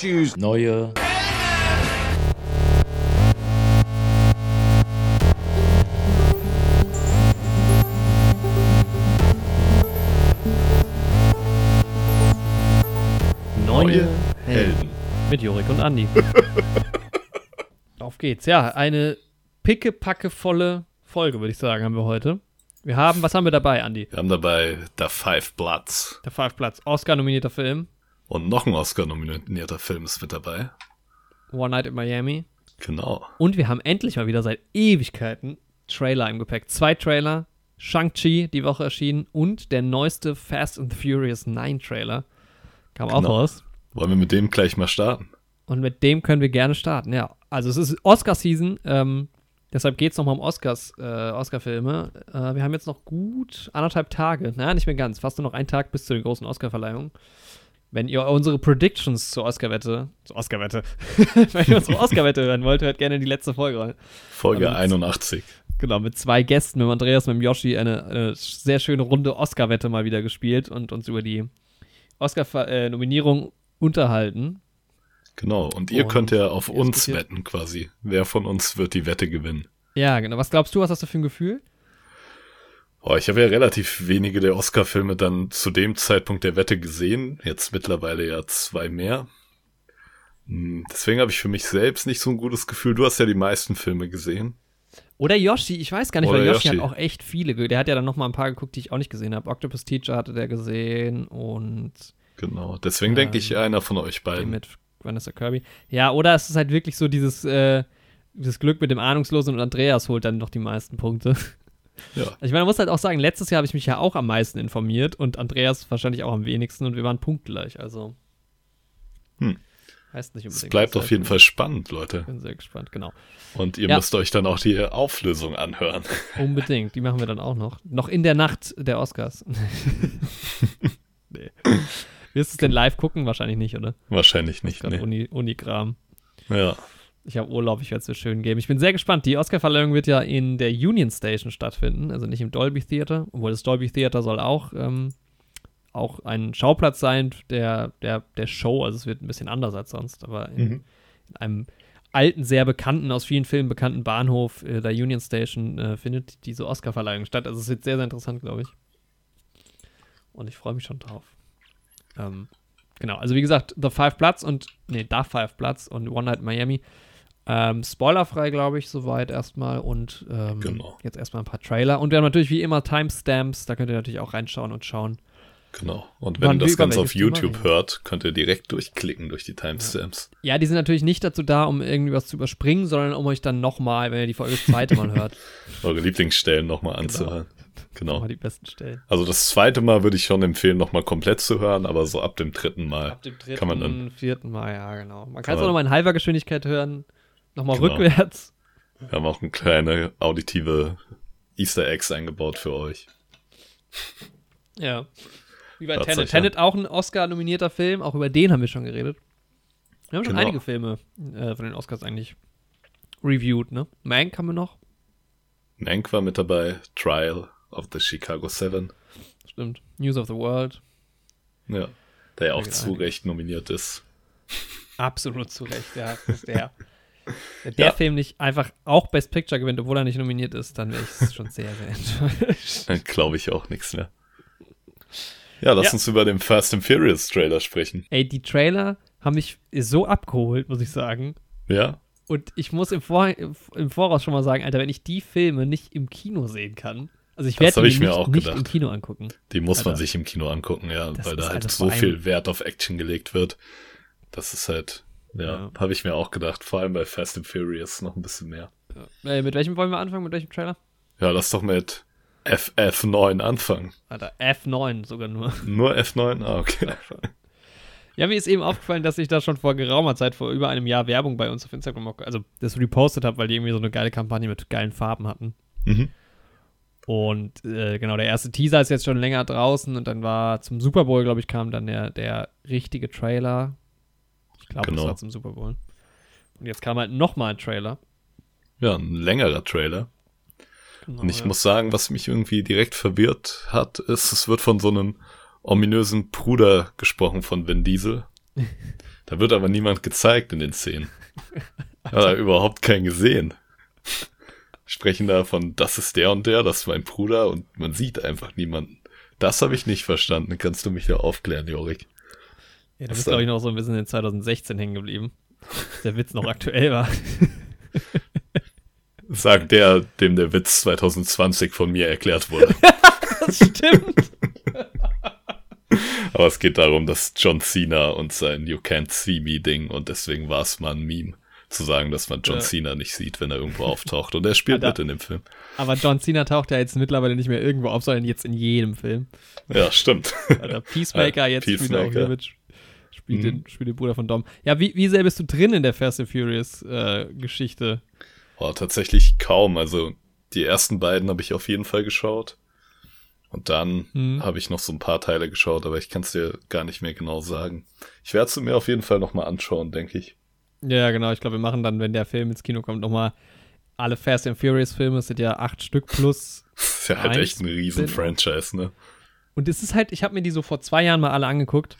Choose neue Neue Helden. Mit Jorik und Andi. Auf geht's. Ja, eine pickepackevolle Folge, würde ich sagen, haben wir heute. Wir haben, was haben wir dabei, Andi? Wir haben dabei The Five Bloods. Der Five Platz, Oscar-nominierter Film. Und noch ein Oscar-nominierter Film ist mit dabei. One Night in Miami. Genau. Und wir haben endlich mal wieder seit Ewigkeiten Trailer im Gepäck. Zwei Trailer. Shang-Chi die Woche erschienen und der neueste Fast and Furious 9 Trailer kam auch Genau. raus. Wollen wir mit dem gleich mal starten? Und mit dem können wir gerne starten, ja. Also es ist Oscar-Season, ähm, deshalb geht es nochmal um Oscars, äh, Oscar-Filme. Äh, wir haben jetzt noch gut anderthalb Tage, naja, nicht mehr ganz, fast nur noch einen Tag bis zu den großen Oscar-Verleihungen. Wenn ihr unsere Predictions zur Oscar-Wette, zur Oscar-Wette, wenn ihr unsere Oscar-Wette hören wollt, hört gerne die letzte Folge rein. Folge Aber- 81. Genau, mit zwei Gästen, mit Andreas, mit Yoshi, eine, eine sehr schöne runde Oscar-Wette mal wieder gespielt und uns über die Oscar-Nominierung unterhalten. Genau. Und ihr Und könnt ja auf uns wetten quasi. Wer von uns wird die Wette gewinnen? Ja, genau. Was glaubst du, was hast du für ein Gefühl? Oh, ich habe ja relativ wenige der Oscar-Filme dann zu dem Zeitpunkt der Wette gesehen. Jetzt mittlerweile ja zwei mehr. Hm, Deswegen habe ich für mich selbst nicht so ein gutes Gefühl. Du hast ja die meisten Filme gesehen. Oder Yoshi, ich weiß gar nicht, Oder weil Yoshi, Yoshi. hat auch echt viele. Der hat ja dann noch mal ein paar geguckt, die ich auch nicht gesehen habe. Octopus Teacher hatte der gesehen und Genau. Deswegen denke ich, Ähm, einer von euch den beiden. mit Vanessa Kirby. Ja, oder es ist halt wirklich so dieses, äh, dieses Glück mit dem Ahnungslosen und Andreas holt dann noch die meisten Punkte. Ja. Also ich meine, man muss halt auch sagen, letztes Jahr habe ich mich ja auch am meisten informiert und Andreas wahrscheinlich auch am wenigsten und wir waren punktgleich, also. Hm. Heißt nicht unbedingt. Es bleibt auf jeden. Fall spannend, Leute. Bin sehr gespannt, genau. Und ihr Ja. müsst euch dann auch die Auflösung anhören. Unbedingt, die machen wir dann auch noch. Noch in der Nacht der Oscars. nee. Wirst du es denn live gucken? Wahrscheinlich nicht, oder? Wahrscheinlich nicht, nee. Uni, Unikram. Ja. Ich habe Urlaub, ich werde es mir schön geben. Ich bin sehr gespannt. Die Oscarverleihung wird ja in der Union Station stattfinden, also nicht im Dolby Theater, obwohl das Dolby Theater soll auch, ähm, auch ein Schauplatz sein der, der, der Show. Also es wird ein bisschen anders als sonst, aber in, Mhm. in einem alten, sehr bekannten, aus vielen Filmen bekannten Bahnhof äh, der Union Station äh, findet diese Oscarverleihung statt. Also es wird sehr, sehr interessant, glaube ich. Und ich freue mich schon drauf. Ähm, genau, also wie gesagt, The Five Bloods und, nee, Da Five Bloods und One Night Miami. Ähm, spoilerfrei, glaube ich, soweit erstmal. Und ähm, Genau. jetzt erstmal ein paar Trailer. Und wir haben natürlich wie immer Timestamps, da könnt ihr natürlich auch reinschauen und schauen. Genau. Und Wann wenn ihr das Ganze auf YouTube hört, könnt ihr direkt durchklicken durch die Timestamps. Ja, die sind natürlich nicht dazu da, um irgendwie was zu überspringen, sondern um euch dann nochmal, wenn ihr die Folge das zweite Mal hört, Eure Lieblingsstellen nochmal anzuhören. Genau. nochmal die besten Stellen. Also das zweite Mal würde ich schon empfehlen, nochmal komplett zu hören, aber so ab dem dritten Mal. Ab dem dritten, Kann man dann- vierten Mal, ja, genau. Man kann es auch nochmal in halber Geschwindigkeit hören, nochmal Genau. rückwärts. Wir haben auch eine kleine auditive Easter Eggs eingebaut für euch. Ja. Wie bei Tenet. Tenet auch ein Oscar-nominierter Film, auch über den haben wir schon geredet. Wir haben schon Genau. einige Filme äh, von den Oscars eigentlich reviewed, ne? Mank haben wir noch, Mank war mit dabei, Trial of the Chicago Seven. stimmt. News of the World, Ja. Der ja auch zu. Recht nominiert ist. absolut zu Recht, ja. Das ist der. Wenn der Ja. Film nicht einfach auch Best Picture gewinnt, obwohl er nicht nominiert ist, dann wäre ich schon sehr, sehr enttäuscht. Dann glaube ich auch nichts mehr. Ja, lass Ja. uns über den Fast and Furious Trailer sprechen. Ey, die Trailer haben mich so abgeholt, muss ich sagen. Ja? Und ich muss im, Vor im Voraus schon mal sagen, Alter, wenn ich die Filme nicht im Kino sehen kann, also ich werde die ich mir nicht, auch nicht gedacht. im Kino angucken. Die muss man Alter. sich im Kino angucken, ja, Das weil da halt so viel Wert auf Action gelegt wird. Das ist halt, ja, Ja. habe ich mir auch gedacht. Vor allem bei Fast and Furious noch ein bisschen mehr. Äh, mit welchem wollen wir anfangen? Mit welchem Trailer? Ja, lass doch mit FF9 anfangen. Alter, F9 sogar nur. Nur F9? Ah, okay. Ja, mir ist eben aufgefallen, dass ich da schon vor geraumer Zeit, vor über einem Jahr Werbung bei uns auf Instagram, auch- also das repostet habe, weil die irgendwie so eine geile Kampagne mit geilen Farben hatten. Mhm. Und äh, genau, der erste Teaser ist jetzt schon länger draußen und dann war zum Super Bowl, glaube ich, kam dann der, der richtige Trailer. Glaube, Genau. das war zum Super Bowl. Und jetzt kam halt nochmal ein Trailer. Ja, ein längerer Trailer. Genau, Und ich ja. muss sagen, was mich irgendwie direkt verwirrt hat, ist, es wird von so einem ominösen Bruder gesprochen von Vin Diesel. Da wird aber niemand gezeigt in den Szenen. Hat er überhaupt keinen gesehen. Sprechen da von, das ist der und der, das ist mein Bruder und man sieht einfach niemanden. Das habe ich nicht verstanden. Kannst du mich da aufklären, Jorik? Ja, du bist, glaube ich, noch so ein bisschen in 2016 hängen geblieben. Dass der Witz noch aktuell war. Sagt der, dem der Witz 2020 von mir erklärt wurde. das stimmt. Aber es geht darum, dass John Cena und sein You Can't See Me Ding und deswegen war es mal ein Meme zu sagen, dass man John ja. Cena nicht sieht, wenn er irgendwo auftaucht. Und er spielt mit in dem Film. Aber John Cena taucht ja jetzt mittlerweile nicht mehr irgendwo auf, sondern jetzt in jedem Film. Ja, stimmt. Alter, Peacemaker, jetzt Peacemaker. er auch mit. Spielt, mhm. den, spielt den Bruder von Dom. Ja, wie, wie sehr bist du drin in der Fast and Furious äh, Geschichte? Oh, tatsächlich kaum. Also die ersten beiden habe ich auf jeden Fall geschaut. Und dann mhm. habe ich noch so ein paar Teile geschaut, aber ich kann es dir gar nicht mehr genau sagen. Ich werde es mir auf jeden Fall nochmal anschauen, denke ich. Ja, genau. Ich glaube, wir machen dann, wenn der Film ins Kino kommt, nochmal alle Fast and Furious Filme. Es sind ja acht Stück plus. das ist ja halt echt ein riesen Franchise, ne? Und es ist halt, ich habe mir die so vor zwei Jahren mal alle angeguckt.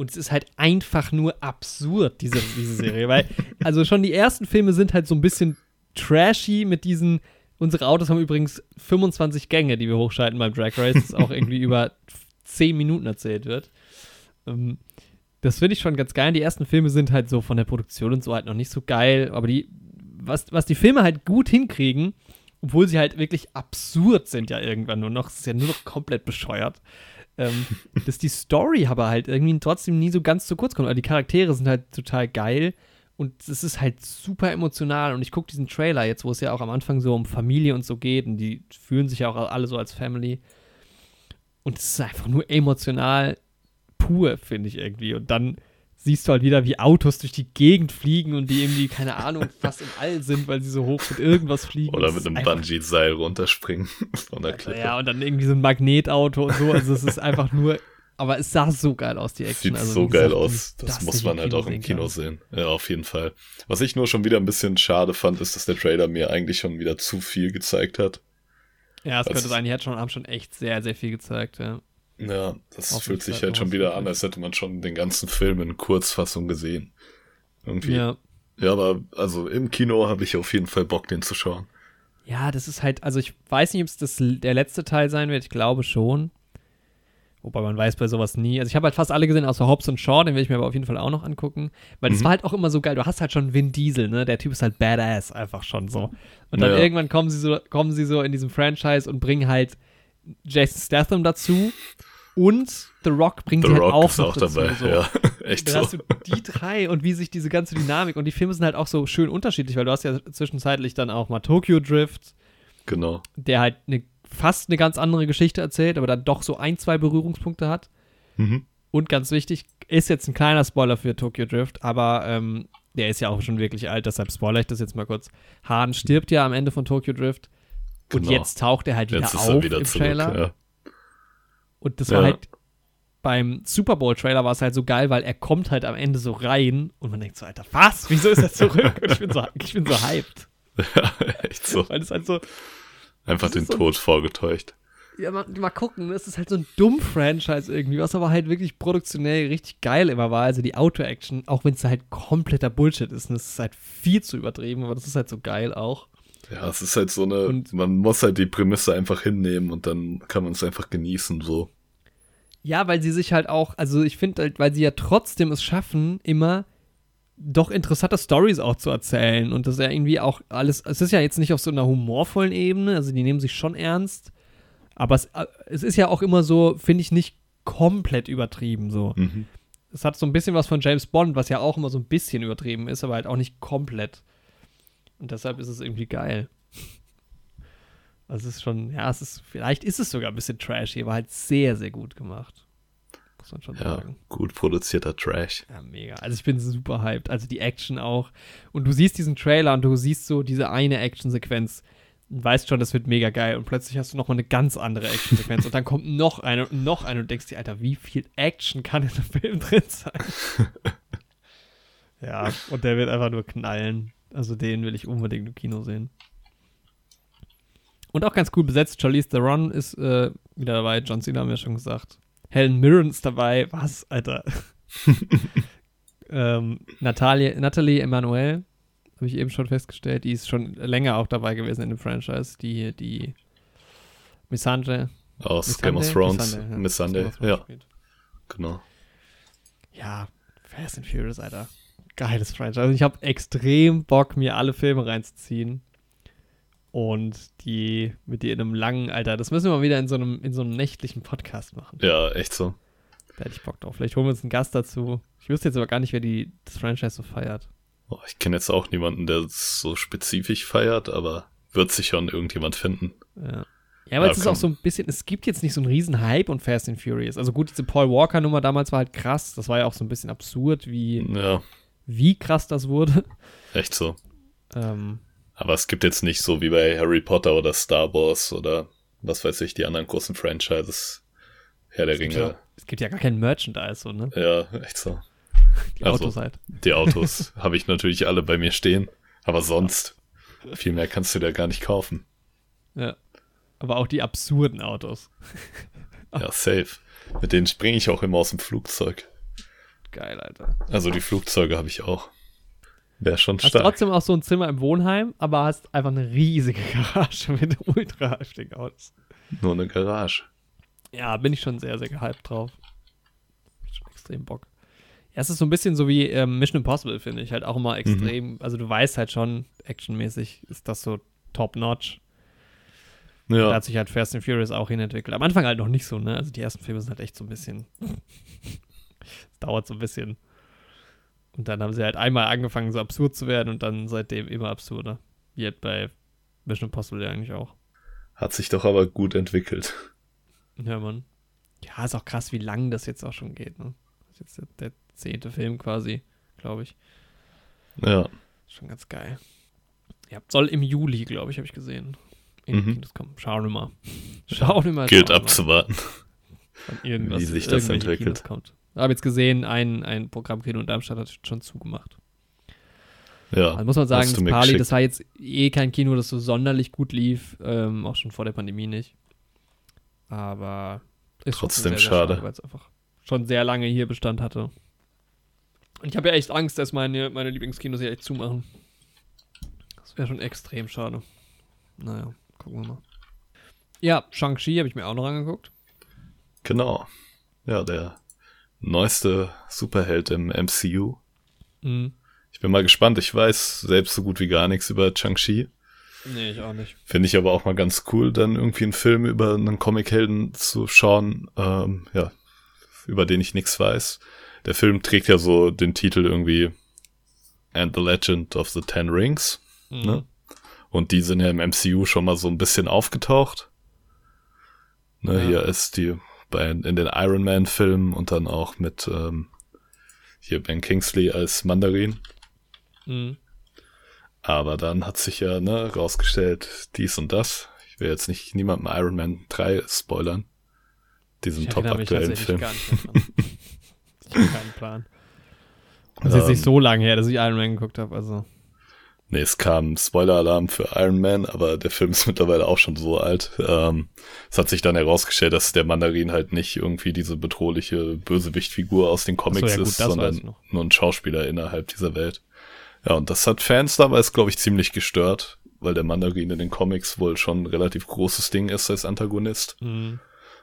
Und es ist halt einfach nur absurd, diese, diese Serie. Weil, also schon die ersten Filme sind halt so ein bisschen trashy mit diesen Unsere Autos haben übrigens 25 Gänge, die wir hochschalten beim Drag Race, das auch irgendwie über 10 Minuten erzählt wird. Ähm, das finde ich schon ganz geil. Die ersten Filme sind halt so von der Produktion und so halt noch nicht so geil, aber die, was, was die Filme halt gut hinkriegen, obwohl sie halt wirklich absurd sind ja irgendwann nur noch, es ist ja nur noch komplett bescheuert, ähm, dass die Story aber halt irgendwie trotzdem nie so ganz zu kurz kommt. Also die Charaktere sind halt total geil und es ist halt super emotional. Und ich gucke diesen Trailer jetzt, wo es ja auch am Anfang so um Familie und so geht. Und die fühlen sich ja auch alle so als Family. Und es ist einfach nur emotional pur, finde ich irgendwie. Und dann siehst du halt wieder, wie Autos durch die Gegend fliegen und die irgendwie, keine Ahnung, fast im All sind, weil sie so hoch mit irgendwas fliegen. Oder mit einem Bungee-Seil runterspringen von der Klippe. Ja, und dann irgendwie so ein Magnetauto und so. Also es ist einfach nur aber es sah so geil aus, die Action. Sieht also, so geil aus. Das, das muss man halt auch im Kino sehen. Ja, auf jeden Fall. Was ich nur schon wieder ein bisschen schade fand, ist, dass der Trailer mir eigentlich schon wieder zu viel gezeigt hat. Ja, es könnte sein, die hat schon, haben schon echt sehr, sehr viel gezeigt, ja. Ja, das auf fühlt sich halt schon wieder an, als hätte man schon den ganzen Film in Kurzfassung gesehen. Irgendwie. Ja. Ja, aber also im Kino habe ich auf jeden Fall Bock, den zu schauen. Ja, das ist halt, also ich weiß nicht, ob es der letzte Teil sein wird, ich glaube schon. Wobei man weiß bei sowas nie. Also ich habe halt fast alle gesehen, außer Hobbs und Shaw, den will ich mir aber auf jeden Fall auch noch angucken. Weil das mhm. war halt auch immer so geil. Du hast halt schon Vin Diesel, ne? Der Typ ist halt badass, einfach schon so. Und dann ja. irgendwann kommen sie so, kommen sie so in diesem Franchise und bringen halt Jason Statham dazu. Und The Rock bringt The die halt Rock auch, ist auch dazu, dabei. So. Ja, echt dann so. hast du die drei und wie sich diese ganze Dynamik und die Filme sind halt auch so schön unterschiedlich, weil du hast ja zwischenzeitlich dann auch mal Tokyo Drift. Genau. Der halt eine fast eine ganz andere Geschichte erzählt, aber dann doch so ein, zwei Berührungspunkte hat. Mhm. Und ganz wichtig, ist jetzt ein kleiner Spoiler für Tokyo Drift, aber ähm, der ist ja auch schon wirklich alt, deshalb spoilere ich das jetzt mal kurz. Hahn stirbt ja am Ende von Tokyo Drift und genau. jetzt taucht er halt wieder auf wieder im zurück, Trailer. Ja. Und das ja. war halt beim Super Bowl Trailer war es halt so geil, weil er kommt halt am Ende so rein und man denkt so, Alter, was? Wieso ist er zurück? und ich bin so, ich bin so hyped. Ja, echt so. Weil es halt so, Einfach den so Tod vorgetäuscht. Ja, mal, mal gucken. Das ist halt so ein dumm Franchise irgendwie, was aber halt wirklich produktionell richtig geil immer war. Also die Auto-Action, auch wenn es halt kompletter Bullshit ist. Und das ist halt viel zu übertrieben, aber das ist halt so geil auch. Ja, es ist halt so eine, und, man muss halt die Prämisse einfach hinnehmen und dann kann man es einfach genießen, so. Ja, weil sie sich halt auch, also ich finde halt, weil sie ja trotzdem es schaffen, immer doch interessante Stories auch zu erzählen und das ist ja irgendwie auch alles, es ist ja jetzt nicht auf so einer humorvollen Ebene, also die nehmen sich schon ernst, aber es, äh, es ist ja auch immer so, finde ich, nicht komplett übertrieben so. Mhm. Es hat so ein bisschen was von James Bond, was ja auch immer so ein bisschen übertrieben ist, aber halt auch nicht komplett. Und deshalb ist es irgendwie geil. Also es ist schon, ja, es ist, vielleicht ist es sogar ein bisschen trashy, aber halt sehr, sehr gut gemacht muss man schon ja, sagen. Gut produzierter Trash. Ja, mega. Also ich bin super hyped. Also die Action auch. Und du siehst diesen Trailer und du siehst so diese eine Action-Sequenz und weißt schon, das wird mega geil. Und plötzlich hast du noch mal eine ganz andere Action-Sequenz. und dann kommt noch eine und noch eine und denkst dir, Alter, wie viel Action kann in einem Film drin sein? ja, und der wird einfach nur knallen. Also den will ich unbedingt im Kino sehen. Und auch ganz cool besetzt. Charlize Theron ist äh, wieder dabei. John Cena haben wir schon gesagt. Helen Mirren ist dabei. Was, Alter? Ähm, Natalie, Natalie Emanuel, habe ich eben schon festgestellt, die ist schon länger auch dabei gewesen in dem Franchise. Die, die Missandre. Aus? Game of Thrones. Missandei, ja. Miss Sunday, ja, genau. Ja, Fast and Furious, Alter. Geiles Franchise. Also ich habe extrem Bock, mir alle Filme reinzuziehen. Und die mit dir in einem langen, Alter, das müssen wir mal wieder in so einem, in so einem nächtlichen Podcast machen. Ja, echt so. Da hätte ich Bock drauf. Vielleicht holen wir uns einen Gast dazu. Ich wüsste jetzt aber gar nicht, wer die, das Franchise so feiert. Oh, ich kenne jetzt auch niemanden, der es so spezifisch feiert, aber wird sich schon irgendjemand finden. Ja. Ja, aber Ja, es ist komm. auch so ein bisschen, es gibt jetzt nicht so einen riesen Hype und Fast and Furious. Also gut, diese Paul Walker-Nummer damals war halt krass. Das war ja auch so ein bisschen absurd, wie, Ja, wie krass das wurde. echt so. Ähm, Aber es gibt jetzt nicht so wie bei Harry Potter oder Star Wars oder was weiß ich, die anderen großen Franchises. Herr der Ringe. ja, es gibt ja gar kein Merchandise, so, ne? Ja, echt so. Die Also- Autos halt. Die Autos habe ich natürlich alle bei mir stehen, aber sonst viel mehr kannst du da gar nicht kaufen. Ja. Aber auch die absurden Autos. Ja, safe. Mit denen springe ich auch immer aus dem Flugzeug. Geil, Alter. Also die Flugzeuge habe ich auch. Wäre schon Hast stark. trotzdem auch so ein Zimmer im Wohnheim, aber hast einfach eine riesige Garage mit ultra heftigen Autos. Nur eine Garage. Ja, bin ich schon sehr, sehr gehypt drauf. Schon extrem Bock. Ja, es ist so ein bisschen so wie ähm, Mission Impossible, finde ich. Halt auch immer extrem. Also, du weißt halt schon, actionmäßig ist das so top-notch. Da Ja, hat sich halt Fast and Furious auch hinentwickelt. Am Anfang halt noch nicht so, ne? Also, die ersten Filme sind halt echt so ein bisschen. Es dauert so ein bisschen. Und dann haben sie halt einmal angefangen, so absurd zu werden und dann seitdem immer absurder. Wie halt bei Mission Impossible ja eigentlich auch. hat sich doch aber gut entwickelt. Ja, Mann. Ja, ist auch krass, wie lang das jetzt auch schon geht, ne? Das ist jetzt der, der zehnte Film quasi, glaube ich. Ja, Schon ganz geil. Ja, soll im Juli, glaube ich, habe ich gesehen. In Mhm. Kinos kommen. Schauen wir mal. Schauen wir mal. gilt abzuwarten. wie sich das entwickelt. Kinos kommt. Habe jetzt gesehen, ein, ein Programmkino in Darmstadt hat schon zugemacht. Ja, Also muss man sagen, das Pali, das war jetzt eh kein Kino, das so sonderlich gut lief. Ähm, auch schon vor der Pandemie nicht. Aber ist Trotzdem sehr, schade. Sehr weil es einfach schon sehr lange hier Bestand hatte. Und ich habe ja echt Angst, dass meine, meine Lieblingskinos hier echt zumachen. Das wäre schon extrem schade. Naja, gucken wir mal. Ja, Shang-Chi habe ich mir auch noch angeguckt. genau. Ja, der neueste Superheld im MCU. Mhm. Ich bin mal gespannt. Ich weiß selbst so gut wie gar nichts über Chang-Chi. Nee, ich auch nicht. Finde ich aber auch mal ganz cool, dann irgendwie einen Film über einen Comichelden zu schauen, ähm, ja, über den ich nichts weiß. Der Film trägt ja so den Titel irgendwie And the Legend of the Ten Rings. Mhm. Ne? Und die sind ja im MCU schon mal so ein bisschen aufgetaucht. Ne, Ja. Hier ist die bei, in den Iron Man Filmen und dann auch mit ähm, hier Ben Kingsley als Mandarin. Mhm. Aber dann hat sich ja ne, rausgestellt, dies und das. Ich will jetzt nicht niemandem Iron Man 3 spoilern. Diesen top aktuellen Film. gar nicht ich habe keinen Plan. Das ist jetzt Ähm, nicht so lange her, dass ich Iron Man geguckt habe, also. Nee, es kam Spoiler-Alarm für Iron Man, aber der Film ist mittlerweile auch schon so alt. Ähm, es hat sich dann herausgestellt, dass der Mandarin halt nicht irgendwie diese bedrohliche Bösewichtfigur aus den Comics so, ja gut, ist, sondern nur ein Schauspieler innerhalb dieser Welt. Ja, und das hat Fans damals, glaube ich, ziemlich gestört, weil der Mandarin in den Comics wohl schon ein relativ großes Ding ist als Antagonist. Mhm.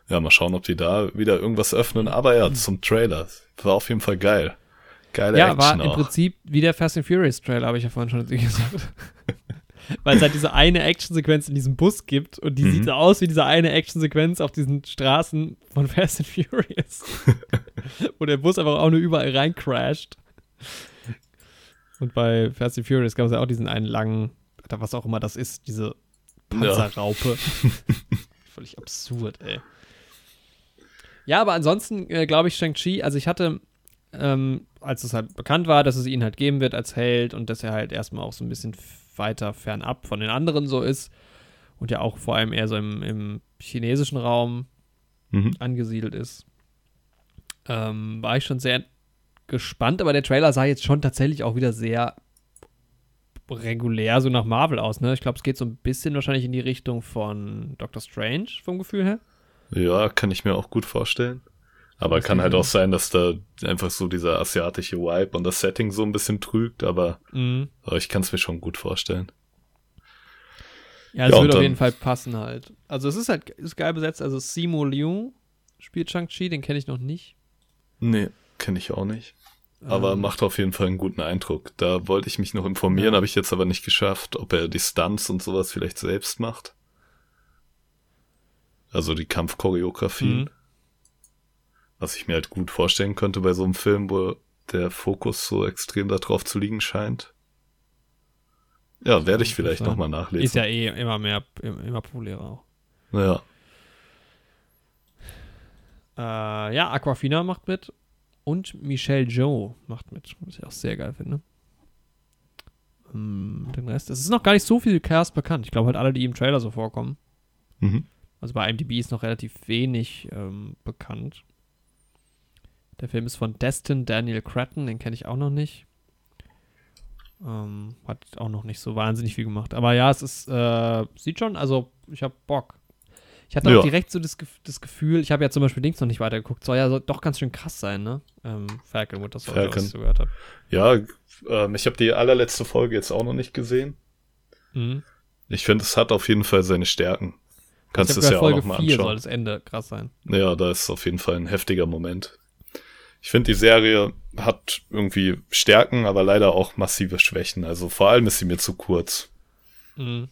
Ja, mal schauen, ob die da wieder irgendwas öffnen. Aber ja, zum Trailer. War auf jeden Fall geil. Geile Ja, war Action im auch. Prinzip wie der Fast and Furious Trailer, habe ich ja vorhin schon gesagt. Weil es halt diese eine Actionsequenz in diesem Bus gibt und die Mhm. sieht so aus wie diese eine Actionsequenz auf diesen Straßen von Fast and Furious. Wo der Bus einfach auch nur überall rein crasht. Und bei Fast and Furious gab es ja auch diesen einen langen, was auch immer das ist, diese Panzerraupe. Völlig absurd, ey. Ja, aber ansonsten äh, glaube ich Shang-Chi, also ich hatte, ähm, als es halt bekannt war, dass es ihn halt geben wird als Held und dass er halt erstmal auch so ein bisschen weiter fernab von den anderen so ist und ja auch vor allem eher so im, im chinesischen Raum Mhm. angesiedelt ist, ähm, war ich schon sehr gespannt, aber der Trailer sah jetzt schon tatsächlich auch wieder sehr regulär so nach Marvel aus, ne? Ich glaube, es geht so ein bisschen wahrscheinlich in die Richtung von Doctor Strange vom Gefühl her. Ja, kann ich mir auch gut vorstellen. Aber kann halt auch sein, dass da einfach so dieser asiatische Vibe und das Setting so ein bisschen trügt, aber, Mhm. aber ich kann es mir schon gut vorstellen. Ja, es Ja, wird auf jeden Fall passen halt. Also es ist halt ist geil besetzt. Also Simu Liu spielt Shang-Chi, den kenne ich noch nicht. Nee, kenne ich auch nicht. Aber Ähm, macht auf jeden Fall einen guten Eindruck. Da wollte ich mich noch informieren, Ja. habe ich jetzt aber nicht geschafft, ob er die Stunts und sowas vielleicht selbst macht. Also die Kampfchoreografien. Mhm. Was ich mir halt gut vorstellen könnte bei so einem Film, wo der Fokus so extrem darauf zu liegen scheint. Ja, werde ich vielleicht nochmal nachlesen. Ist ja eh immer mehr, immer populärer auch. ja. Äh, ja, Aquafina macht mit und Michelle Joe macht mit, was ich auch sehr geil finde. Ähm, den Rest, es ist noch gar nicht so viel Cast bekannt. Ich glaube halt alle, die im Trailer so vorkommen. Mhm. Also bei IMDb ist noch relativ wenig ähm, bekannt. Der Film ist von Destin Daniel Cretton, den kenne ich auch noch nicht. Ähm, hat auch noch nicht so wahnsinnig viel gemacht. Aber ja, es ist, äh, sieht schon, also ich habe Bock. Ich hatte Ja. auch direkt so das, das Gefühl, ich habe ja zum Beispiel Dings noch nicht weitergeguckt, soll ja so, doch ganz schön krass sein, ne? Ähm, Falcon Winter Soldier, was Falcon. ich so gehört habe. Ja, ähm, ich habe die allerletzte Folge jetzt auch noch nicht gesehen. Mhm. Ich finde, es hat auf jeden Fall seine Stärken. Kannst ich es ja gehört, auch Folge nochmal 4 soll anschauen. das Ende krass sein. Ja, da ist auf jeden Fall ein heftiger Moment. Ich finde, die Serie hat irgendwie Stärken, aber leider auch massive Schwächen. Also vor allem ist sie mir zu kurz. Mhm.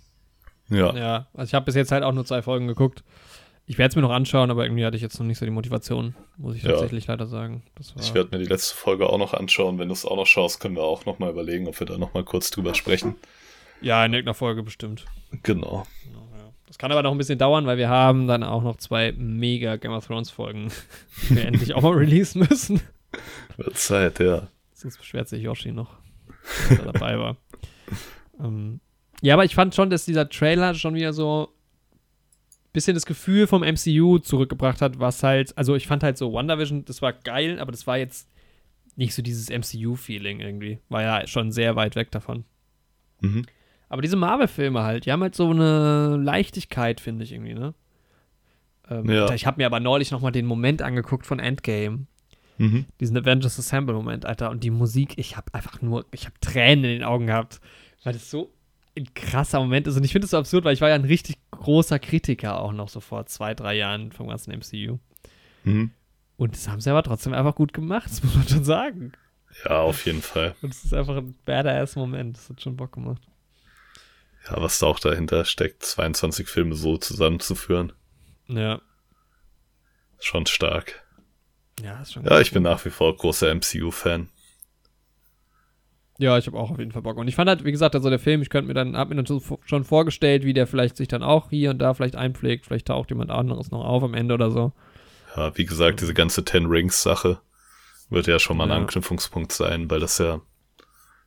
Ja, Ja, also ich habe bis jetzt halt auch nur zwei Folgen geguckt. Ich werde es mir noch anschauen, aber irgendwie hatte ich jetzt noch nicht so die Motivation, muss ich Ja. tatsächlich leider sagen. Ich werde mir die letzte Folge auch noch anschauen. Wenn du es auch noch schaust, können wir auch noch mal überlegen, ob wir da noch mal kurz drüber sprechen. ja, in irgendeiner Folge bestimmt. Genau. Genau. Das kann aber noch ein bisschen dauern, weil wir haben dann auch noch zwei mega Game of Thrones Folgen, die wir endlich auch mal releasen müssen. Wird Zeit, ja. Sonst beschwert sich Yoshi noch, dass er dabei war. ähm, ja, aber ich fand schon, dass dieser Trailer schon wieder so ein bisschen das Gefühl vom MCU zurückgebracht hat, was halt, also ich fand halt so WandaVision, das war geil, aber das war jetzt nicht so dieses MCU-Feeling irgendwie. War ja schon sehr weit weg davon. Mhm. Aber diese Marvel-Filme halt, die haben halt so eine Leichtigkeit, finde ich irgendwie, ne? Ähm, Ja. Ich habe mir aber neulich noch mal den Moment angeguckt von Endgame. Mhm. Diesen Avengers Assemble-Moment, Alter. Und die Musik, ich habe einfach nur, ich habe Tränen in den Augen gehabt, weil das so ein krasser Moment ist. Und ich finde es so absurd, weil ich war ja ein richtig großer Kritiker auch noch so vor zwei, drei Jahren vom ganzen MCU. Mhm. Und das haben sie aber trotzdem einfach gut gemacht, das muss man schon sagen. Ja, auf jeden Fall. Und es ist einfach ein badass Moment. Das hat schon Bock gemacht. Ja, was da auch dahinter steckt, 22 Filme so zusammenzuführen, Ja. schon stark. Ja, ist schon Ja, ich bin nach wie vor großer MCU-Fan. Ja, ich habe auch auf jeden Fall Bock. Und ich fand halt, wie gesagt, also der Film, ich könnte mir dann, hab mir dann schon vorgestellt, wie der vielleicht sich dann auch hier und da vielleicht einpflegt. Vielleicht taucht jemand anderes noch auf am Ende oder so. Ja, wie gesagt, diese ganze Ten Rings-Sache wird ja schon mal ein Ja. Anknüpfungspunkt sein, weil das ja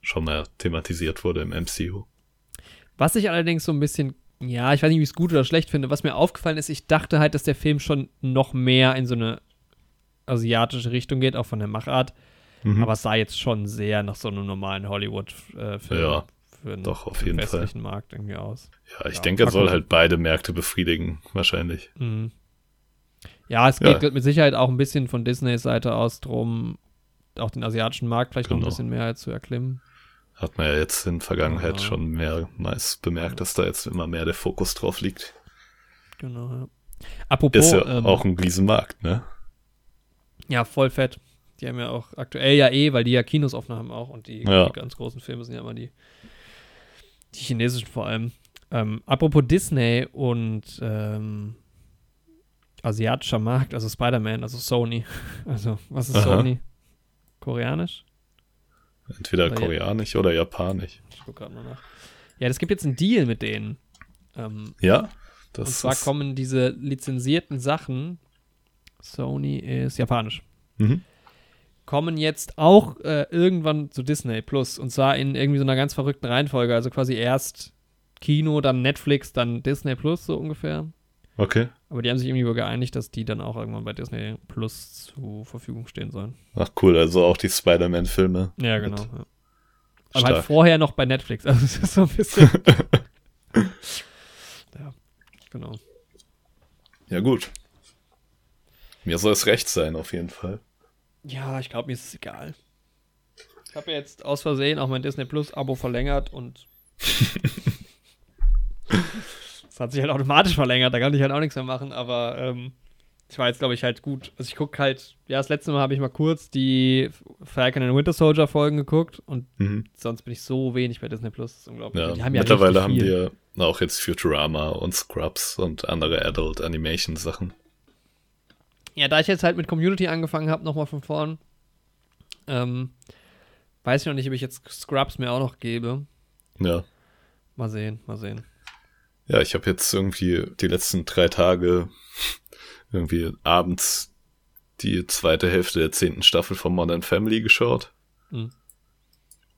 schon mal thematisiert wurde im MCU. Was ich allerdings so ein bisschen, ja, ich weiß nicht, wie ich es gut oder schlecht finde. Was mir aufgefallen ist, ich dachte halt, dass der Film schon noch mehr in so eine asiatische Richtung geht, auch von der Machart. Mhm. Aber es sah jetzt schon sehr nach so einem normalen Hollywood-Film Ja, für den, doch, auf jeden Fall. westlichen Markt irgendwie aus. ja, ich ja, denke, er soll halt beide Märkte befriedigen, wahrscheinlich. Mhm. Ja, es Ja. geht mit Sicherheit auch ein bisschen von Disneys Seite aus drum, auch den asiatischen Markt vielleicht noch ein Genau. bisschen mehr zu erklimmen. Hat man ja jetzt in Vergangenheit Ja. schon mehrmals bemerkt, dass da jetzt immer mehr der Fokus drauf liegt. Genau, ja. Apropos, Ist ja ähm, auch ein Riesenmarkt, ne? ja, voll fett. Die haben ja auch aktuell ja eh, weil die ja Kinos offen haben auch und die, Ja. die ganz großen Filme sind ja immer die, die chinesischen vor allem. Ähm, apropos Disney und ähm, asiatischer Markt, also Spider-Man, also Sony. Also, was ist Aha. Sony? Koreanisch? Entweder koreanisch oder japanisch. Ich guck gerade mal nach. Ja, es gibt jetzt einen Deal mit denen. Ähm, Ja, das und zwar ist, kommen diese lizenzierten Sachen, Sony ist japanisch, Mhm. kommen jetzt auch äh, irgendwann zu Disney Plus. Und zwar in irgendwie so einer ganz verrückten Reihenfolge. Also quasi erst Kino, dann Netflix, dann Disney Plus, so ungefähr. Okay. Aber die haben sich irgendwie wohl geeinigt, dass die dann auch irgendwann bei Disney Plus zur Verfügung stehen sollen. Ach cool, also auch die Spider-Man-Filme. Ja, genau. Ja. Aber halt vorher noch bei Netflix. Also es ist so ein bisschen. ja, genau. Ja, gut. Mir soll es recht sein, auf jeden Fall. Ja, ich glaube, mir ist es egal. Ich habe jetzt aus Versehen auch mein Disney Plus Abo verlängert und es hat sich halt automatisch verlängert, da kann ich halt auch nichts mehr machen, aber ähm, ich war jetzt, glaube ich, halt gut. Also ich gucke halt, ja, das letzte Mal habe ich mal kurz die Falcon and Winter Soldier Folgen geguckt und Mhm. sonst bin ich so wenig bei Disney Plus. Das ist unglaublich. Ja, haben ja mittlerweile haben wir auch jetzt Futurama und Scrubs und andere Adult Animation Sachen. Ja, da ich jetzt halt mit Community angefangen habe, nochmal von vorn, ähm, weiß ich noch nicht, ob ich jetzt Scrubs mir auch noch gebe. Ja. Mal sehen, mal sehen. Ja, ich habe jetzt irgendwie die letzten drei Tage irgendwie abends die zweite Hälfte der zehnten Staffel von Modern Family geschaut Mhm.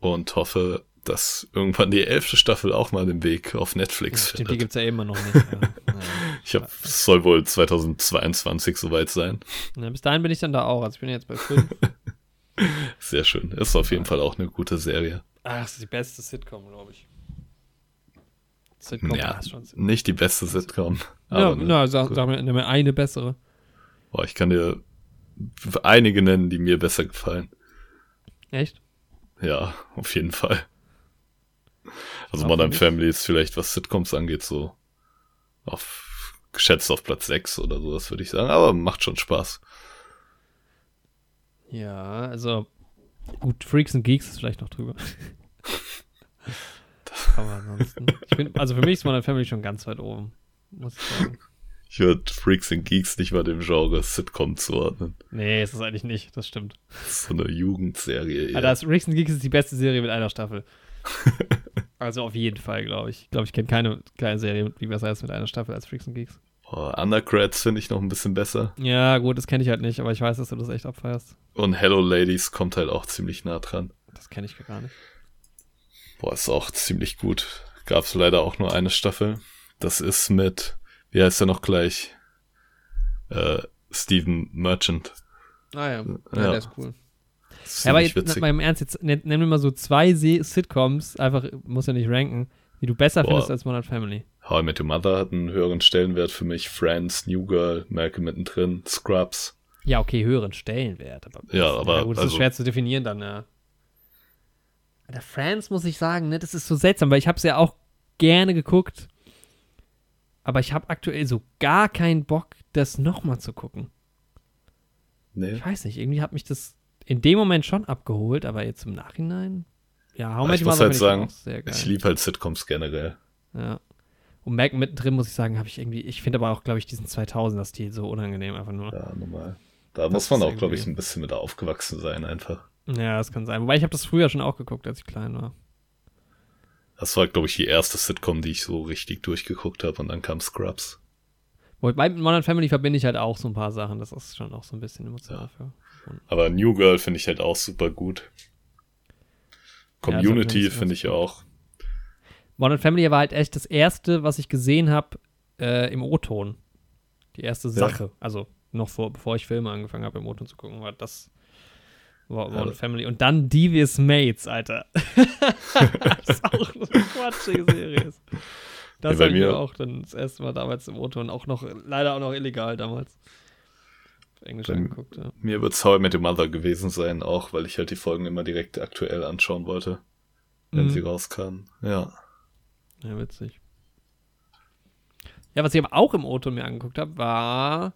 und hoffe, dass irgendwann die elfte Staffel auch mal den Weg auf Ja, Netflix stimmt, die findet. gibt es ja immer noch nicht. Ja. Naja. Ich hab, es soll wohl 2022 soweit sein. Ja, bis dahin bin ich dann da auch. Also ich bin jetzt bei 5. Sehr schön. Ist auf jeden Fall auch eine gute Serie. Ach, das ist die beste Sitcom, glaube ich. Sitcom ja, ist schon. nicht die beste Sitcom. Ja, ne, na, sag, sag mir, mir eine bessere. boah, ich kann dir einige nennen, die mir besser gefallen. Echt? Ja, auf jeden Fall. Also Modern? Family ist vielleicht, was Sitcoms angeht, so auf geschätzt auf Platz 6 oder sowas, würde ich sagen. Aber macht schon Spaß. Ja, also gut, Freaks and Geeks ist vielleicht noch drüber. Aber ansonsten. Bin, also für mich ist Modern Family schon ganz weit oben. Muss ich sagen. Ich würde Freaks and Geeks nicht mal dem Genre Sitcom zuordnen. Nee, ist es eigentlich nicht, das stimmt. Das ist so eine Jugendserie. Aber eher. das Freaks and Geeks ist die beste Serie mit einer Staffel. also auf jeden Fall, glaube ich. Ich glaube, ich kenne keine kleine Serie, die besser ist mit einer Staffel als Freaks and Geeks. Oh, Undergrads finde ich noch ein bisschen besser. Ja, gut, das kenne ich halt nicht, aber ich weiß, dass du das echt abfeierst. Und Hello Ladies kommt halt auch ziemlich nah dran. Das kenne ich gar nicht. Boah, ist auch ziemlich gut. Gab's leider auch nur eine Staffel. Das ist mit, wie heißt er noch gleich? Äh, Steven Merchant. Ah ja, ja, Ja. der ist cool. Ist Ja, aber jetzt, witzig. mal im Ernst, jetzt nenn, nenn mir mal so zwei Se Sitcoms, einfach, muss ja nicht ranken, die du besser Boah. findest als Modern Family. How I Met Your Mother hat einen höheren Stellenwert für mich. Friends, New Girl, Malcolm mittendrin, Scrubs. Ja, okay, höheren Stellenwert. Aber Ja, aber gut, das ist also- schwer zu definieren dann, ja. Der Friends, muss ich sagen, ne, das ist so seltsam, weil ich habe es ja auch gerne geguckt, aber ich habe aktuell so gar keinen Bock, das nochmal zu gucken. Nee. Ich weiß nicht, irgendwie hat mich das in dem Moment schon abgeholt, aber jetzt im Nachhinein, ja, How ich muss halt sagen. Ich liebe halt Sitcoms generell. Ja. Und Malcolm mittendrin, muss ich sagen, habe ich irgendwie, ich finde aber auch, glaube ich, diesen 2000er-Stil so unangenehm einfach nur. Ja, normal. Da Das muss man auch, glaube ich, ein bisschen mit aufgewachsen sein einfach. Ja, das kann sein. Wobei ich habe das früher schon auch geguckt, als ich klein war. Das war, glaube ich, die erste Sitcom, die ich so richtig durchgeguckt habe und dann kam Scrubs. Wobei mit Modern Family verbinde ich halt auch so ein paar Sachen. Das ist schon auch so ein bisschen emotional für. Aber New Girl finde ich halt auch super gut. Community ist finde ich gut. auch. Modern Family war halt echt das erste, was ich gesehen habe äh, im O-Ton. Die erste Sache. Also noch vor, bevor ich Filme angefangen habe, im O-Ton zu gucken, war das Modern Ja. Family. Und dann Devious Mates, Alter. das ist auch eine quatschige Serie. Das Ja, habe ich mir auch dann das erste Mal damals im O-Ton, auch noch, leider auch noch illegal damals. Auf Englisch Bei- angeguckt, ja. Mir wird's How I Met Your Mother gewesen sein, auch weil ich halt die Folgen immer direkt aktuell anschauen wollte, wenn Mhm. sie rauskamen. Ja. Ja, witzig. Ja, was ich aber auch im O-Ton mir angeguckt habe, war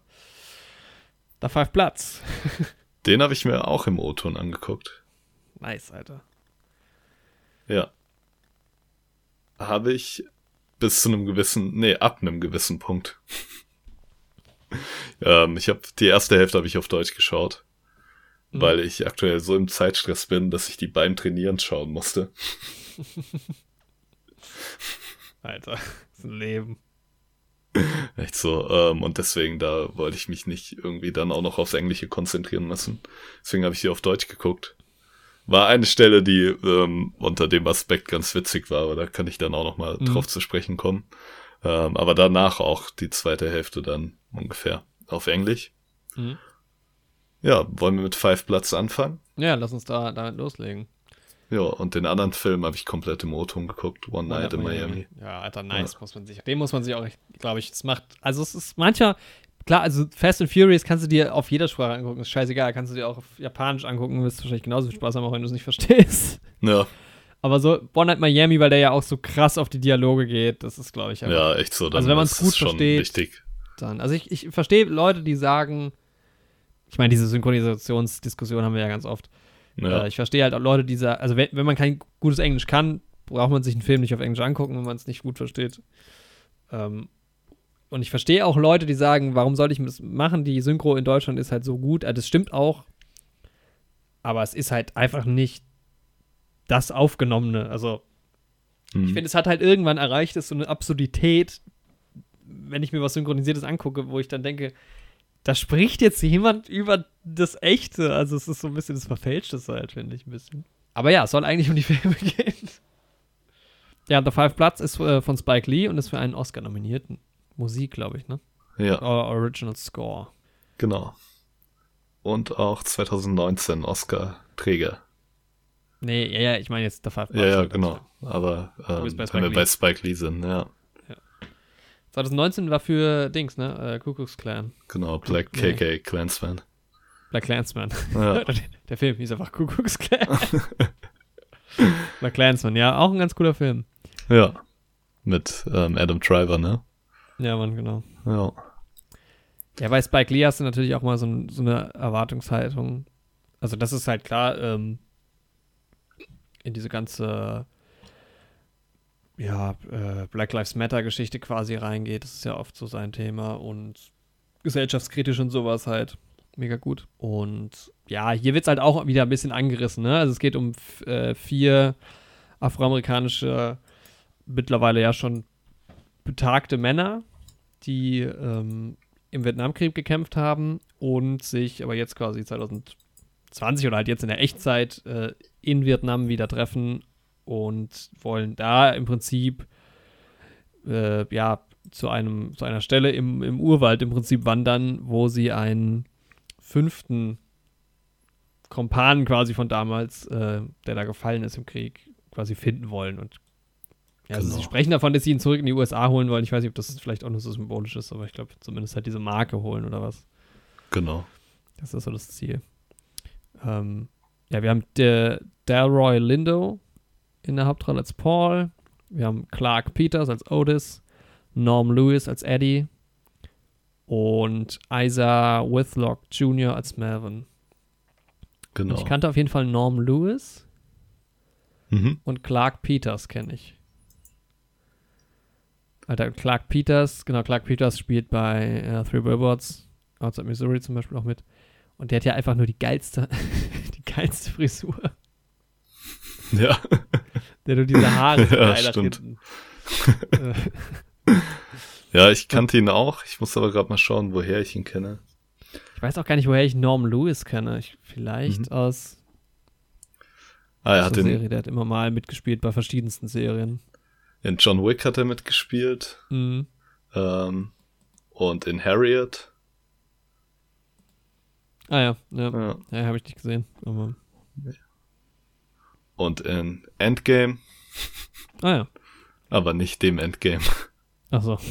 da Five Platz. Den habe ich mir auch im O-Ton angeguckt. Nice, Alter. Ja. Habe ich bis zu einem gewissen, nee, ab einem gewissen Punkt. ähm, ich habe die erste Hälfte habe ich auf Deutsch geschaut, Mhm. weil ich aktuell so im Zeitstress bin, dass ich die beim Trainieren schauen musste. Alter, das ist ein Leben. Echt so. Ähm, und deswegen, da wollte ich mich nicht irgendwie dann auch noch aufs Englische konzentrieren müssen. Deswegen habe ich sie auf Deutsch geguckt. War eine Stelle, die ähm, unter dem Aspekt ganz witzig war, aber da kann ich dann auch noch mal Mhm. drauf zu sprechen kommen. Ähm, aber danach auch die zweite Hälfte dann ungefähr auf Englisch. Mhm. Ja, wollen wir mit Five Platz anfangen? Ja, lass uns da damit loslegen. Ja, und den anderen Film habe ich komplett im O-Ton geguckt. One Night in Miami. Ja, Alter, nice, muss man sich. Den muss man sich auch, glaube ich, es macht. Also es ist mancher klar, also Fast and Furious kannst du dir auf jeder Sprache angucken, ist scheißegal. Kannst du dir auch auf Japanisch angucken, wirst wahrscheinlich genauso viel Spaß haben, auch wenn du es nicht verstehst. Ja. Aber so One Night Miami, weil der ja auch so krass auf die Dialoge geht, das ist, glaube ich, einfach, Ja, echt so. also wenn man es gut schon versteht, wichtig. dann. Also ich, ich verstehe Leute, die sagen, ich meine, diese Synchronisationsdiskussion haben wir ja ganz oft. Ja. Äh, ich verstehe halt auch Leute, die sagen, also wenn, wenn man kein gutes Englisch kann, braucht man sich einen Film nicht auf Englisch angucken, wenn man es nicht gut versteht. Ähm, und ich verstehe auch Leute, die sagen, warum soll ich das machen? Die Synchro in Deutschland ist halt so gut. Also das stimmt auch. Aber es ist halt einfach nicht das Aufgenommene. Also, Hm. ich finde, es hat halt irgendwann erreicht, ist so eine Absurdität, wenn ich mir was Synchronisiertes angucke, wo ich dann denke, da spricht jetzt jemand über das Echte. Also, es ist so ein bisschen das Verfälschte halt, finde ich ein bisschen. Aber ja, es soll eigentlich um die Filme gehen. Ja, The Five Bloods ist äh, von Spike Lee und ist für einen Oscar nominiert. Musik, glaube ich, ne? Ja, Or Original Score. genau. Und auch 2019 Oscar-Träger. Nee, ja, ja, ich meine jetzt The Five Bloods. Ja, ja, genau. Aber ähm, wenn wir bei Spike Lee sind, ja. 2019 war für Dings, ne? Äh, Ku Klux Klan. Genau, Black Nee. KK Clansman. Black Clansman. Ja, Der Film hieß einfach Ku Klux Klan. Black Clansman, ja, auch ein ganz cooler Film. ja. Mit ähm, Adam Driver, ne? Ja, Mann, genau. Ja. Ja, bei Spike Lee hast du natürlich auch mal so, so eine Erwartungshaltung. Also, das ist halt klar, ähm, in diese ganze ja, äh, Black Lives Matter-Geschichte quasi reingeht. Das ist ja oft so sein Thema und gesellschaftskritisch und sowas halt. Mega gut. Und ja, hier wird es halt auch wieder ein bisschen angerissen, ne? Also es geht um äh, vier afroamerikanische, mittlerweile ja schon betagte Männer, die ähm, im Vietnamkrieg gekämpft haben und sich aber jetzt quasi 2020 oder halt jetzt in der Echtzeit äh, in Vietnam wieder treffen und wollen da im Prinzip äh, ja zu einem zu einer Stelle im, im Urwald im Prinzip wandern, wo sie einen fünften Kompan quasi von damals, äh, der da gefallen ist im Krieg, quasi finden wollen und ja, also Genau. sie sprechen davon, dass sie ihn zurück in die USA holen wollen. Ich weiß nicht, ob das vielleicht auch nur so symbolisch ist, aber ich glaube zumindest halt diese Marke holen oder was. Genau. Das ist so das Ziel. Ähm, ja, wir haben der Delroy Lindo in der Hauptrolle als Paul. Wir haben Clark Peters als Otis. Norm Lewis als Eddie. Und Isa Whitlock Jr. als Melvin. Genau. Und ich kannte auf jeden Fall Norm Lewis mhm. und Clark Peters kenne ich. Alter, Clark Peters, genau, Clark Peters spielt bei äh, Three Billboards Outside Missouri zum Beispiel auch mit. Und der hat ja einfach nur die geilste, die geilste Frisur. Ja. Der nur diese Haare so Ja, stimmt. Äh, Ja, ich kannte ihn auch. Ich muss aber gerade mal schauen, woher ich ihn kenne. ich weiß auch gar nicht, woher ich Norm Lewis kenne. Ich, vielleicht Mhm. aus Ah, er hat der in, Serie. Der hat immer mal mitgespielt bei verschiedensten Serien. in John Wick hat er mitgespielt. Mhm. Ähm, und in Harriet. Ah ja, ja. Ja. Ja, habe ich nicht gesehen. Aber, Und in Endgame. ah ja. Aber nicht dem Endgame. Achso.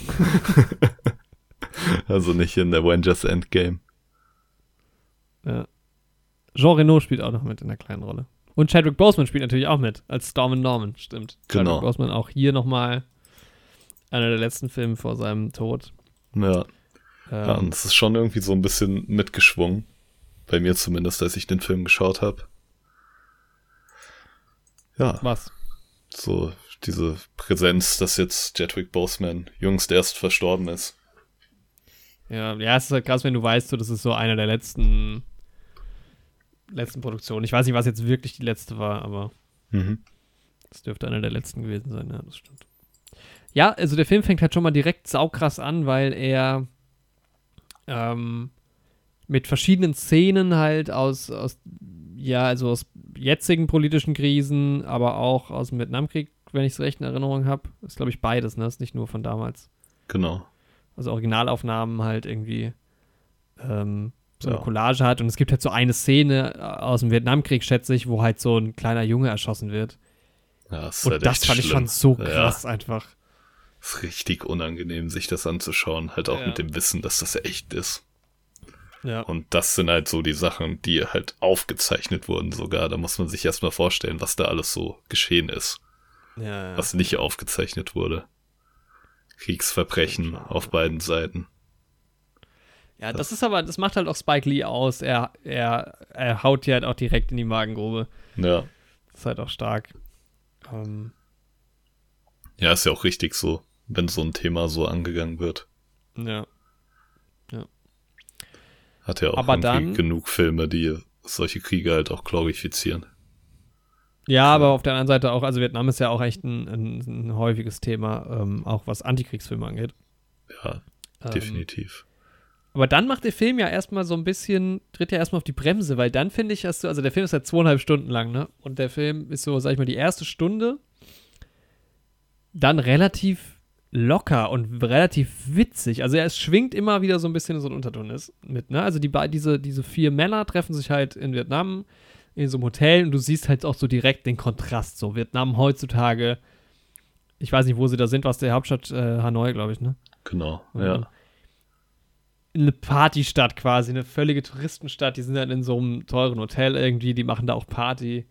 Also nicht in Avengers Endgame. Ja. Jean Reno spielt auch noch mit in der kleinen Rolle. Und Chadwick Boseman spielt natürlich auch mit, als Storm Norman, stimmt. Genau. Chadwick Boseman auch hier nochmal einer der letzten Filme vor seinem Tod. Ja. Ähm, ja, und es ist schon irgendwie so ein bisschen mitgeschwungen. Bei mir zumindest, als ich den Film geschaut habe. Ja, was? so diese Präsenz, dass jetzt Chadwick Boseman jüngst erst verstorben ist. Ja, ja, es ist halt krass, wenn du weißt, so, das ist so einer der letzten letzten Produktionen. Ich weiß nicht, was jetzt wirklich die letzte war, aber Mhm. das dürfte einer der letzten gewesen sein, ja, das stimmt. Ja, also der Film fängt halt schon mal direkt saukrass an, weil er ähm, mit verschiedenen Szenen halt aus, aus, ja, also aus jetzigen politischen Krisen, aber auch aus dem Vietnamkrieg, wenn ich es recht in Erinnerung habe. Ist, glaube ich, beides, ne? Ist nicht nur von damals. Genau. Also Originalaufnahmen halt irgendwie ähm, so eine Ja. Collage hat. Und es gibt halt so eine Szene aus dem Vietnamkrieg, schätze ich, wo halt so ein kleiner Junge erschossen wird. Ja, ist Und halt das fand ich schlimm. schon so Ja. krass einfach. ist richtig unangenehm, sich das anzuschauen. Halt auch Ja. mit dem Wissen, dass das echt ist. Ja. Und das sind halt so die Sachen, die halt aufgezeichnet wurden sogar. Da muss man sich erstmal vorstellen, was da alles so geschehen ist, ja, was nicht aufgezeichnet wurde. Kriegsverbrechen auf beiden Seiten. Ja, das ist aber, das macht halt auch Spike Lee aus. Er, er, er haut dir halt auch direkt in die Magengrube. Ja. Das ist halt auch stark. Ähm, Ja, ist ja auch richtig so, wenn so ein Thema so angegangen wird. ja. Hat ja auch Aber dann- genug Filme, die solche Kriege halt auch glorifizieren. Ja, aber auf der anderen Seite auch, also Vietnam ist ja auch echt ein, ein, ein häufiges Thema, ähm, auch was Antikriegsfilme angeht. Ja, Ähm, definitiv. Aber dann macht der Film ja erstmal so ein bisschen, tritt ja erstmal auf die Bremse, weil dann finde ich, hast du, also der Film ist halt zweieinhalb Stunden lang, ne? Und der Film ist so, sag ich mal, die erste Stunde dann relativ locker und relativ witzig. Also es schwingt immer wieder so ein bisschen so ein Unterton ist mit, ne? Also die, diese, diese vier Männer treffen sich halt in Vietnam in so einem Hotel und du siehst halt auch so direkt den Kontrast. So Vietnam heutzutage, ich weiß nicht, wo sie da sind, was der Hauptstadt äh, Hanoi, glaube ich, ne? Genau, Ja. ja. eine Partystadt quasi, eine völlige Touristenstadt. Die sind dann in so einem teuren Hotel irgendwie, die machen da auch Party.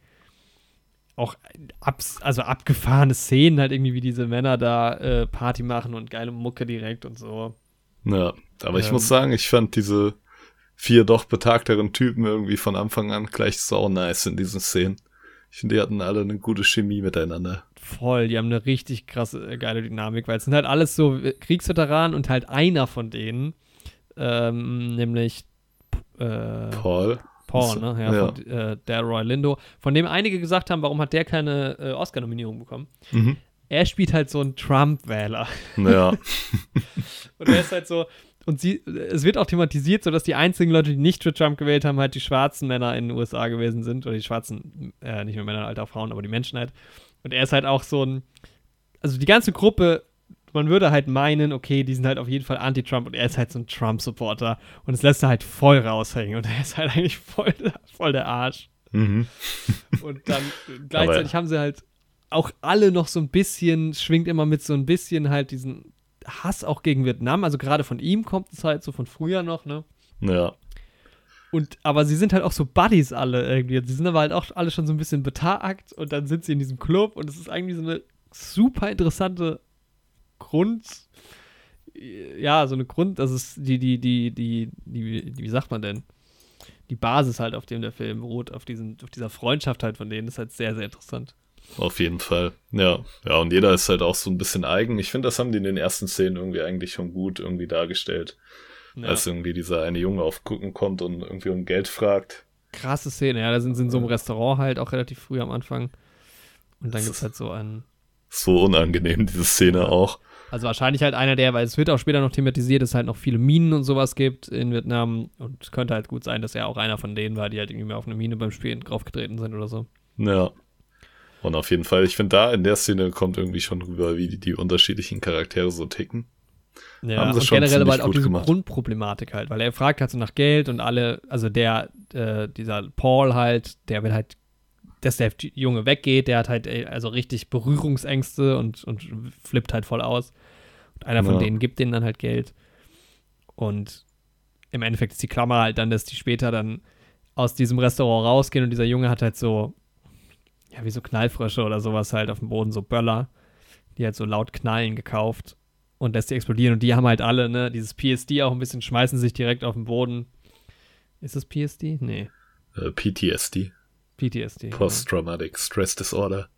Auch abs also abgefahrene Szenen halt irgendwie, wie diese Männer da äh, Party machen und geile Mucke direkt und so. Ja, aber ich Ähm. muss sagen, ich fand diese vier doch betagteren Typen irgendwie von Anfang an gleich sau nice in diesen Szenen. Ich finde, die hatten alle eine gute Chemie miteinander. Voll, die haben eine richtig krasse, äh, geile Dynamik, weil es sind halt alles so Kriegsveteranen und halt einer von denen, ähm, nämlich äh, Paul. Paul, ne? Ja, Ja. Von, äh, der Roy Lindo, von dem einige gesagt haben, warum hat der keine äh, Oscar-Nominierung bekommen? Mhm. Er spielt halt so einen Trump-Wähler. Ja, Und er ist halt so, und sie, es wird auch thematisiert, so dass die einzigen Leute, die nicht für Trump gewählt haben, halt die schwarzen Männer in den USA gewesen sind. Oder die schwarzen, äh, nicht nur Männer, auch Frauen, aber die Menschen halt. Und er ist halt auch so ein, also die ganze Gruppe, man würde halt meinen, okay, die sind halt auf jeden Fall anti-Trump und er ist halt so ein Trump-Supporter. Und es lässt er halt voll raushängen. Und er ist halt eigentlich voll, voll der Arsch. mhm. Und dann gleichzeitig haben sie halt auch alle noch so ein bisschen, schwingt immer mit so ein bisschen halt diesen Hass auch gegen Vietnam. Also gerade von ihm kommt es halt so von früher noch, ne? ja, Und, aber sie sind halt auch so Buddies alle irgendwie. Sie sind aber halt auch alle schon so ein bisschen betagt und dann sind sie in diesem Club und es ist eigentlich so eine super interessante Grund, ja, so eine Grund, das ist die, die, die, die, die, die, wie sagt man denn? Die Basis halt, auf dem der Film beruht, auf, diesen, auf dieser Freundschaft halt von denen, ist halt sehr, sehr interessant. auf jeden Fall. Ja, ja, und jeder ist halt auch so ein bisschen eigen. Ich finde, das haben die in den ersten Szenen irgendwie eigentlich schon gut irgendwie dargestellt. Ja. Als irgendwie dieser eine Junge auf Gucken kommt und irgendwie um Geld fragt. krasse Szene, ja, da sind sie in so einem Restaurant halt auch relativ früh am Anfang. Und dann gibt es ist- halt so einen, So unangenehm, diese Szene auch. Also wahrscheinlich halt einer der, weil es wird auch später noch thematisiert, dass es halt noch viele Minen und sowas gibt in Vietnam. Und es könnte halt gut sein, dass er auch einer von denen war, die halt irgendwie mal auf eine Mine beim Spielen draufgetreten sind oder so. Ja. Und auf jeden Fall, ich finde, da in der Szene kommt irgendwie schon rüber, wie die, die unterschiedlichen Charaktere so ticken. Ja, Haben sie und schon generell aber halt auch diese gemacht. Grundproblematik halt, weil er fragt halt so nach Geld und alle, also der, äh, dieser Paul halt, der will halt, dass der Junge weggeht, der hat halt äh, also richtig Berührungsängste und, und flippt halt voll aus. Einer von Ja. denen gibt denen dann halt Geld. Und im Endeffekt ist die Klammer halt dann, dass die später dann aus diesem Restaurant rausgehen und dieser Junge hat halt so, ja, wie so Knallfrösche oder sowas halt auf dem Boden, so Böller, die halt so laut knallen gekauft und lässt die explodieren. Und die haben halt alle, ne, dieses PSD auch ein bisschen, schmeißen sich direkt auf den Boden. Ist das PSD? Nee. Äh, PTSD, PTSD. Post-Traumatic Stress Disorder.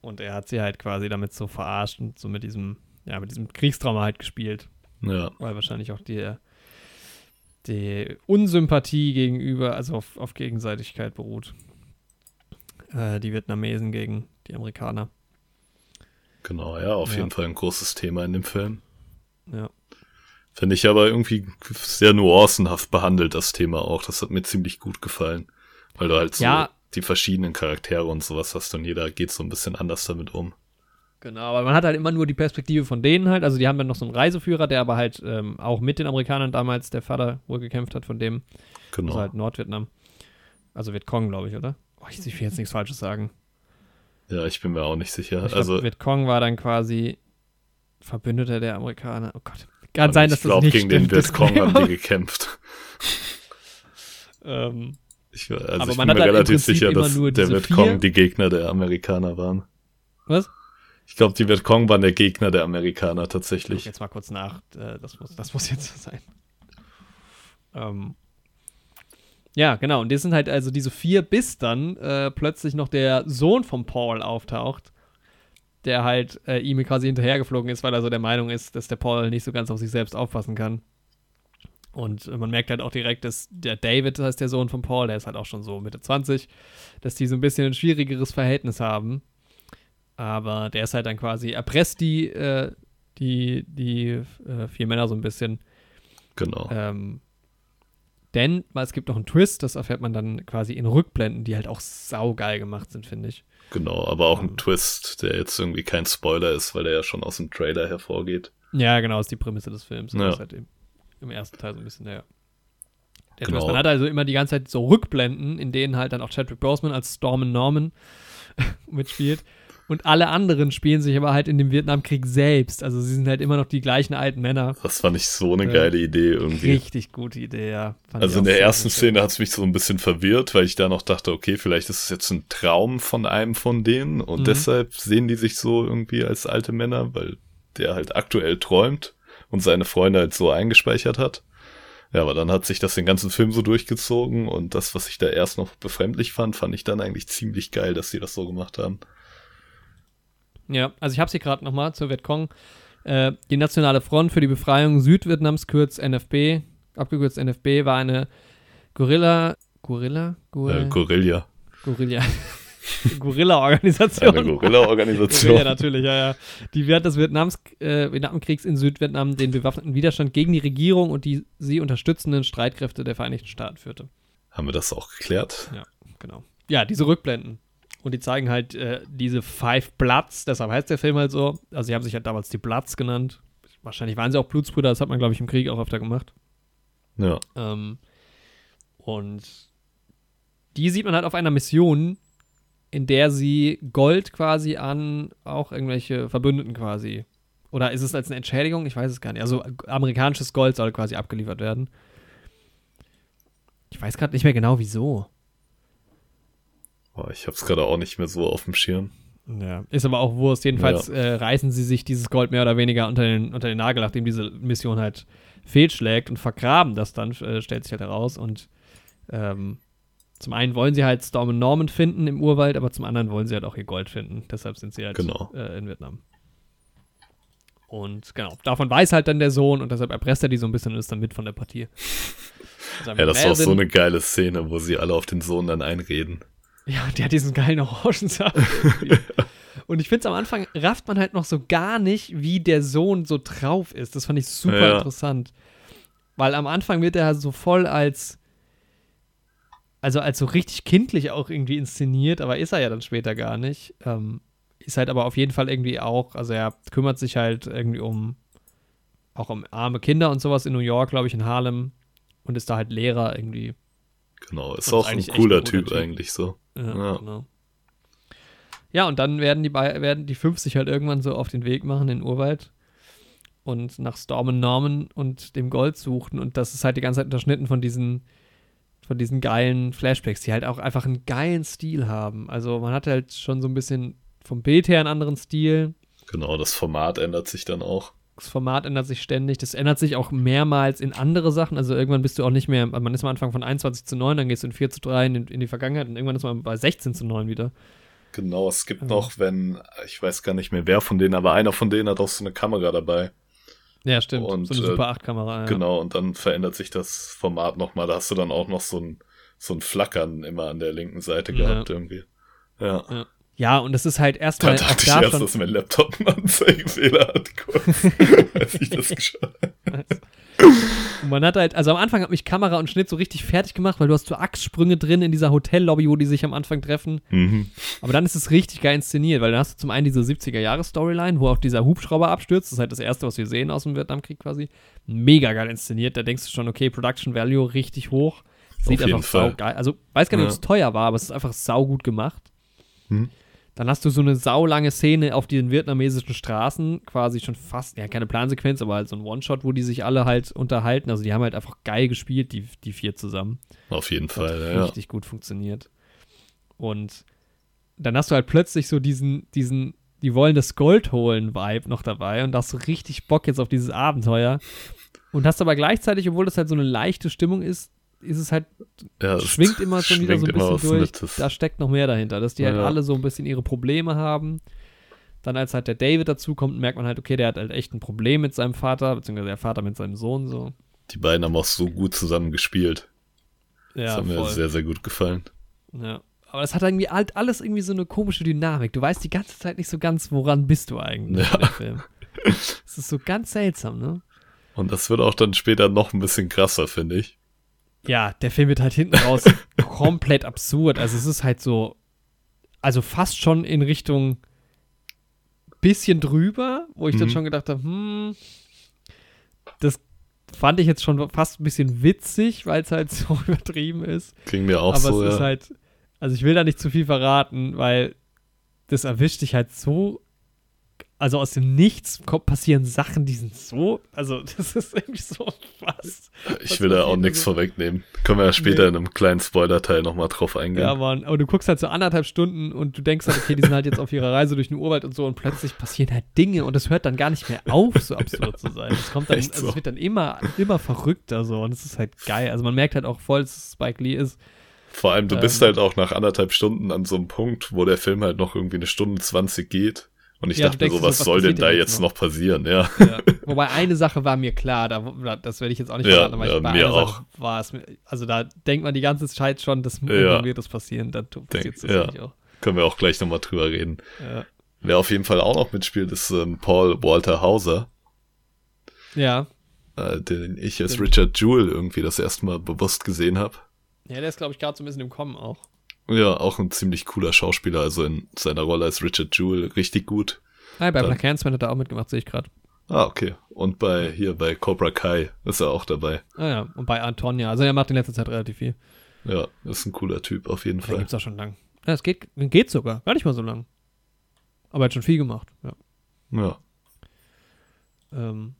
Und er hat sie halt quasi damit so verarscht und so mit diesem, ja, mit diesem Kriegstrauma halt gespielt. Ja, Weil wahrscheinlich auch die, die Unsympathie gegenüber, also auf, auf Gegenseitigkeit beruht. Äh, die Vietnamesen gegen die Amerikaner. genau, ja, auf Ja. jeden Fall ein großes Thema in dem Film. Ja. Finde ich aber irgendwie sehr nuancenhaft behandelt, das Thema auch. Das hat mir ziemlich gut gefallen. Weil du halt so Ja. Die verschiedenen Charaktere und sowas hast und jeder geht so ein bisschen anders damit um. Genau, aber man hat halt immer nur die Perspektive von denen halt. Also die haben dann noch so einen Reiseführer, der aber halt ähm, auch mit den Amerikanern damals, der Vater wohl gekämpft hat von dem. Genau. Also halt Nordvietnam. Also Vietcong, glaube ich, oder? Oh, ich will jetzt nichts Falsches sagen. Ja, ich bin mir auch nicht sicher. Ich also glaub, Vietcong war dann quasi Verbündeter der Amerikaner. Oh Gott. Kann sein, dass ich glaube, das nicht gegen den Vietcong haben die gekämpft. ähm, Ich, also Aber ich man bin hat mir halt relativ sicher, dass der Vietcong die Gegner der Amerikaner waren. was? Ich glaube, die Vietcong waren der Gegner der Amerikaner tatsächlich. Jetzt mal kurz nach. Äh, das, muss, das muss jetzt so sein. Ähm, ja, genau. Und das sind halt also diese vier, bis dann äh, plötzlich noch der Sohn von Paul auftaucht, der halt äh, ihm quasi hinterhergeflogen ist, weil er so der Meinung ist, dass der Paul nicht so ganz auf sich selbst aufpassen kann. Und man merkt halt auch direkt, dass der David, das heißt der Sohn von Paul, der ist halt auch schon so Mitte 20, dass die so ein bisschen ein schwierigeres Verhältnis haben. Aber der ist halt dann quasi, erpresst die, äh, die, die äh, vier Männer so ein bisschen. Genau. Ähm, denn weil es gibt noch einen Twist, das erfährt man dann quasi in Rückblenden, die halt auch saugeil gemacht sind, finde ich. Genau, aber auch ein Ähm. Twist, der jetzt irgendwie kein Spoiler ist, weil der ja schon aus dem Trailer hervorgeht. Ja, genau, ist die Prämisse des Films. Ja. Halt im, im ersten Teil so ein bisschen der. Der Genau. Man hat also immer die ganze Zeit so Rückblenden, in denen halt dann auch Chadwick Boseman als Stormin Norman mitspielt. Und alle anderen spielen sich aber halt in dem Vietnamkrieg selbst. Also sie sind halt immer noch die gleichen alten Männer. Das fand ich so eine geile Idee irgendwie. Richtig gute Idee, ja. Fand Also in der ersten Szene hat es mich so ein bisschen verwirrt, weil ich da noch dachte, okay, vielleicht ist es jetzt ein Traum von einem von denen und Mhm. deshalb sehen die sich so irgendwie als alte Männer, weil der halt aktuell träumt und seine Freunde halt so eingespeichert hat. Ja, aber dann hat sich das den ganzen Film so durchgezogen und das, was ich da erst noch befremdlich fand, fand ich dann eigentlich ziemlich geil, dass die das so gemacht haben. Ja, also ich habe sie gerade nochmal zur Vietcong. Äh, die Nationale Front für die Befreiung Südvietnams, kurz NFB, abgekürzt NFB, war eine Gorilla, Gorilla, Gorilla, Äh, Gorilla. Gorilla, Gorilla-Organisation. Eine Gorilla-Organisation. Ja, natürlich, ja, ja. Die während des Vietnams, äh, Vietnamkriegs in Südvietnam den bewaffneten Widerstand gegen die Regierung und die sie unterstützenden Streitkräfte der Vereinigten Staaten führte. Haben wir das auch geklärt? Ja, genau. Ja, diese Rückblenden. Und die zeigen halt äh, diese Five Bloods, deshalb heißt der Film halt so. Also, sie haben sich halt damals die Bloods genannt. Wahrscheinlich waren sie auch Blutsbrüder, das hat man, glaube ich, im Krieg auch öfter gemacht. Ja. Ähm, und die sieht man halt auf einer Mission, in der sie Gold quasi an auch irgendwelche Verbündeten quasi. Oder ist es als eine Entschädigung? Ich weiß es gar nicht. Also amerikanisches Gold soll quasi abgeliefert werden. Ich weiß gerade nicht mehr genau wieso. Boah, ich hab's gerade auch nicht mehr so auf dem Schirm. Ja, ist aber auch Wurst. Jedenfalls äh, reißen sie sich dieses Gold mehr oder weniger unter den, unter den Nagel, nachdem diese Mission halt fehlschlägt und vergraben das dann, äh, stellt sich halt heraus. Und ähm, zum einen wollen sie halt Storm und Norman finden im Urwald, aber zum anderen wollen sie halt auch ihr Gold finden. Deshalb sind sie halt Genau. äh, in Vietnam. Und genau, davon weiß halt dann der Sohn und deshalb erpresst er die so ein bisschen und ist dann mit von der Partie. Also Ja, das war auch so eine geile Szene, wo sie alle auf den Sohn dann einreden. Ja, der hat diesen geilen Orangensaft. und ich finde es am Anfang rafft man halt noch so gar nicht, wie der Sohn so drauf ist. Das fand ich super Ja. interessant. Weil am Anfang wird er so voll als, also als so richtig kindlich auch irgendwie inszeniert, aber ist er ja dann später gar nicht. Ähm, ist halt aber auf jeden Fall irgendwie auch, also er kümmert sich halt irgendwie um, auch um arme Kinder und sowas in New York, glaube ich, in Harlem. Und ist da halt Lehrer irgendwie. Genau, ist Und auch ein eigentlich echt cooler ein typ, Typ. eigentlich so. Ja, Ja. genau. Ja, und dann werden die, werden die fünf sich halt irgendwann so auf den Weg machen in den Urwald und nach Storm und Norman und dem Gold suchen. Und das ist halt die ganze Zeit unterschnitten von diesen, von diesen geilen Flashbacks, die halt auch einfach einen geilen Stil haben. Also man hat halt schon so ein bisschen vom Bild her einen anderen Stil. Genau, das Format ändert sich dann auch. Das Format ändert sich ständig. Das ändert sich auch mehrmals in andere Sachen. Also irgendwann bist du auch nicht mehr, man ist am Anfang von 21 zu 9, dann gehst du in 4 zu 3 in, in die Vergangenheit und irgendwann ist man bei 16 zu 9 wieder. Genau, es gibt Ja. noch, wenn, ich weiß gar nicht mehr wer von denen, aber einer von denen hat auch so eine Kamera dabei. Ja, stimmt. Und, so eine äh, Super 8-Kamera. Ja. Genau, und dann verändert sich das Format nochmal. Da hast du dann auch noch so ein, so ein Flackern immer an der linken Seite Ja. gehabt irgendwie. Ja. Ja, und das ist halt Da erstmal auch dachte ich da erst, dass mein Laptop einen Anzeigefehler hat, kurz, als ich das geschaut habe. Und man hat halt, also am Anfang hat mich Kamera und Schnitt so richtig fertig gemacht, weil du hast so Achssprünge drin in dieser Hotellobby, wo die sich am Anfang treffen. Mhm. Aber dann ist es richtig geil inszeniert, weil dann hast du zum einen diese 70er-Jahre-Storyline, wo auch dieser Hubschrauber abstürzt. Das ist halt das erste, was wir sehen aus dem Vietnamkrieg quasi. Mega geil inszeniert. Da denkst du schon, okay, Production Value richtig hoch. Sieht Auf jeden einfach Fall. saugeil. Also, weiß gar nicht, ob Ja. es teuer war, aber es ist einfach saugut gemacht. Hm. Dann hast du so eine saulange Szene auf den vietnamesischen Straßen, quasi schon fast, ja, keine Plansequenz, aber halt so ein One-Shot, wo die sich alle halt unterhalten. Also die haben halt einfach geil gespielt, die, die vier zusammen. Auf jeden Fall, hat ja. richtig gut funktioniert. Und dann hast du halt plötzlich so diesen, diesen, die wollen das Gold holen Vibe noch dabei und da hast du richtig Bock jetzt auf dieses Abenteuer. Und hast aber gleichzeitig, obwohl das halt so eine leichte Stimmung ist, ist es halt, ja es schwingt immer schon wieder so ein schwingt bisschen durch. Das- Da steckt noch mehr dahinter, dass die halt Ja. alle so ein bisschen ihre Probleme haben. Dann als halt der David dazukommt, merkt man halt, okay, der hat halt echt ein Problem mit seinem Vater, beziehungsweise der Vater mit seinem Sohn so. Die beiden haben auch so gut zusammen gespielt. Das Ja, hat mir voll. sehr, sehr gut gefallen. Ja. Aber das hat irgendwie halt alles irgendwie so eine komische Dynamik. Du weißt die ganze Zeit nicht so ganz, woran bist du eigentlich Ja. in dem Film. Das ist so ganz seltsam, ne? Und das wird auch dann später noch ein bisschen krasser, finde ich. Ja, der Film wird halt hinten raus komplett absurd. Also es ist halt so, also fast schon in Richtung bisschen drüber, wo ich dann Mhm. schon gedacht habe, hm, das fand ich jetzt schon fast ein bisschen witzig, weil es halt so übertrieben ist. Ging mir auch aber so, es ja. ist halt, also ich will da nicht zu viel verraten, weil das erwischt dich halt so, also aus dem Nichts passieren Sachen, die sind so, also das ist irgendwie so was. ich will da auch nichts also? vorwegnehmen. Können wir ja später Nee. in einem kleinen Spoiler-Teil nochmal drauf eingehen. Ja, Mann, aber du guckst halt so anderthalb Stunden und du denkst halt, okay, die sind halt jetzt auf ihrer Reise durch den Urwald und so und plötzlich passieren halt Dinge und es hört dann gar nicht mehr auf, so absurd zu sein. Es kommt dann, echt also so. es wird dann immer, immer verrückter so und es ist halt geil. Also man merkt halt auch voll, dass es Spike Lee ist. Vor allem, du bist Ähm. halt auch nach anderthalb Stunden an so einem Punkt, wo der Film halt noch irgendwie eine Stunde 20 geht. Und ich Ja, dachte mir so, was was soll denn da jetzt jetzt noch passieren? Ja, Ja. Wobei eine Sache war mir klar, da, das werde ich jetzt auch nicht verraten, aber ja, mir auch. War es mir, also da denkt man die ganze Zeit schon, das wird das passieren, dann passiert es ja. auch. können wir auch gleich nochmal drüber reden. Wer auf jeden Fall auch noch mitspielt, ist ähm, Paul Walter Hauser, ja. äh, den ich als. Richard Jewell irgendwie das erste Mal bewusst gesehen habe. Ja, der ist, glaube ich, gerade so ein bisschen im Kommen auch. Ja, auch ein ziemlich cooler Schauspieler, also in seiner Rolle als Richard Jewell richtig gut. Ah, bei Dann- Black Handsman hat er auch mitgemacht, sehe ich gerade. Ah, okay. Und bei hier bei Cobra Kai ist er auch dabei. Ah ja, und bei Antonia. Also er macht in letzter Zeit relativ viel. Ja, ist ein cooler Typ auf jeden Den Fall. gibt's auch schon lang. Ja, es geht, geht sogar. Gar nicht mal so lang. Aber er hat schon viel gemacht. Ja. Ja. Ähm.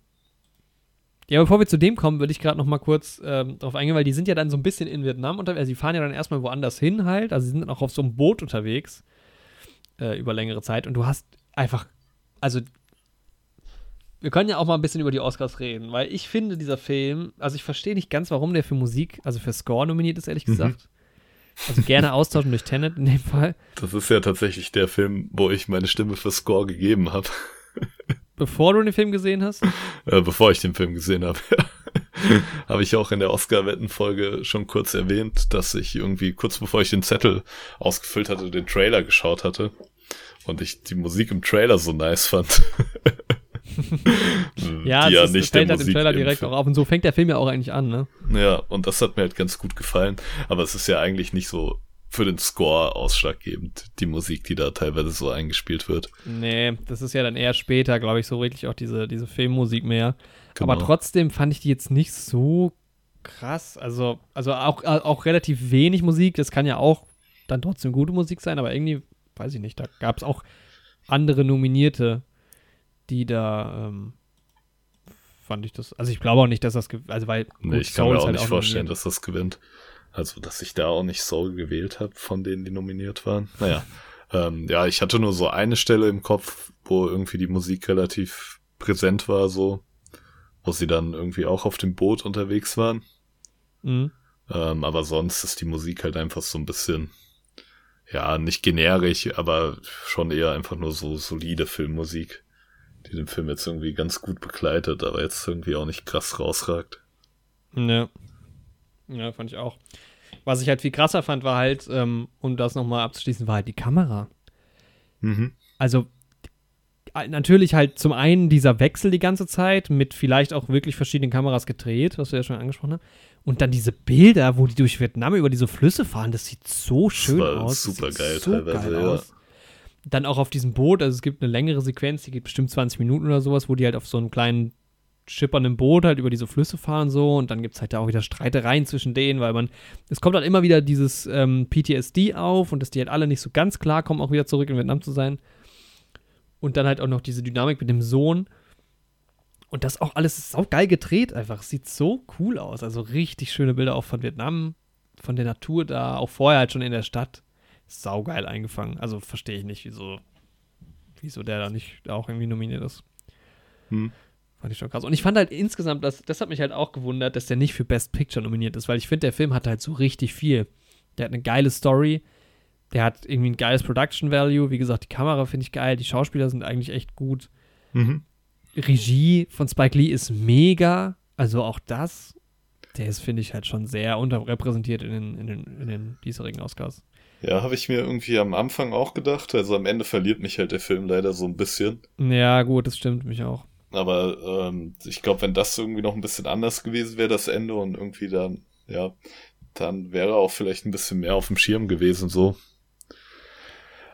Ja, bevor wir zu dem kommen, würde ich gerade noch mal kurz ähm, darauf eingehen, weil die sind ja dann so ein bisschen in Vietnam unterwegs. Also, die fahren ja dann erstmal woanders hin halt. Also, sie sind dann auch auf so einem Boot unterwegs äh, über längere Zeit. Und du hast einfach, also, wir können ja auch mal ein bisschen über die Oscars reden, weil ich finde, dieser Film, also ich verstehe nicht ganz, warum der für Musik, also für Score nominiert ist, ehrlich Mhm. gesagt. Also gerne austauschen durch Tenet in dem Fall. Das ist ja tatsächlich der Film, wo ich meine Stimme für Score gegeben habe, Bevor du den Film gesehen hast. äh, bevor ich den Film gesehen habe. habe ich auch in der Oscar-Wetten-Folge schon kurz erwähnt, dass ich irgendwie kurz bevor ich den Zettel ausgefüllt hatte, den Trailer geschaut hatte und ich die Musik im Trailer so nice fand. Ja, die es ist, nicht fällt halt im Trailer direkt Film- auch auf. Und so fängt der Film ja auch eigentlich an, ne? Ja, und das hat mir halt ganz gut gefallen. Aber es ist ja eigentlich nicht so für den Score ausschlaggebend, die Musik, die da teilweise so eingespielt wird. Nee, das ist ja dann eher später, glaube ich, so wirklich auch diese, diese Filmmusik mehr. Genau. Aber trotzdem fand ich die jetzt nicht so krass. Also, also auch, auch relativ wenig Musik. Das kann ja auch dann trotzdem gute Musik sein, aber irgendwie, weiß ich nicht, da gab es auch andere Nominierte, die da, ähm, fand ich das. Also ich glaube auch nicht, dass das, also weil Nee, ich kann mir auch halt nicht vorstellen, nominiert. dass das gewinnt. Also, dass ich da auch nicht Soul gewählt habe, von denen, die nominiert waren. Naja, ähm, ja, ich hatte nur so eine Stelle im Kopf, wo irgendwie die Musik relativ präsent war, so, wo sie dann irgendwie auch auf dem Boot unterwegs waren. Mhm. Ähm, aber sonst ist die Musik halt einfach so ein bisschen, ja, nicht generisch, aber schon eher einfach nur so solide Filmmusik, die den Film jetzt irgendwie ganz gut begleitet, aber jetzt irgendwie auch nicht krass rausragt. Ja. Ja, fand ich auch. Was ich halt viel krasser fand, war halt, ähm, um das nochmal abzuschließen, war halt die Kamera. Mhm. Also äh, natürlich halt zum einen dieser Wechsel die ganze Zeit mit vielleicht auch wirklich verschiedenen Kameras gedreht, was wir ja schon angesprochen haben. Und dann diese Bilder, wo die durch Vietnam über diese Flüsse fahren, das sieht so schön aus. Das super geil so teilweise, ja. Dann auch auf diesem Boot, also es gibt eine längere Sequenz, die geht bestimmt 20 Minuten oder sowas, wo die halt auf so einem kleinen schippernden Boot halt über diese Flüsse fahren so und dann gibt es halt da auch wieder Streitereien zwischen denen, weil man, es kommt halt immer wieder dieses ähm, PTSD auf und dass die halt alle nicht so ganz klar kommen, auch wieder zurück in Vietnam zu sein. Und dann halt auch noch diese Dynamik mit dem Sohn. Und das auch alles sau geil gedreht einfach. Sieht so cool aus. Also richtig schöne Bilder auch von Vietnam, von der Natur da, auch vorher halt schon in der Stadt. Sau geil eingefangen. Also verstehe ich nicht, wieso, wieso der da nicht auch irgendwie nominiert ist. Hm. Fand ich schon krass. Und ich fand halt insgesamt, das, das hat mich halt auch gewundert, dass der nicht für Best Picture nominiert ist, weil ich finde, der Film hat halt so richtig viel. Der hat eine geile Story, der hat irgendwie ein geiles Production Value. Wie gesagt, die Kamera finde ich geil, die Schauspieler sind eigentlich echt gut. Mhm. Regie von Spike Lee ist mega. Also auch das, der ist, finde ich, halt schon sehr unterrepräsentiert in den, in den, in den diesjährigen Oscars. Ja, habe ich mir irgendwie am Anfang auch gedacht. Also am Ende verliert mich halt der Film leider so ein bisschen. Ja, gut, das stimmt mich auch. Aber ähm, ich glaube, wenn das irgendwie noch ein bisschen anders gewesen wäre, das Ende und irgendwie dann, ja, dann wäre auch vielleicht ein bisschen mehr auf dem Schirm gewesen so.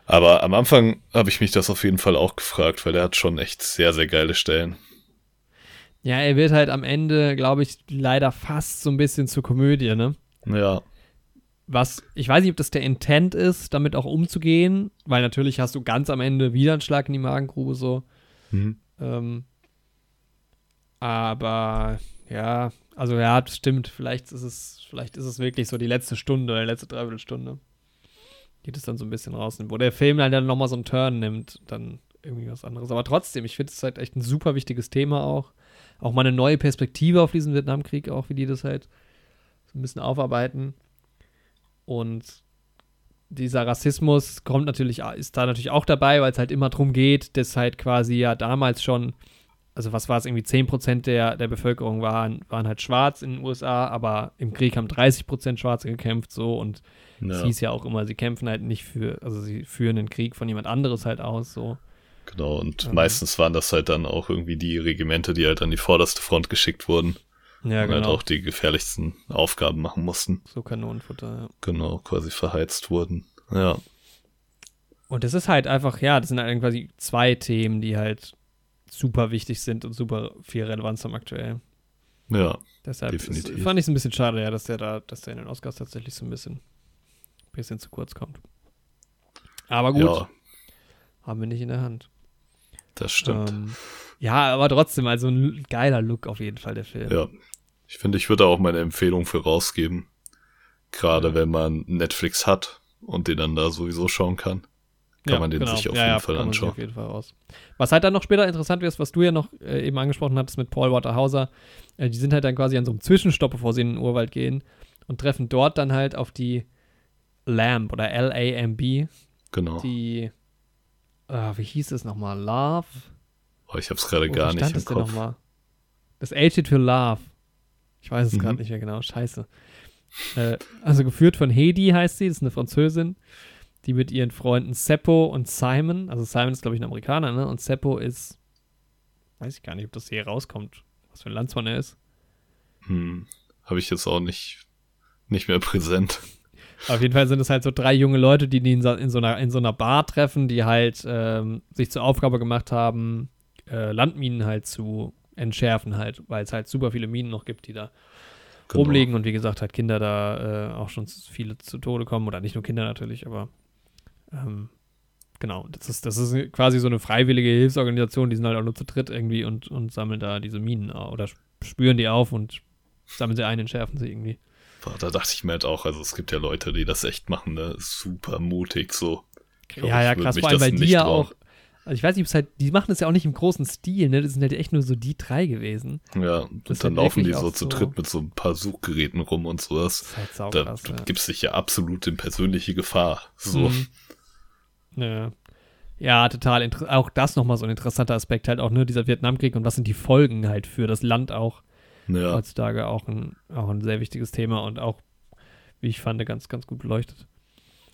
Aber am Anfang habe ich mich das auf jeden Fall auch gefragt, weil der hat schon echt sehr, sehr geile Stellen. Ja, er wird halt am Ende, glaube ich, leider fast so ein bisschen zur Komödie, ne? Ja. Was, ich weiß nicht, ob das der Intent ist, damit auch umzugehen, weil natürlich hast du ganz am Ende wieder einen Schlag in die Magengrube so. Mhm. Ähm, aber ja, also ja, das stimmt. Vielleicht ist es, vielleicht ist es wirklich so die letzte Stunde oder die letzte Dreiviertelstunde. Geht es dann so ein bisschen raus, wo der Film dann nochmal so einen Turn nimmt, dann irgendwie was anderes. Aber trotzdem, ich finde es halt echt ein super wichtiges Thema auch. Auch mal eine neue Perspektive auf diesen Vietnamkrieg, auch wie die das halt so ein bisschen aufarbeiten. Und dieser Rassismus kommt natürlich, ist da natürlich auch dabei, weil es halt immer darum geht, dass halt quasi ja damals schon also was war es, irgendwie 10% der, der Bevölkerung waren, waren halt schwarz in den USA, aber im Krieg haben 30% Schwarze gekämpft so und ja. es hieß ja auch immer, sie kämpfen halt nicht für, also sie führen den Krieg von jemand anderes halt aus so. Genau, und ähm. meistens waren das halt dann auch irgendwie die Regimente, die halt an die vorderste Front geschickt wurden. Ja, und halt genau. halt auch die gefährlichsten Aufgaben machen mussten. So Kanonenfutter, ja. Genau, quasi verheizt wurden. Ja. Und das ist halt einfach, ja, das sind halt quasi zwei Themen, die halt super wichtig sind und super viel Relevanz haben aktuell. Ja. Deshalb definitiv. Ist, fand ich es ein bisschen schade, ja, dass der da, dass der in den Oscars tatsächlich so ein bisschen, bisschen zu kurz kommt. Aber gut. Ja. Haben wir nicht in der Hand. Das stimmt. Ähm, ja, aber trotzdem, also ein geiler Look auf jeden Fall, der Film. Ja. Ich finde, ich würde auch meine Empfehlung für rausgeben. Gerade ja. wenn man Netflix hat und den dann da sowieso schauen kann kann ja, man den genau. sich auf ja, jeden Fall anschauen. auf jeden Fall. Was halt dann noch später interessant wird, was du ja noch äh, eben angesprochen hattest mit Paul Waterhauser, äh, die sind halt dann quasi an so einem Zwischenstopp, bevor sie in den Urwald gehen und treffen dort dann halt auf die LAMB oder L-A-M-B. Genau. Die, äh, wie hieß es nochmal? Love? Oh, ich hab's gerade gar nicht im Kopf. Das L steht für Love. Ich weiß es mhm. gerade nicht mehr genau. Scheiße. Äh, also geführt von Hedi heißt sie, das ist eine Französin die mit ihren Freunden Seppo und Simon, also Simon ist, glaube ich, ein Amerikaner, ne? Und Seppo ist, weiß ich gar nicht, ob das hier rauskommt, was für ein Landsmann er ist. Hm, habe ich jetzt auch nicht, nicht mehr präsent. Auf jeden Fall sind es halt so drei junge Leute, die, in, so, in, so, einer, in so einer Bar treffen, die halt ähm, sich zur Aufgabe gemacht haben, äh, Landminen halt zu entschärfen halt, weil es halt super viele Minen noch gibt, die da genau. rumliegen und wie gesagt halt Kinder da äh, auch schon viele zu Tode kommen oder nicht nur Kinder natürlich, aber ähm, genau, das ist, das ist quasi so eine freiwillige Hilfsorganisation, die sind halt auch nur zu dritt irgendwie und, und sammeln da diese Minen oder spüren die auf und sammeln sie ein, entschärfen sie irgendwie. Da dachte ich mir halt auch, also es gibt ja Leute, die das echt machen, ne? Super mutig so. Glaub, ja, ja, krass, vor allem, weil die ja auch, also ich weiß nicht, ob es halt, die machen das ja auch nicht im großen Stil, ne? Das sind halt echt nur so die drei gewesen. Ja, und dann laufen die so zu dritt mit so ein paar Suchgeräten rum und sowas. Das ist halt da krass, ja. gibst dich ja absolut in persönliche Gefahr. So. Mhm. Ja. Ja, total. Auch das nochmal so ein interessanter Aspekt, halt auch nur ne, dieser Vietnamkrieg und was sind die Folgen halt für das Land auch. Ja. Heutzutage auch ein, auch ein sehr wichtiges Thema und auch, wie ich fand, ganz, ganz gut beleuchtet.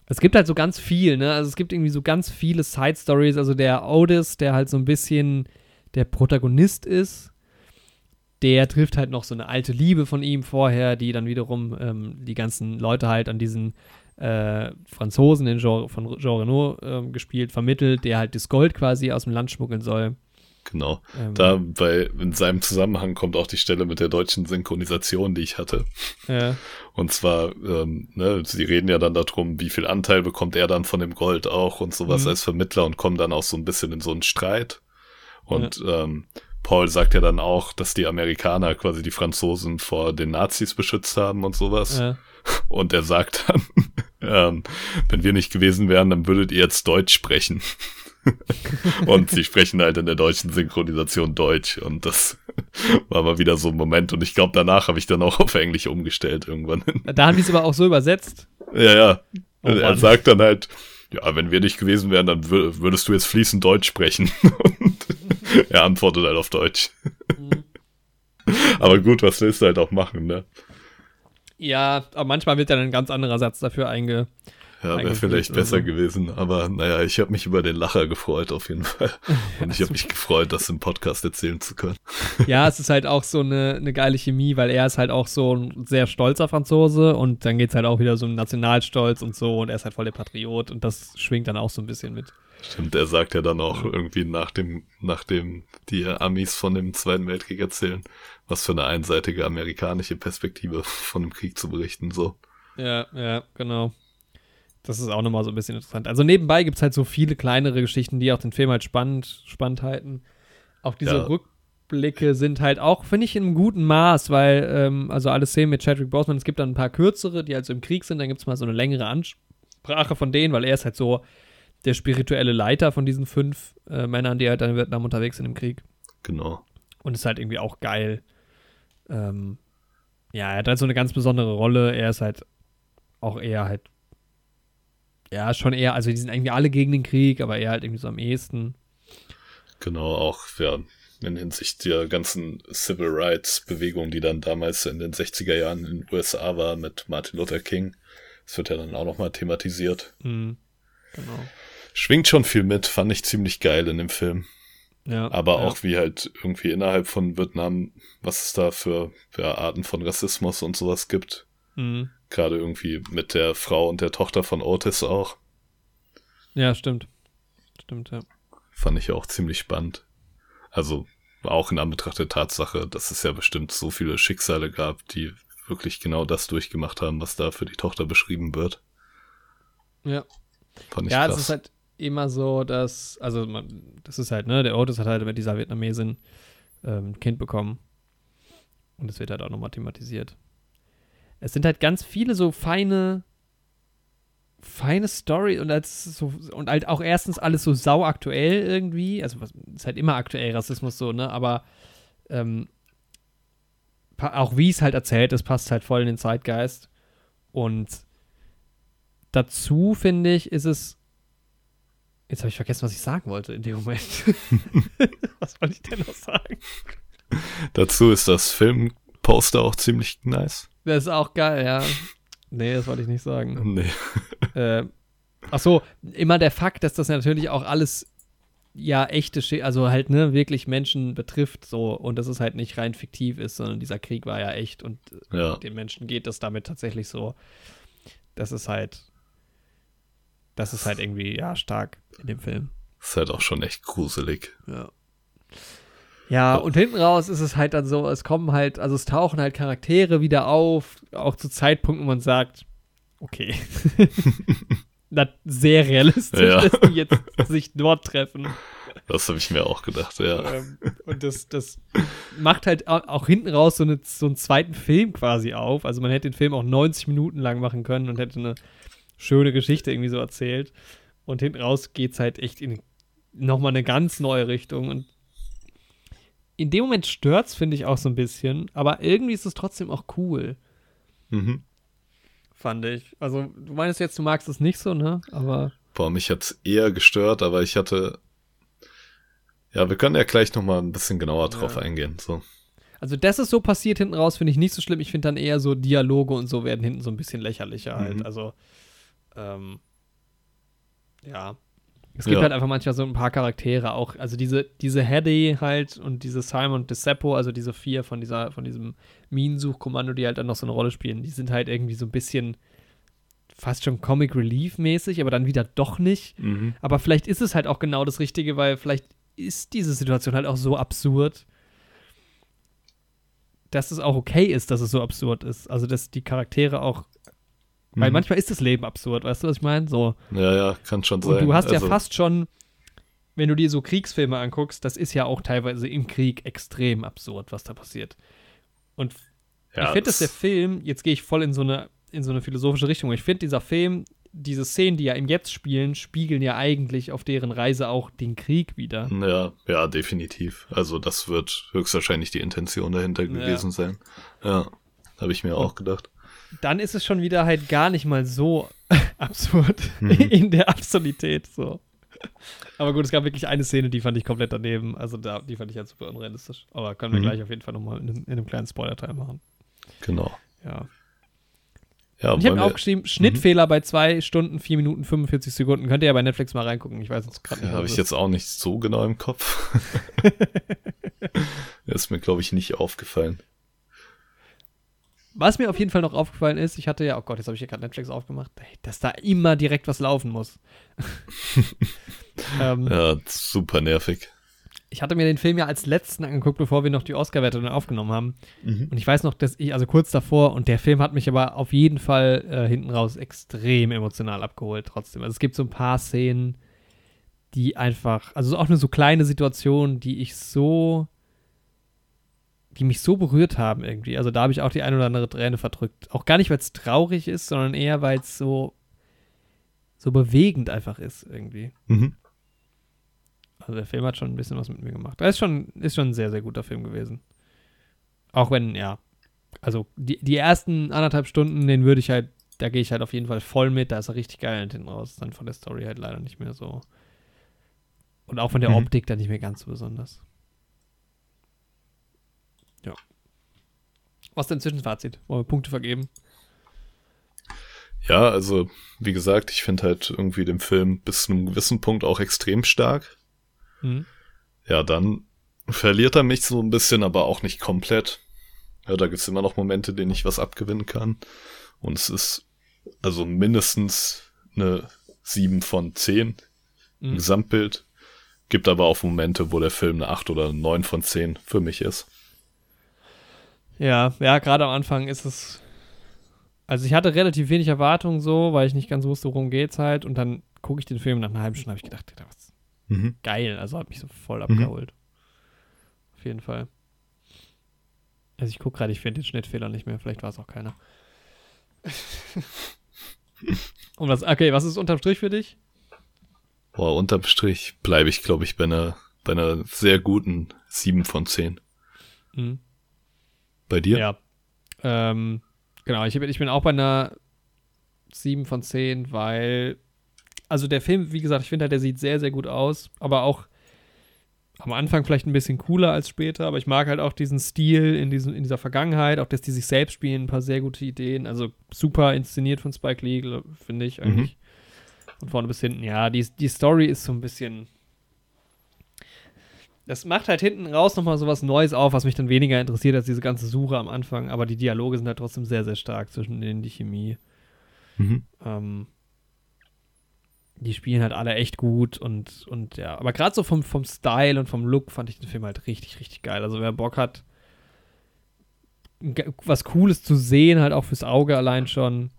Es gibt halt so ganz viel, ne? Also es gibt irgendwie so ganz viele Side Stories. Also der Otis, der halt so ein bisschen der Protagonist ist, der trifft halt noch so eine alte Liebe von ihm vorher, die dann wiederum ähm, die ganzen Leute halt an diesen äh, Franzosen, den Jean, von Jean Renault äh, gespielt, vermittelt, der halt das Gold quasi aus dem Land schmuggeln soll. Genau. Ähm, da bei in seinem Zusammenhang kommt auch die Stelle mit der deutschen Synchronisation, die ich hatte. Ja. Und zwar, ähm, ne, sie reden ja dann darum, wie viel Anteil bekommt er dann von dem Gold auch und sowas mhm. als Vermittler und kommen dann auch so ein bisschen in so einen Streit. Und ja. ähm, Paul sagt ja dann auch, dass die Amerikaner quasi die Franzosen vor den Nazis beschützt haben und sowas. Ja. Und er sagt dann, ähm, wenn wir nicht gewesen wären, dann würdet ihr jetzt Deutsch sprechen. und sie sprechen halt in der deutschen Synchronisation Deutsch und das war mal wieder so ein Moment und ich glaube danach habe ich dann auch auf Englisch umgestellt irgendwann. Da haben die es aber auch so übersetzt. Ja, ja. Oh, er sagt dann halt, ja, wenn wir nicht gewesen wären, dann würdest du jetzt fließend Deutsch sprechen. und er antwortet halt auf Deutsch. Mhm. aber gut, was willst du halt auch machen, ne? Ja, aber manchmal wird dann ein ganz anderer Satz dafür einge, ja, wäre vielleicht besser so. gewesen. Aber naja, ich habe mich über den Lacher gefreut auf jeden Fall. Und ich habe mich gefreut, das im Podcast erzählen zu können. Ja, es ist halt auch so eine, eine geile Chemie, weil er ist halt auch so ein sehr stolzer Franzose und dann geht es halt auch wieder so um Nationalstolz und so und er ist halt voll der Patriot und das schwingt dann auch so ein bisschen mit. Stimmt, er sagt ja dann auch irgendwie nach dem, nachdem die Amis von dem Zweiten Weltkrieg erzählen, was für eine einseitige amerikanische Perspektive von dem Krieg zu berichten, so. Ja, ja, genau. Das ist auch nochmal so ein bisschen interessant. Also nebenbei gibt es halt so viele kleinere Geschichten, die auch den Film halt spannend, spannend halten. Auch diese ja. Rückblicke sind halt auch, finde ich, in einem guten Maß, weil, ähm, also alle Szenen mit Chadwick Boseman, es gibt dann ein paar kürzere, die halt so im Krieg sind, dann gibt es mal so eine längere Ansprache von denen, weil er ist halt so der spirituelle Leiter von diesen fünf äh, Männern, die halt dann in Vietnam unterwegs sind im Krieg. Genau. Und ist halt irgendwie auch geil. Ähm, ja, er hat halt so eine ganz besondere Rolle. Er ist halt auch eher halt ja, schon eher, also die sind irgendwie alle gegen den Krieg, aber eher halt irgendwie so am ehesten. Genau, auch ja, in Hinsicht der ganzen Civil Rights Bewegung, die dann damals in den 60er Jahren in den USA war mit Martin Luther King. Das wird ja dann auch nochmal thematisiert. Mhm, genau. Schwingt schon viel mit, fand ich ziemlich geil in dem Film. Ja, aber ja. auch wie halt irgendwie innerhalb von Vietnam, was es da für, für Arten von Rassismus und sowas gibt. Mhm. Gerade irgendwie mit der Frau und der Tochter von Otis auch. Ja, stimmt. Stimmt, ja. Fand ich auch ziemlich spannend. Also auch in Anbetracht der Tatsache, dass es ja bestimmt so viele Schicksale gab, die wirklich genau das durchgemacht haben, was da für die Tochter beschrieben wird. Ja. Fand ich ja, krass. es ist halt immer so, dass, also man, das ist halt, ne, der Otis hat halt mit dieser Vietnamesin ähm, ein Kind bekommen. Und es wird halt auch nochmal thematisiert es sind halt ganz viele so feine, feine Story und als so und halt auch erstens alles so sau aktuell irgendwie. Also was, ist halt immer aktuell Rassismus so, ne? Aber ähm, auch wie es halt erzählt ist, passt halt voll in den Zeitgeist. Und dazu finde ich, ist es. Jetzt habe ich vergessen, was ich sagen wollte in dem Moment. was wollte ich denn noch sagen? Dazu ist das Filmposter auch ziemlich nice. Das ist auch geil, ja. Nee, das wollte ich nicht sagen. Nee. Äh, ach so, immer der Fakt, dass das natürlich auch alles ja echte, also halt ne, wirklich Menschen betrifft so und dass es halt nicht rein fiktiv ist, sondern dieser Krieg war ja echt und ja. den Menschen geht das damit tatsächlich so. Das ist halt, das ist halt irgendwie ja stark in dem Film. Ist halt auch schon echt gruselig. Ja. Ja, und hinten raus ist es halt dann so, es kommen halt, also es tauchen halt Charaktere wieder auf, auch zu Zeitpunkten, wo man sagt, okay, das sehr realistisch, ja. dass die jetzt sich dort treffen. Das habe ich mir auch gedacht, ja. Ähm, und das, das macht halt auch hinten raus so, eine, so einen zweiten Film quasi auf. Also man hätte den Film auch 90 Minuten lang machen können und hätte eine schöne Geschichte irgendwie so erzählt. Und hinten raus geht es halt echt in nochmal eine ganz neue Richtung. Und in dem Moment stört es, finde ich, auch so ein bisschen, aber irgendwie ist es trotzdem auch cool. Mhm. Fand ich. Also, du meinst jetzt, du magst es nicht so, ne? Aber. Boah, mich hat es eher gestört, aber ich hatte. Ja, wir können ja gleich nochmal ein bisschen genauer drauf ja. eingehen. So. Also, dass es so passiert hinten raus, finde ich nicht so schlimm. Ich finde dann eher so Dialoge und so werden hinten so ein bisschen lächerlicher halt. Mhm. Also, ähm, ja. Es gibt ja. halt einfach manchmal so ein paar Charaktere auch. Also diese, diese Hedy halt und diese Simon DeSeppo, also diese vier von dieser, von diesem Minensuchkommando, die halt dann noch so eine Rolle spielen, die sind halt irgendwie so ein bisschen fast schon Comic Relief mäßig, aber dann wieder doch nicht. Mhm. Aber vielleicht ist es halt auch genau das Richtige, weil vielleicht ist diese Situation halt auch so absurd, dass es auch okay ist, dass es so absurd ist. Also, dass die Charaktere auch. Weil Mhm. manchmal ist das Leben absurd, weißt du, was ich meine? So. Ja, ja, kann schon sein. Und du hast Also, ja fast schon, wenn du dir so Kriegsfilme anguckst, das ist ja auch teilweise im Krieg extrem absurd, was da passiert. Und ja, ich finde, dass der Film, jetzt gehe ich voll in so eine, in so eine philosophische Richtung, ich finde, dieser Film, diese Szenen, die ja im Jetzt spielen, spiegeln ja eigentlich auf deren Reise auch den Krieg wieder. Ja, ja, definitiv. Also das wird höchstwahrscheinlich die Intention dahinter gewesen sein. Ja, habe ich mir auch gedacht. Dann ist es schon wieder halt gar nicht mal so absurd Mhm. in der Absurdität, so. Aber gut, es gab wirklich eine Szene, die fand ich komplett daneben. Also da, die fand ich halt super unrealistisch. Aber können wir Mhm. gleich auf jeden Fall nochmal in, einem- in einem kleinen Spoiler-Teil machen. Genau. Ja. Ja, ich habe mir aufgeschrieben, Schnittfehler bei 2 Stunden, 4 Minuten, 45 Sekunden. Könnt ihr ja bei Netflix mal reingucken. Ich weiß jetzt gerade ja, nicht. habe was ich es jetzt auch nicht so genau im Kopf. ist mir, glaube ich, nicht aufgefallen. Was mir auf jeden Fall noch aufgefallen ist, ich hatte ja, oh Gott, jetzt habe ich hier gerade Netflix aufgemacht, dass da immer direkt was laufen muss. ähm, Ja, super nervig. Ich hatte mir den Film ja als letzten angeguckt, bevor wir noch die Oscar-Werte dann aufgenommen haben. Mhm. Und ich weiß noch, dass ich, also kurz davor, und der Film hat mich aber auf jeden Fall äh, hinten raus extrem emotional abgeholt trotzdem. Also es gibt so ein paar Szenen, die einfach, also auch nur so kleine Situationen, die ich so, die mich so berührt haben irgendwie. Also da habe ich auch die ein oder andere Träne verdrückt. Auch gar nicht, weil es traurig ist, sondern eher, weil es so, so bewegend einfach ist irgendwie. Mhm. Also der Film hat schon ein bisschen was mit mir gemacht. Er ist schon, ist schon ein sehr, sehr guter Film gewesen. Auch wenn, ja, also die, die ersten anderthalb Stunden, den würde ich halt, da gehe ich halt auf jeden Fall voll mit, da ist er richtig geil hinten raus. Dann von der Story halt leider nicht mehr so. Und auch von der Mhm. Optik dann nicht mehr ganz so besonders. Ja. Was denn Zwischenfazit? Wollen wir Punkte vergeben? Ja, also, wie gesagt, ich finde halt irgendwie den Film bis zu einem gewissen Punkt auch extrem stark. Mhm. Ja, dann verliert er mich so ein bisschen, aber auch nicht komplett. Ja, da gibt's immer noch Momente, denen ich was abgewinnen kann. Und es ist also mindestens eine 7 von 10 im Mhm. Gesamtbild. Gibt aber auch Momente, wo der Film eine 8 oder 9 von 10 für mich ist. Ja, ja, gerade am Anfang ist es. Also ich hatte relativ wenig Erwartungen so, weil ich nicht ganz wusste, worum geht's halt. Und dann gucke ich den Film nach einer halben Stunde habe ich gedacht, was Mhm. geil. Also hat mich so voll abgeholt. Auf jeden Fall. Also ich gucke gerade, ich finde den Schnittfehler nicht mehr. Vielleicht war es auch keiner. Und was, okay, was ist unterm Strich für dich? Boah, unterm Strich bleibe ich, glaube ich, bei einer, bei einer sehr guten 7 von 10. Mhm. Bei dir? Ja. Ähm, genau, ich, bin- ich bin auch bei einer 7 von 10, weil, also der Film, wie gesagt, ich finde halt, der sieht sehr, sehr gut aus, aber auch am Anfang vielleicht ein bisschen cooler als später, aber ich mag halt auch diesen Stil in, diesem, in dieser Vergangenheit, auch dass die sich selbst spielen, ein paar sehr gute Ideen, also super inszeniert von Spike Lee, finde ich eigentlich. Von vorne bis hinten, ja, die, die Story ist so ein bisschen. Das macht halt hinten raus nochmal so was Neues auf, was mich dann weniger interessiert als diese ganze Suche am Anfang. Aber die Dialoge sind halt trotzdem sehr, sehr stark zwischen denen, die Chemie. Mhm. Ähm, die spielen halt alle echt gut und, und ja. Aber gerade so vom, vom Style und vom Look fand ich den Film halt richtig, richtig geil. Also wer Bock hat, was Cooles zu sehen, halt auch fürs Auge allein schon,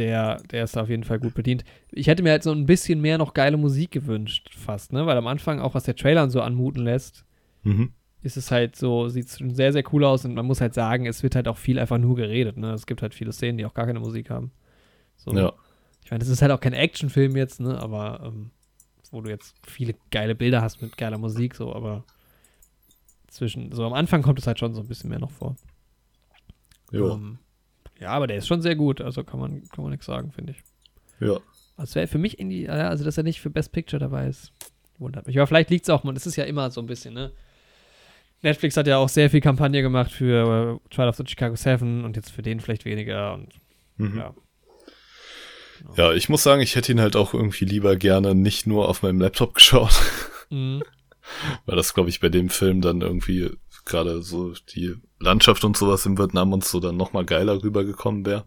der, der ist da auf jeden Fall gut bedient. Ich hätte mir halt so ein bisschen mehr noch geile Musik gewünscht, fast, ne? Weil am Anfang, auch was der Trailer so anmuten lässt, Mhm. ist es halt so, sieht schon sehr, sehr cool aus und man muss halt sagen, es wird halt auch viel einfach nur geredet, ne? Es gibt halt viele Szenen, die auch gar keine Musik haben. So. Ja. Ich meine, das ist halt auch kein Actionfilm jetzt, ne? Aber ähm, wo du jetzt viele geile Bilder hast mit geiler Musik, so, aber zwischen, so am Anfang kommt es halt schon so ein bisschen mehr noch vor. Ja. Ähm, ja, aber der ist schon sehr gut, also kann man, kann man nichts sagen, finde ich. Ja. Also wäre für mich irgendwie, ja, also dass er nicht für Best Picture dabei ist, wundert mich. Aber vielleicht liegt es auch, man, das ist ja immer so ein bisschen, ne? Netflix hat ja auch sehr viel Kampagne gemacht für äh, Trial of the Chicago 7 und jetzt für den vielleicht weniger und Mhm. ja. Ja, ich muss sagen, ich hätte ihn halt auch irgendwie lieber gerne nicht nur auf meinem Laptop geschaut, Mhm. weil das, glaube ich, bei dem Film dann irgendwie gerade so die Landschaft und sowas in Vietnam und so dann nochmal geiler rübergekommen wäre.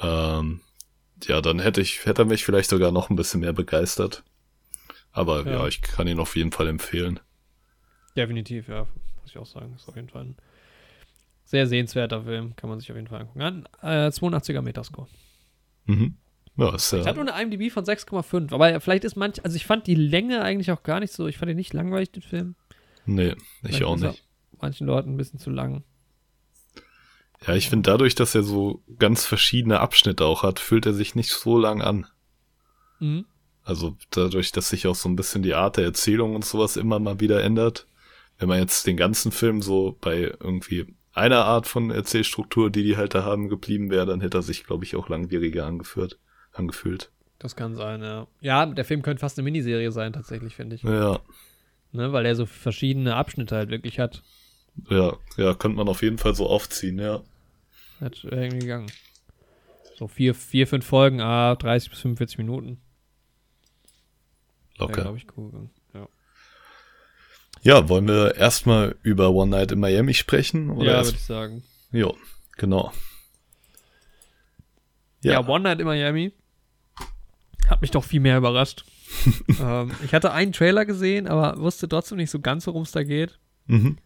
Ähm, ja, dann hätte ich, hätte er mich vielleicht sogar noch ein bisschen mehr begeistert. Aber ja. Ja. ich kann ihn auf jeden Fall empfehlen. Definitiv, ja, muss ich auch sagen. Ist auf jeden Fall ein sehr sehenswerter Film. Kann man sich auf jeden Fall angucken. An, äh, 82er Metascore. Mhm. Ja, ist Ich hatte nur eine IMDb von 6,5. Aber vielleicht ist manch. Also, ich fand die Länge eigentlich auch gar nicht so. Ich fand ihn nicht langweilig, den Film. Nee, ich Vielleicht auch nicht. Manchen Leuten ein bisschen zu lang. Ja, ich finde dadurch, dass er so ganz verschiedene Abschnitte auch hat, fühlt er sich nicht so lang an. Mhm. Also dadurch, dass sich auch so ein bisschen die Art der Erzählung und sowas immer mal wieder ändert. Wenn man jetzt den ganzen Film so bei irgendwie einer Art von Erzählstruktur, die die halt da haben, geblieben wäre, dann hätte er sich, glaube ich, auch langwieriger angeführt, angefühlt. Das kann sein, ja. Ja, der Film könnte fast eine Miniserie sein, tatsächlich, finde ich. Ja, Ne, weil er so verschiedene Abschnitte halt wirklich hat. ja, ja, könnte man auf jeden Fall so aufziehen, ja. Hat irgendwie gegangen. So vier, vier, fünf Folgen, ah, 30 bis 45 Minuten. Locker. glaube ich, cool gegangen. Ja, Ja, wollen wir erstmal über One Night in Miami sprechen? Oder ja würde ich sagen. Jo, genau. Ja. One Night in Miami hat mich doch viel mehr überrascht. ähm, ich hatte einen Trailer gesehen, aber wusste trotzdem nicht so ganz, worum es da geht. Mhm.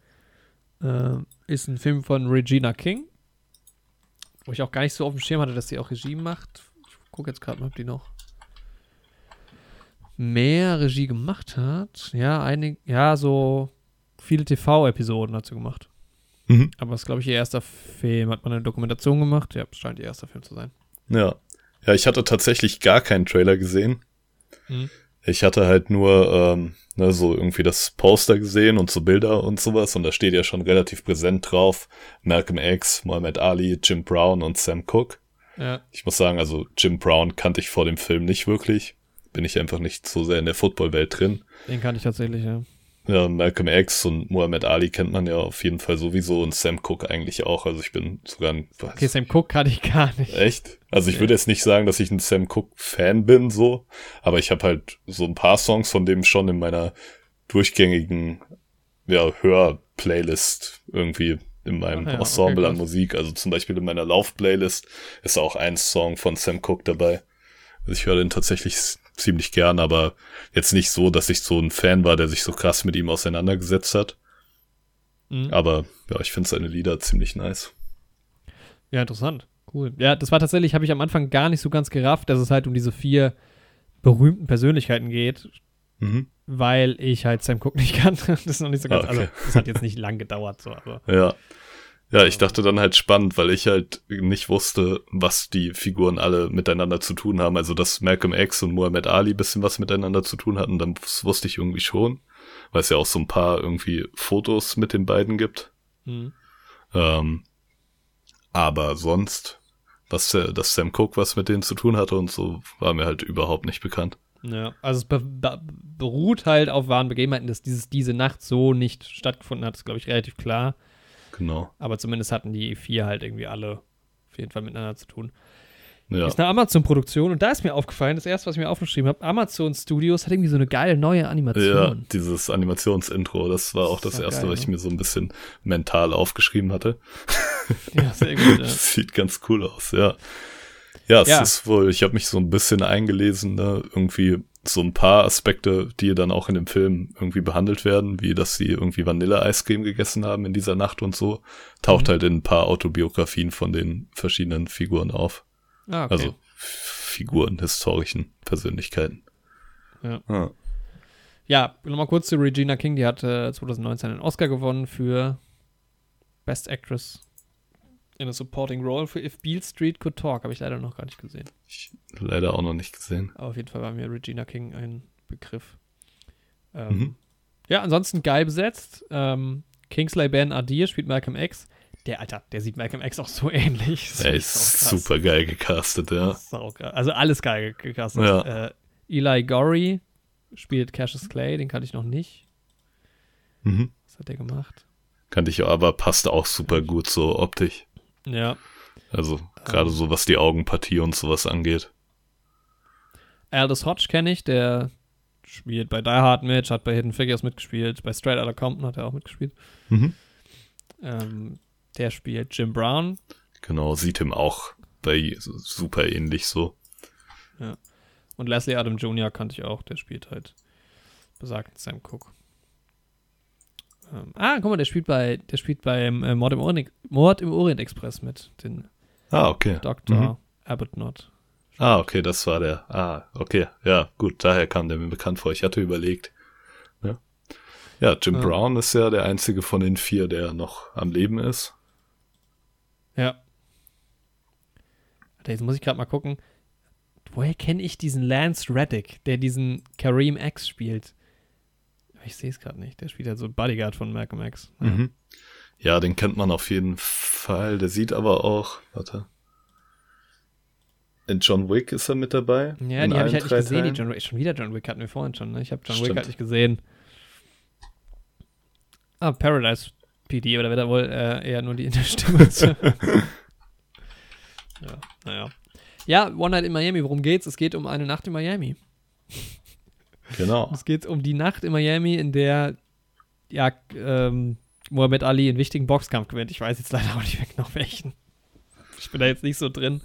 Ähm, ist ein Film von Regina King, wo ich auch gar nicht so auf dem Schirm hatte, dass sie auch Regie macht. Ich gucke jetzt gerade mal, ob die noch mehr Regie gemacht hat. Ja, einig, ja, so viele TV-Episoden hat sie gemacht. Mhm. Aber das ist, glaube ich, ihr erster Film. Hat man eine Dokumentation gemacht? Ja, es scheint ihr erster Film zu sein. Ja. Ja, ich hatte tatsächlich gar keinen Trailer gesehen. Mhm. Ich hatte halt nur ähm, ne, so irgendwie das Poster gesehen und so Bilder und sowas und da steht ja schon relativ präsent drauf Malcolm X, Muhammad Ali, Jim Brown und Sam Cooke. Ja, Ich muss sagen, also Jim Brown kannte ich vor dem Film nicht wirklich. Bin ich einfach nicht so sehr in der Footballwelt drin. den kann ich tatsächlich, ja. Ja, Malcolm X und Muhammad Ali kennt man ja auf jeden Fall sowieso und Sam Cooke eigentlich auch. Also ich bin sogar ein, Okay, Sam Cook kann ich gar nicht. Echt? Also ich würde jetzt nicht sagen, dass ich ein Sam Cooke-Fan bin, so, aber ich habe halt so ein paar Songs von dem schon in meiner durchgängigen ja, Hör-Playlist irgendwie in meinem Ach ja, Ensemble okay, an. Musik. Also zum Beispiel in meiner Lauf-Playlist ist auch ein Song von Sam Cooke dabei. Also ich höre den tatsächlich ziemlich gern, aber jetzt nicht so, dass ich so ein Fan war, der sich so krass mit ihm auseinandergesetzt hat. Mhm. Aber ja, ich finde seine Lieder ziemlich nice. Ja, interessant. Cool. Ja, das war tatsächlich, habe ich am Anfang gar nicht so ganz gerafft, dass es halt um diese vier berühmten Persönlichkeiten geht, Mhm. weil ich halt Sam Cook nicht kannte. Das ist noch nicht so ganz, Ah, okay. also das hat jetzt nicht lang gedauert, so, aber Ja. Ja, ich dachte dann halt spannend, weil ich halt nicht wusste, was die Figuren alle miteinander zu tun haben. Also, dass Malcolm X und Muhammad Ali bisschen was miteinander zu tun hatten, dann wusste ich irgendwie schon. Weil es ja auch so ein paar irgendwie Fotos mit den beiden gibt. hm. Ähm, aber sonst, was, dass Sam Cooke was mit denen zu tun hatte und so, war mir halt überhaupt nicht bekannt. ja. Also es be be beruht halt auf wahren Begebenheiten, dass dieses, diese Nacht so nicht stattgefunden hat, ist, glaube ich, relativ klar. Genau. Aber zumindest hatten die vier halt irgendwie alle auf jeden Fall miteinander zu tun. Ja. Ist eine Amazon-Produktion und da ist mir aufgefallen, das erste, was ich mir aufgeschrieben habe, Amazon Studios hat irgendwie so eine geile neue Animation. Ja, dieses Animationsintro, das war auch Das das war erste, geil, was ich ne? mir so ein bisschen mental aufgeschrieben hatte. Ja, sehr gut. Ja. Das sieht ganz cool aus, ja. Ja, es Ja. ist wohl, ich habe mich so ein bisschen eingelesen, ne, irgendwie so ein paar Aspekte, die dann auch in dem Film irgendwie behandelt werden, wie dass sie irgendwie Vanille-Eiscreme gegessen haben in dieser Nacht und so, taucht Mhm. halt in ein paar Autobiografien von den verschiedenen Figuren auf. Ah, okay. Also Figuren, historischen Persönlichkeiten. Ja. Ja. Ja, nochmal kurz zu Regina King. Die hat äh, 2019 einen Oscar gewonnen für Best Actress in a Supporting Role für If Beale Street Could Talk. Habe ich leider noch gar nicht gesehen. Ich leider auch noch nicht gesehen. Aber auf jeden Fall war mir Regina King ein Begriff. Ähm, Mhm. Ja, ansonsten geil besetzt. Ähm, Kingsley Ben Adir spielt Malcolm X. Der, Alter, der sieht Malcolm X auch so ähnlich. Er ist super geil gecastet, ja. Also alles geil ge- gecastet. Ja. Äh, Eli Gorey spielt Cassius Clay, den kannte ich noch nicht. Mhm. Was hat der gemacht? Kannte ich aber passt auch super gut so optisch. Ja. Also gerade so, was die Augenpartie und sowas angeht. Aldous Hodge kenne ich, der spielt bei Die Hard mit, hat bei Hidden Figures mitgespielt, bei Straight Outta Compton hat er auch mitgespielt. Mhm. Ähm, der spielt Jim Brown. Genau, sieht ihm auch bei super ähnlich so. Und Leslie Adam Jr. kannte ich auch, der spielt halt besagten Sam Cook. Ähm, ah, guck mal, der spielt bei, der spielt beim äh, Mord, im Orient, Mord im Orient Express mit, den Ah, okay. Dr. Mhm. Abbott Not. Ah, okay, das war der. Ah, okay. Ja, gut, daher kam der mir bekannt vor. Ich hatte überlegt. Ja, ja Jim Ja. Brown ist ja der einzige von den vier, der noch am Leben ist. Ja. Warte, Jetzt muss ich gerade mal gucken. Woher kenne ich diesen Lance Reddick, der diesen Kareem X spielt? Ich sehe es gerade nicht. Der spielt ja so Bodyguard von Malcolm X. Ja. Mhm. Ja, den kennt man auf jeden Fall. Der sieht aber auch, warte. In John Wick ist er mit dabei. Ja, die habe ich halt nicht gesehen. Die. John Wick, schon wieder John Wick hatten wir vorhin schon. Ne? Ich habe John Wick Stimmt. halt nicht gesehen. Ah, Paradise PD, oder wird er wohl äh, eher nur die in der Stimme zu. ja, naja. Ja, One Night in Miami, worum geht's? Es geht um eine Nacht in Miami. Genau. Es geht um die Nacht in Miami, in der ja, ähm, Muhammad Ali einen wichtigen Boxkampf gewinnt. Ich weiß jetzt leider auch nicht mehr genau welchen. Ich bin da jetzt nicht so drin.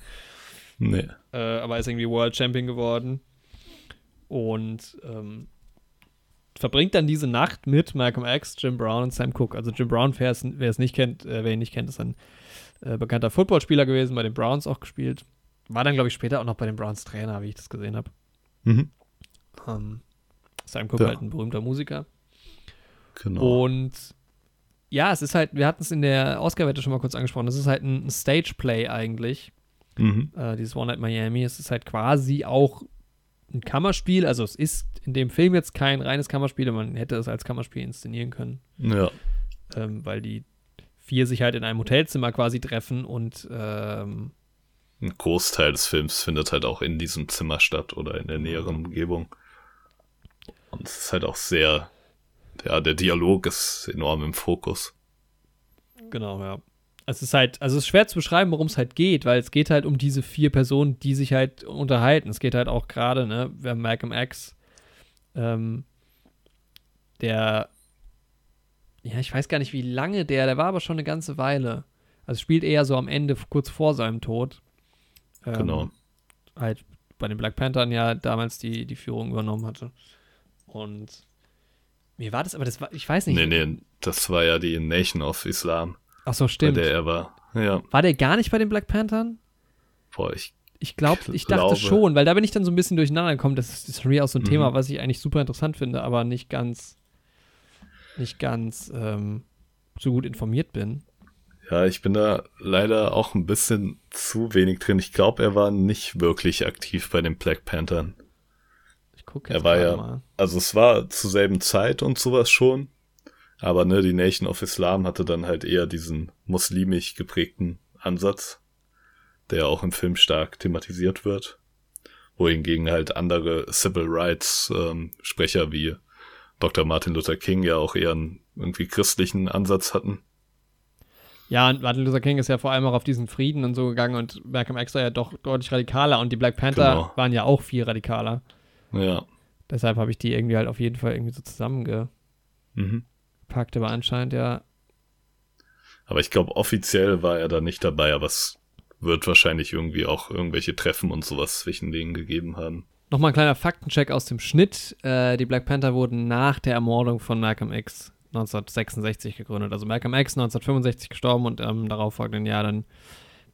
Nee. äh, aber ist irgendwie World Champion geworden. Und ähm, verbringt dann diese Nacht mit Malcolm X, Jim Brown und Sam Cooke. Also Jim Brown, wer es, wer es nicht kennt, äh, wer ihn nicht kennt, ist ein äh, bekannter Footballspieler gewesen, bei den Browns auch gespielt. War dann, glaube ich, später auch noch bei den Browns Trainer, wie ich das gesehen habe. Mhm. Ähm, Sam Cooke Ja. halt ein berühmter Musiker. Genau. Und ja, es ist halt, wir hatten es in der Oscar-Wette schon mal kurz angesprochen, es ist halt ein Stage-Play eigentlich. Mhm. äh, dieses One Night Miami. Es ist halt quasi auch ein Kammerspiel. Also es ist in dem Film jetzt kein reines Kammerspiel, man hätte es als Kammerspiel inszenieren können, Ja. ähm, weil die vier sich halt in einem Hotelzimmer quasi treffen und ähm, Ein Großteil des Films findet halt auch in diesem Zimmer statt oder in der näheren Umgebung. Und es ist halt auch sehr, ja, der Dialog ist enorm im Fokus. genau, ja. Es ist halt, also es ist schwer zu beschreiben, worum es halt geht, weil es geht halt um diese vier Personen, die sich halt unterhalten. Es geht halt auch gerade, ne, wir haben Malcolm X, ähm, der, ja, ich weiß gar nicht, wie lange der, der war aber schon eine ganze Weile. Also spielt eher so am Ende, kurz vor seinem Tod. Ähm, Genau. Halt bei den Black Panthern ja damals die, die Führung übernommen hatte. Und mir war das, aber das war, ich weiß nicht. Nee, nee, das war ja die Nation of Islam, Ach so, bei stimmt. der er war. Ja, War der gar nicht bei den Black Panthern? boah, ich, Ich glaube, ich glaube. dachte schon, weil da bin ich dann so ein bisschen durcheinander gekommen. Das ist, das ist schon wieder auch so ein Mhm. Thema, was ich eigentlich super interessant finde, aber nicht ganz, nicht ganz ähm, so gut informiert bin. ja, ich bin da leider auch ein bisschen zu wenig drin. Ich glaube, er war nicht wirklich aktiv bei den Black Panthern. Gucke Er jetzt war gerade ja- mal. Also es war zur selben Zeit und sowas schon. Aber ne, die Nation of Islam hatte dann halt eher diesen muslimisch geprägten Ansatz, der auch im Film stark thematisiert wird. Wohingegen halt andere Civil Rights ähm, Sprecher wie Dr. Martin Luther King ja auch eher einen irgendwie christlichen Ansatz hatten. Ja, und Martin Luther King ist ja vor allem auch auf diesen Frieden und so gegangen und Malcolm X war ja doch deutlich radikaler und die Black Panther Genau. waren ja auch viel radikaler. Ja. Deshalb habe ich die irgendwie halt auf jeden Fall irgendwie so zusammengepackt, Mhm. aber anscheinend ja. Aber ich glaube, offiziell war er da nicht dabei, aber es wird wahrscheinlich irgendwie auch irgendwelche Treffen und sowas zwischen denen gegeben haben. Nochmal ein kleiner Faktencheck aus dem Schnitt. Äh, die Black Panther wurden nach der Ermordung von Malcolm X 1966 gegründet. Also Malcolm X 1965 gestorben und im darauffolgenden Jahr dann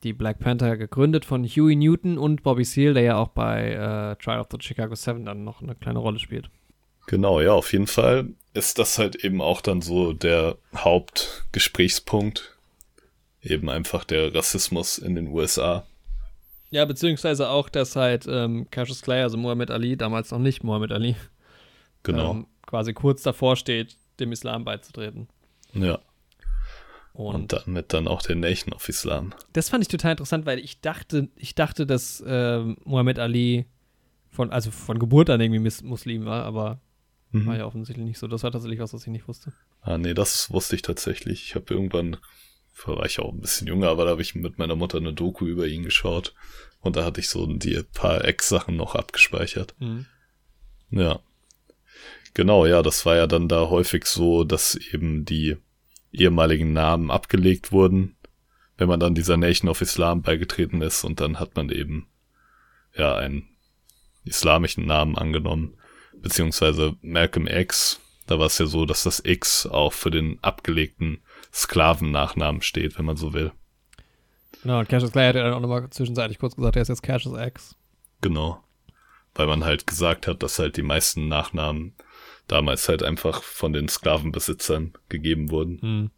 die Black Panther gegründet von Huey Newton und Bobby Seale, der ja auch bei äh, Trial of the Chicago Seven dann noch eine kleine Rolle spielt. Genau, ja, auf jeden Fall ist das halt eben auch dann so der Hauptgesprächspunkt. Eben einfach der Rassismus in den USA. Ja, beziehungsweise auch, dass halt ähm, Cassius Clay, also Muhammad Ali, damals noch nicht Muhammad Ali, Genau. ähm, quasi kurz davor steht, dem Islam beizutreten. ja. Und, Und damit dann auch der Nation of Islam. das fand ich total interessant, weil ich dachte, ich dachte, dass ähm, Muhammad Ali von, also von Geburt an irgendwie Mus- Muslim war, aber Mhm. war ja offensichtlich nicht so. Das war tatsächlich was, was ich nicht wusste. Ah, nee, das wusste ich tatsächlich. Ich habe irgendwann, war ich auch ein bisschen jünger, aber da habe ich mit meiner Mutter eine Doku über ihn geschaut. Und da hatte ich so die paar Ex-Sachen noch abgespeichert. Ja. Genau, ja, das war ja dann da häufig so, dass eben die ehemaligen Namen abgelegt wurden, wenn man dann dieser Nation of Islam beigetreten ist und dann hat man eben ja einen islamischen Namen angenommen. beziehungsweise Malcolm X, da war es ja so, dass das X auch für den abgelegten Sklavennachnamen steht, wenn man so will. Genau, und Cassius Clay hat ja dann auch nochmal zwischenzeitlich kurz gesagt, er ist jetzt Cassius X. Genau. Weil man halt gesagt hat, dass halt die meisten Nachnamen damals halt einfach von den Sklavenbesitzern gegeben wurden. Hm.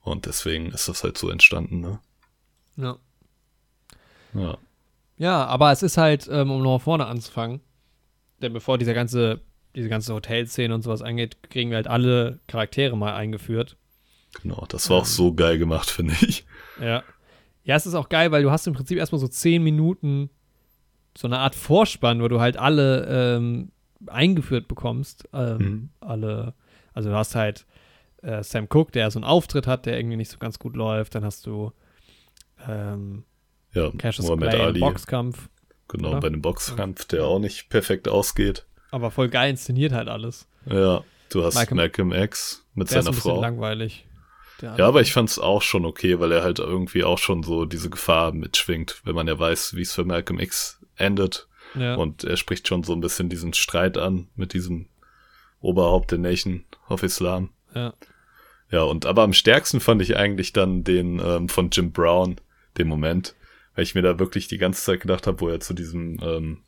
Und deswegen ist das halt so entstanden, ne? Ja. Ja. Ja, aber es ist halt, ähm, um noch vorne anzufangen, denn bevor diese ganze, diese ganze Hotelszene und sowas angeht, kriegen wir halt alle Charaktere mal eingeführt. Genau, das war auch so geil gemacht, finde ich. Ja. Ja, es ist auch geil, weil du hast im Prinzip erstmal so zehn Minuten so eine Art Vorspann, wo du halt alle ähm, eingeführt bekommst. Ähm, Mhm. Alle, also du hast halt äh, Sam Cook, der so einen Auftritt hat, der irgendwie nicht so ganz gut läuft. Dann hast du ähm, Ja, Cassius Clay Ali, Boxkampf. genau, oder? bei dem Boxkampf, der auch nicht perfekt ausgeht. Aber voll geil inszeniert halt alles. Ja, du hast Malcolm- Malcolm, X mit seiner Frau. langweilig. Ja, aber ich fand's auch schon okay, weil er halt irgendwie auch schon so diese Gefahr mitschwingt, wenn man ja weiß, wie es für Malcolm X endet. Ja. Und er spricht schon so ein bisschen diesen Streit an mit diesem Oberhaupt der Nation of Islam. ja. Ja, und aber am stärksten fand ich eigentlich dann den ähm, von Jim Brown, den Moment, weil ich mir da wirklich die ganze Zeit gedacht habe, wo er zu diesem, ähm,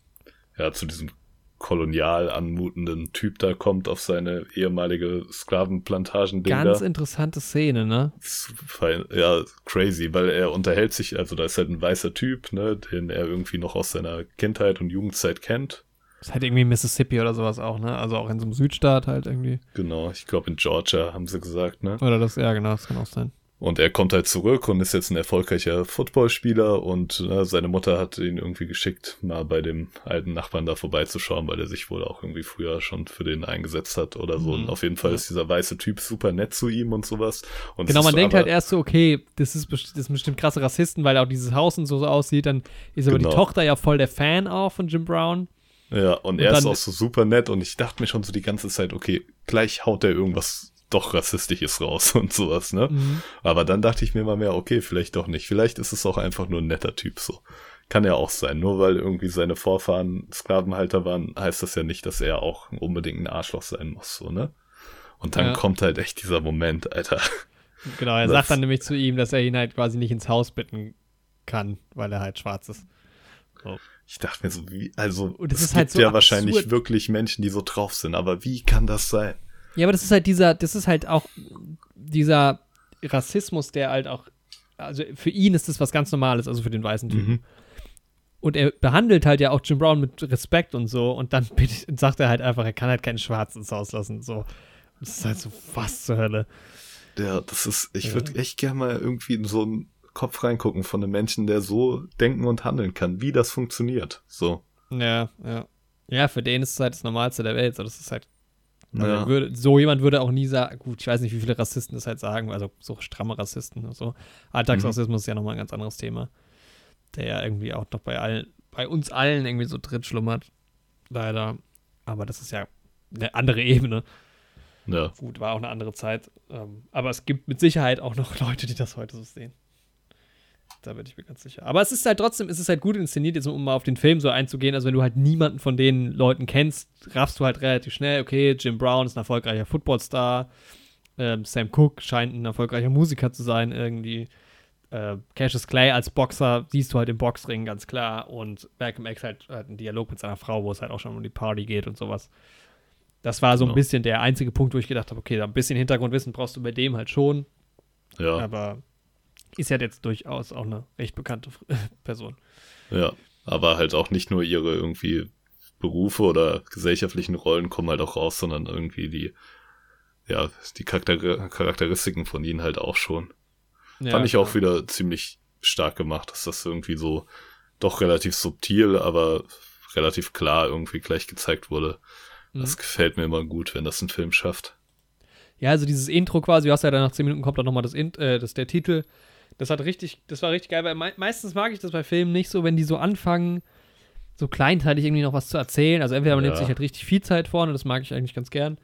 ja, zu diesem kolonial anmutenden Typ da kommt auf seine ehemalige Sklavenplantagen-Ding Ganz da. interessante Szene, ne? Ja, crazy, weil er unterhält sich, also da ist halt ein weißer Typ, ne, den er irgendwie noch aus seiner Kindheit und Jugendzeit kennt. Ist halt irgendwie Mississippi oder sowas auch, ne? Also auch in so einem Südstaat halt irgendwie. Genau, ich glaube in Georgia haben sie gesagt, ne? Oder das, ja, genau, das kann auch sein. Und er kommt halt zurück und ist jetzt ein erfolgreicher Footballspieler und äh, seine Mutter hat ihn irgendwie geschickt, mal bei dem alten Nachbarn da vorbeizuschauen, weil er sich wohl auch irgendwie früher schon für den eingesetzt hat oder so. Mhm. Und auf jeden Fall Ja. ist dieser weiße Typ super nett zu ihm und sowas. Und Genau, man ist denkt halt erst so, okay, das ist, das sind bestimmt krasse Rassisten, weil auch dieses Haus und so, so aussieht. Dann ist aber Genau. die Tochter ja voll der Fan auch von Jim Brown. Ja, und, Und er ist auch so super nett und ich dachte mir schon so die ganze Zeit, okay, gleich haut er irgendwas doch rassistisches raus und sowas, ne? Mhm. Aber dann dachte ich mir mal mehr, okay, vielleicht doch nicht. Vielleicht ist es auch einfach nur ein netter Typ so. Kann ja auch sein. Nur weil irgendwie seine Vorfahren Sklavenhalter waren, heißt das ja nicht, dass er auch unbedingt ein Arschloch sein muss, so, ne? Und dann Ja. kommt halt echt dieser Moment, Alter. Genau, er Das- sagt dann nämlich zu ihm, dass er ihn halt quasi nicht ins Haus bitten kann, weil er halt schwarz ist. Ich dachte mir so, wie, also, es ist halt gibt so ja wahrscheinlich absurd. wirklich Menschen, die so drauf sind, aber wie kann das sein? Ja, aber das ist halt dieser, das ist halt auch dieser Rassismus, der halt auch, also für ihn ist das was ganz Normales, also für den weißen Typen. Mhm. Und er behandelt halt ja auch Jim Brown mit Respekt und so. Und dann sagt er halt einfach, er kann halt keinen Schwarzen ins Haus lassen. So. Das ist halt so, was zur Hölle. Ja, das ist, ich Ja. würde echt gerne mal irgendwie in so einen Kopf reingucken von einem Menschen, der so denken und handeln kann, wie das funktioniert. So. Ja, ja. Ja, für den ist es halt das Normalste der Welt. So, das ist halt, also Ja. würde, so jemand würde auch nie sagen, gut, ich weiß nicht, wie viele Rassisten das halt sagen, also so stramme Rassisten und so. Alltagsrassismus ist ja nochmal ein ganz anderes Thema. Der ja irgendwie auch noch bei allen, bei uns allen irgendwie so drin schlummert. Leider. Aber das ist ja eine andere Ebene. Ja. Gut, war auch eine andere Zeit. Ähm, aber es gibt mit Sicherheit auch noch Leute, die das heute so sehen. Da bin ich mir ganz sicher. Aber es ist halt trotzdem, es ist halt gut inszeniert, jetzt um mal auf den Film so einzugehen. Also wenn du halt niemanden von den Leuten kennst, raffst du halt relativ schnell, okay, Jim Brown ist ein erfolgreicher Footballstar, ähm, Sam Cooke scheint ein erfolgreicher Musiker zu sein irgendwie. Äh, Cassius Clay als Boxer siehst du halt im Boxring ganz klar und Malcolm X halt, halt einen Dialog mit seiner Frau, wo es halt auch schon um die Party geht und sowas. Das war so ein Genau. bisschen der einzige Punkt, wo ich gedacht habe, okay, da ein bisschen Hintergrundwissen brauchst du bei dem halt schon, Ja. aber ist ja jetzt durchaus auch eine recht bekannte Person. Ja, aber halt auch nicht nur ihre irgendwie Berufe oder gesellschaftlichen Rollen kommen halt auch raus, sondern irgendwie die, ja, die Charakter Charakteristiken von ihnen halt auch schon. Ja, Fand ich auch klar. wieder ziemlich stark gemacht, dass das irgendwie so doch relativ subtil, aber relativ klar irgendwie gleich gezeigt wurde. Mhm. Das gefällt mir immer gut, wenn das ein Film schafft. Ja, also dieses Intro quasi, du hast ja dann nach 10 Minuten kommt dann nochmal das, Int- äh, das der Titel. Das hat richtig, das war richtig geil, weil mei meistens mag ich das bei Filmen nicht so, wenn die so anfangen, so kleinteilig irgendwie noch was zu erzählen. Also entweder man Ja. nimmt sich halt richtig viel Zeit vorne, das mag ich eigentlich ganz gern.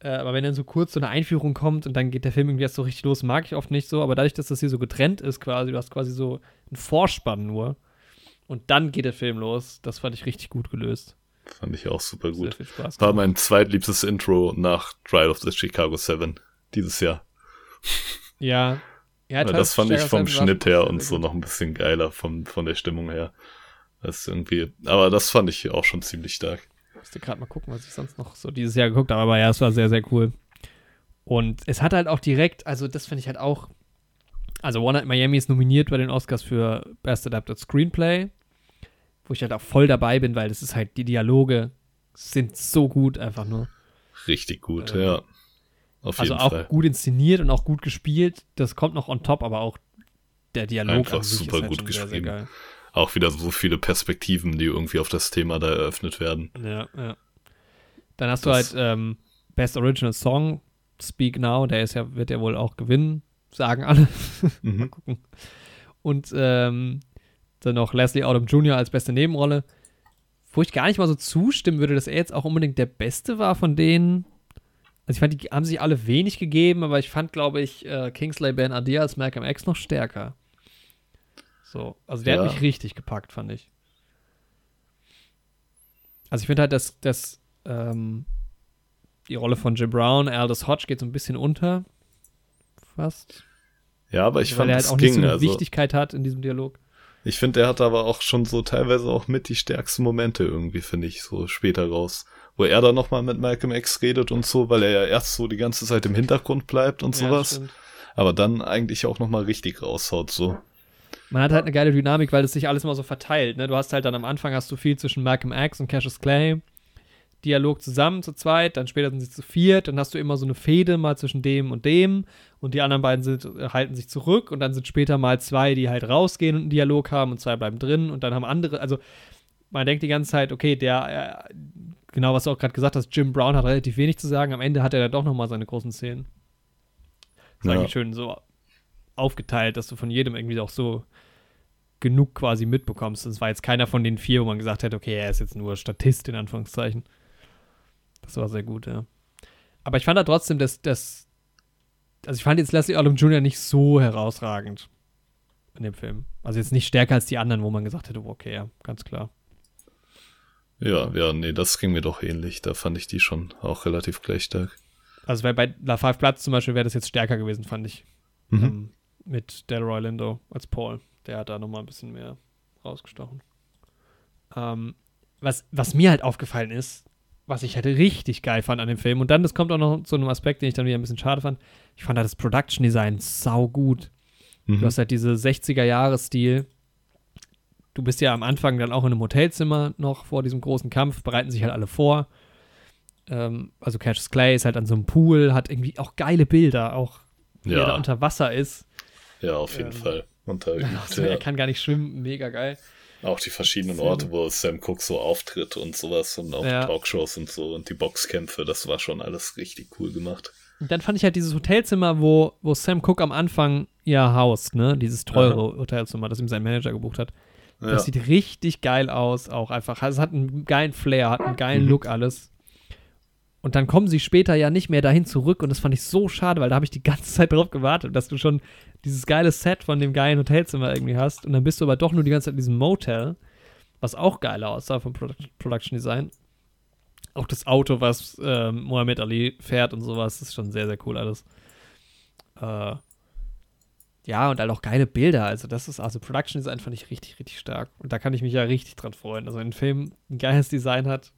Äh, aber wenn dann so kurz so eine Einführung kommt und dann geht der Film irgendwie erst so richtig los, mag ich oft nicht so. Aber dadurch, dass das hier so getrennt ist quasi, du hast quasi so einen Vorspann nur. Und dann geht der Film los. Das fand ich richtig gut gelöst. Fand ich auch super Sehr gut. viel Spaß War mein zweitliebstes Intro nach Trial of the Chicago Seven dieses Jahr. Ja. Ja Teil das fand ich vom Schnitt her und so noch ein bisschen geiler vom, von der Stimmung her. Das ist irgendwie, aber das fand ich auch schon ziemlich stark. Ich musste gerade mal gucken, was ich sonst noch so dieses Jahr geguckt habe, aber ja, es war sehr, sehr cool. Und es hat halt auch direkt, also das finde ich halt auch, also One Night Miami ist nominiert bei den Oscars für Best Adapted Screenplay, wo ich halt auch voll dabei bin, weil das ist halt, die Dialoge sind so gut einfach nur. Richtig gut, Ähm, ja. Auf Also jeden auch Fall. gut inszeniert und auch gut gespielt. Das kommt noch on top, aber auch der Dialog Einfach super halt gut schon sehr, sehr geschrieben. Auch wieder so viele Perspektiven, die irgendwie auf das Thema da eröffnet werden. Ja, ja. Dann hast Das- du halt ähm, Best Original Song, Speak Now, der ist ja, wird ja wohl auch gewinnen, sagen alle. Mal Mhm. gucken. Und ähm, dann noch Leslie Odom Jr. als beste Nebenrolle. Wo ich gar nicht mal so zustimmen würde, dass er jetzt auch unbedingt der Beste war von denen. Also ich fand, die haben sich alle wenig gegeben, aber ich fand, glaube ich, äh, Kingsley Ben Adir als Malcolm X noch stärker. So, also der Ja. hat mich richtig gepackt, fand ich. Also ich finde halt, dass, dass ähm, die Rolle von Jim Brown, Aldous Hodge geht so ein bisschen unter. Fast. Ja, aber ich weil fand, er halt es auch nicht so ging. eine Also, Wichtigkeit hat in diesem Dialog. Ich finde, der hat aber auch schon so teilweise auch mit die stärksten Momente irgendwie, finde ich, so später raus. Wo er dann nochmal mit Malcolm X redet und so, weil er ja erst so die ganze Zeit im Hintergrund bleibt und Ja, sowas. stimmt. aber dann eigentlich auch nochmal richtig raushaut, so. Man hat halt eine geile Dynamik, weil es sich alles mal so verteilt. Ne? Du hast halt dann am Anfang hast du viel zwischen Malcolm X und Cassius Clay. Dialog zusammen zu zweit, dann später sind sie zu viert, dann hast du immer so eine Fehde mal zwischen dem und dem und die anderen beiden sind, äh, halten sich zurück und dann sind später mal zwei, die halt rausgehen und einen Dialog haben und zwei bleiben drin und dann haben andere, also man denkt die ganze Zeit, okay, der, äh, genau was du auch gerade gesagt hast, Jim Brown hat relativ wenig zu sagen, am Ende hat er dann doch nochmal seine großen Szenen. Das ist Ja. eigentlich schön so aufgeteilt, dass du von jedem irgendwie auch so genug quasi mitbekommst. Es war jetzt keiner von den vier, wo man gesagt hätte, okay, er ist jetzt nur Statist, in Anführungszeichen. Das war sehr gut, ja. Aber ich fand da trotzdem, dass das. Also ich fand jetzt Leslie Odom Jr. nicht so herausragend in dem Film. Also jetzt nicht stärker als die anderen, wo man gesagt hätte, okay, ja, ganz klar. Ja, ja, nee, das ging mir doch ähnlich. Da fand ich die schon auch relativ gleich stark. Also weil bei La Five Platz zum Beispiel wäre das jetzt stärker gewesen, fand ich. Mhm. Ähm, mit Delroy Lindo als Paul. Der hat da nochmal ein bisschen mehr rausgestochen. Ähm, was, was mir halt aufgefallen ist, was ich halt richtig geil fand an dem Film, und dann, das kommt auch noch zu einem Aspekt, den ich dann wieder ein bisschen schade fand, ich fand halt das Production Design sau gut. Mhm. Du hast halt diese 60er-Jahre-Stil. Du bist ja am Anfang dann auch in einem Hotelzimmer noch vor diesem großen Kampf, bereiten sich halt alle vor. Ähm, also Cassius Clay ist halt an so einem Pool, hat irgendwie auch geile Bilder, auch wie er da ja, unter Wasser ist. ja, auf jeden ähm, Fall. Und da Also, ja, Er kann gar nicht schwimmen, mega geil. Auch die verschiedenen. Orte, wo Sam Cooke so auftritt und sowas und auch Ja. Talkshows und so und die Boxkämpfe, das war schon alles richtig cool gemacht. Und dann fand ich halt dieses Hotelzimmer, wo, wo Sam Cook am Anfang ja haust, ne? Dieses teure Hotelzimmer, das ihm sein Manager gebucht hat. Ja, Das sieht richtig geil aus, auch einfach. Also es hat einen geilen Flair, hat einen geilen Mhm. Look alles. Und dann kommen sie später ja nicht mehr dahin zurück und das fand ich so schade, weil da habe ich die ganze Zeit drauf gewartet, dass du schon dieses geile Set von dem geilen Hotelzimmer irgendwie hast und dann bist du aber doch nur die ganze Zeit in diesem Motel, was auch geil aussah vom Produ Production Design. Auch das Auto, was ähm, Mohammed Ali fährt und sowas, ist schon sehr, sehr cool alles. Äh, ja, und halt auch geile Bilder. Also, das ist, also Production Design fand ich richtig, richtig stark. Und da kann ich mich ja richtig dran freuen. Also, wenn ein Film ein geiles Design hat,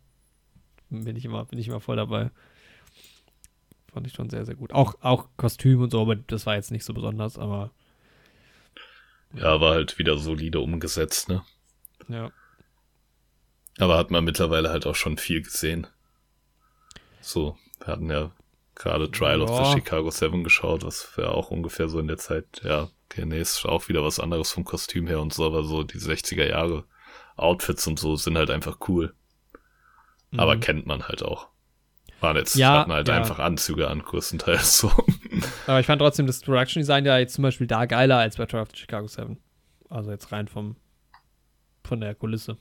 bin ich immer, bin ich immer voll dabei. Fand ich schon sehr, sehr gut. Auch, auch Kostüm und so, aber das war jetzt nicht so besonders, aber ja, war halt wieder solide umgesetzt, ne? ja. Aber hat man mittlerweile halt auch schon viel gesehen. So, wir hatten ja gerade Trial of Ja. the Chicago Seven geschaut, was wäre auch ungefähr so in der Zeit, ja, okay, nee, ist auch wieder was anderes vom Kostüm her und so, aber so die 60er Jahre Outfits und so sind halt einfach cool. Aber Mhm. kennt man halt auch. Waren jetzt, Ja, hatten halt ja. einfach Anzüge an, größtenteils so. Aber ich fand trotzdem das Production Design ja jetzt zum Beispiel da geiler als bei Trial of the Chicago 7. Also jetzt rein vom, von der Kulisse.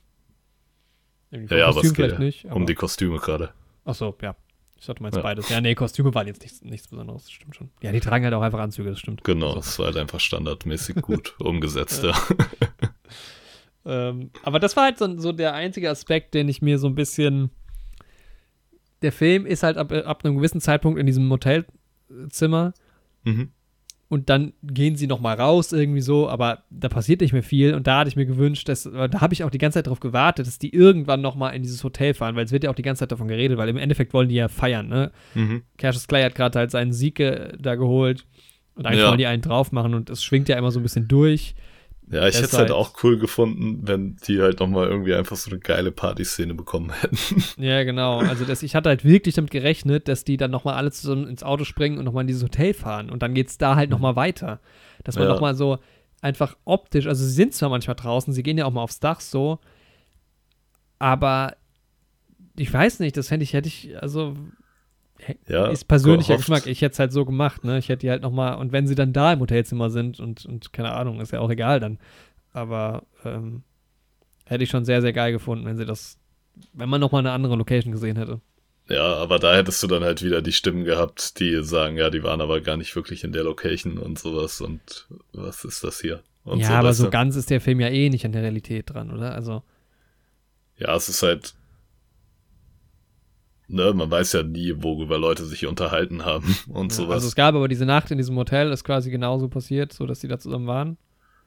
Irgendwie Ja, ja, aber es geht nicht. um aber- die Kostüme gerade. Ach so, ja. Ich dachte, du meinst Ja. beides. Ja, nee, Kostüme waren jetzt nichts, nichts Besonderes, das stimmt schon. Ja, die tragen halt auch einfach Anzüge, das stimmt. Genau, Also, das war halt einfach standardmäßig gut umgesetzt, ja. ähm, aber das war halt so, so der einzige Aspekt, den ich mir so ein bisschen. Der Film ist halt ab, ab einem gewissen Zeitpunkt in diesem Motelzimmer. Mhm. Und dann gehen sie noch mal raus irgendwie so, aber da passiert nicht mehr viel. Und da hatte ich mir gewünscht, dass, da habe ich auch die ganze Zeit darauf gewartet, dass die irgendwann noch mal in dieses Hotel fahren, weil es wird ja auch die ganze Zeit davon geredet, weil im Endeffekt wollen die ja feiern, ne? Mhm. Cassius Clay hat gerade halt seinen Sieg da geholt und eigentlich Ja. wollen die einen drauf machen und es schwingt ja immer so ein bisschen durch. Ja, ich hätte es halt auch cool gefunden, wenn die halt nochmal irgendwie einfach so eine geile Partyszene bekommen hätten. Ja, genau. Also das, ich hatte halt wirklich damit gerechnet, dass die dann noch mal alle zusammen ins Auto springen und noch mal in dieses Hotel fahren und dann geht's da halt noch mal weiter. Dass man Ja. noch mal so einfach optisch, also sie sind zwar manchmal draußen, sie gehen ja auch mal aufs Dach so, aber ich weiß nicht, das hätte ich, hätte ich, also Ja, ist persönlicher gehofft. Geschmack. Ich hätte es halt so gemacht, ne? Ich hätte die halt noch mal, und wenn sie dann da im Hotelzimmer sind und, und keine Ahnung, ist ja auch egal dann. Aber ähm, hätte ich schon sehr, sehr geil gefunden, wenn sie das, wenn man noch mal eine andere Location gesehen hätte. Ja, aber da hättest du dann halt wieder die Stimmen gehabt, die sagen, ja, die waren aber gar nicht wirklich in der Location und sowas und was ist das hier? Und ja, aber weißt so ganz ist der Film ja eh nicht an der Realität dran, oder? Also, Ja, es ist halt, ne, man weiß ja nie, worüber Leute sich unterhalten haben und ja, sowas. also es gab aber diese Nacht in diesem Hotel, ist quasi genauso passiert, so dass die da zusammen waren.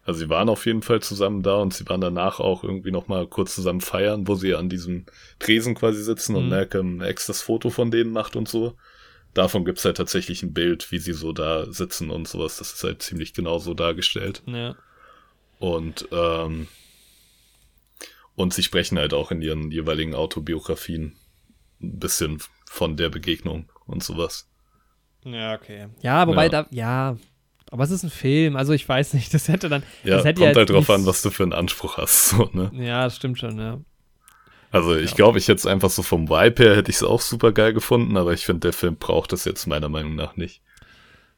Also sie waren auf jeden Fall zusammen da und sie waren danach auch irgendwie noch mal kurz zusammen feiern, wo sie an diesem Tresen quasi sitzen und Mhm. Malcolm X das Foto von denen macht und so. Davon gibt's halt tatsächlich ein Bild, wie sie so da sitzen und sowas. Das ist halt ziemlich genau so dargestellt. Ja. Und, ähm, und sie sprechen halt auch in ihren jeweiligen Autobiografien ein bisschen von der Begegnung und sowas. Ja, okay. Ja, wobei Ja. da, ja, aber es ist ein Film, also ich weiß nicht, das hätte dann, Ja, das hätte kommt jetzt halt drauf an, was du für einen Anspruch hast, so, ne? Ja, das stimmt schon, ja. Also ich Ja. glaube, ich hätte es einfach so vom Vibe her hätte ich es auch super geil gefunden, aber ich finde, der Film braucht das jetzt meiner Meinung nach nicht.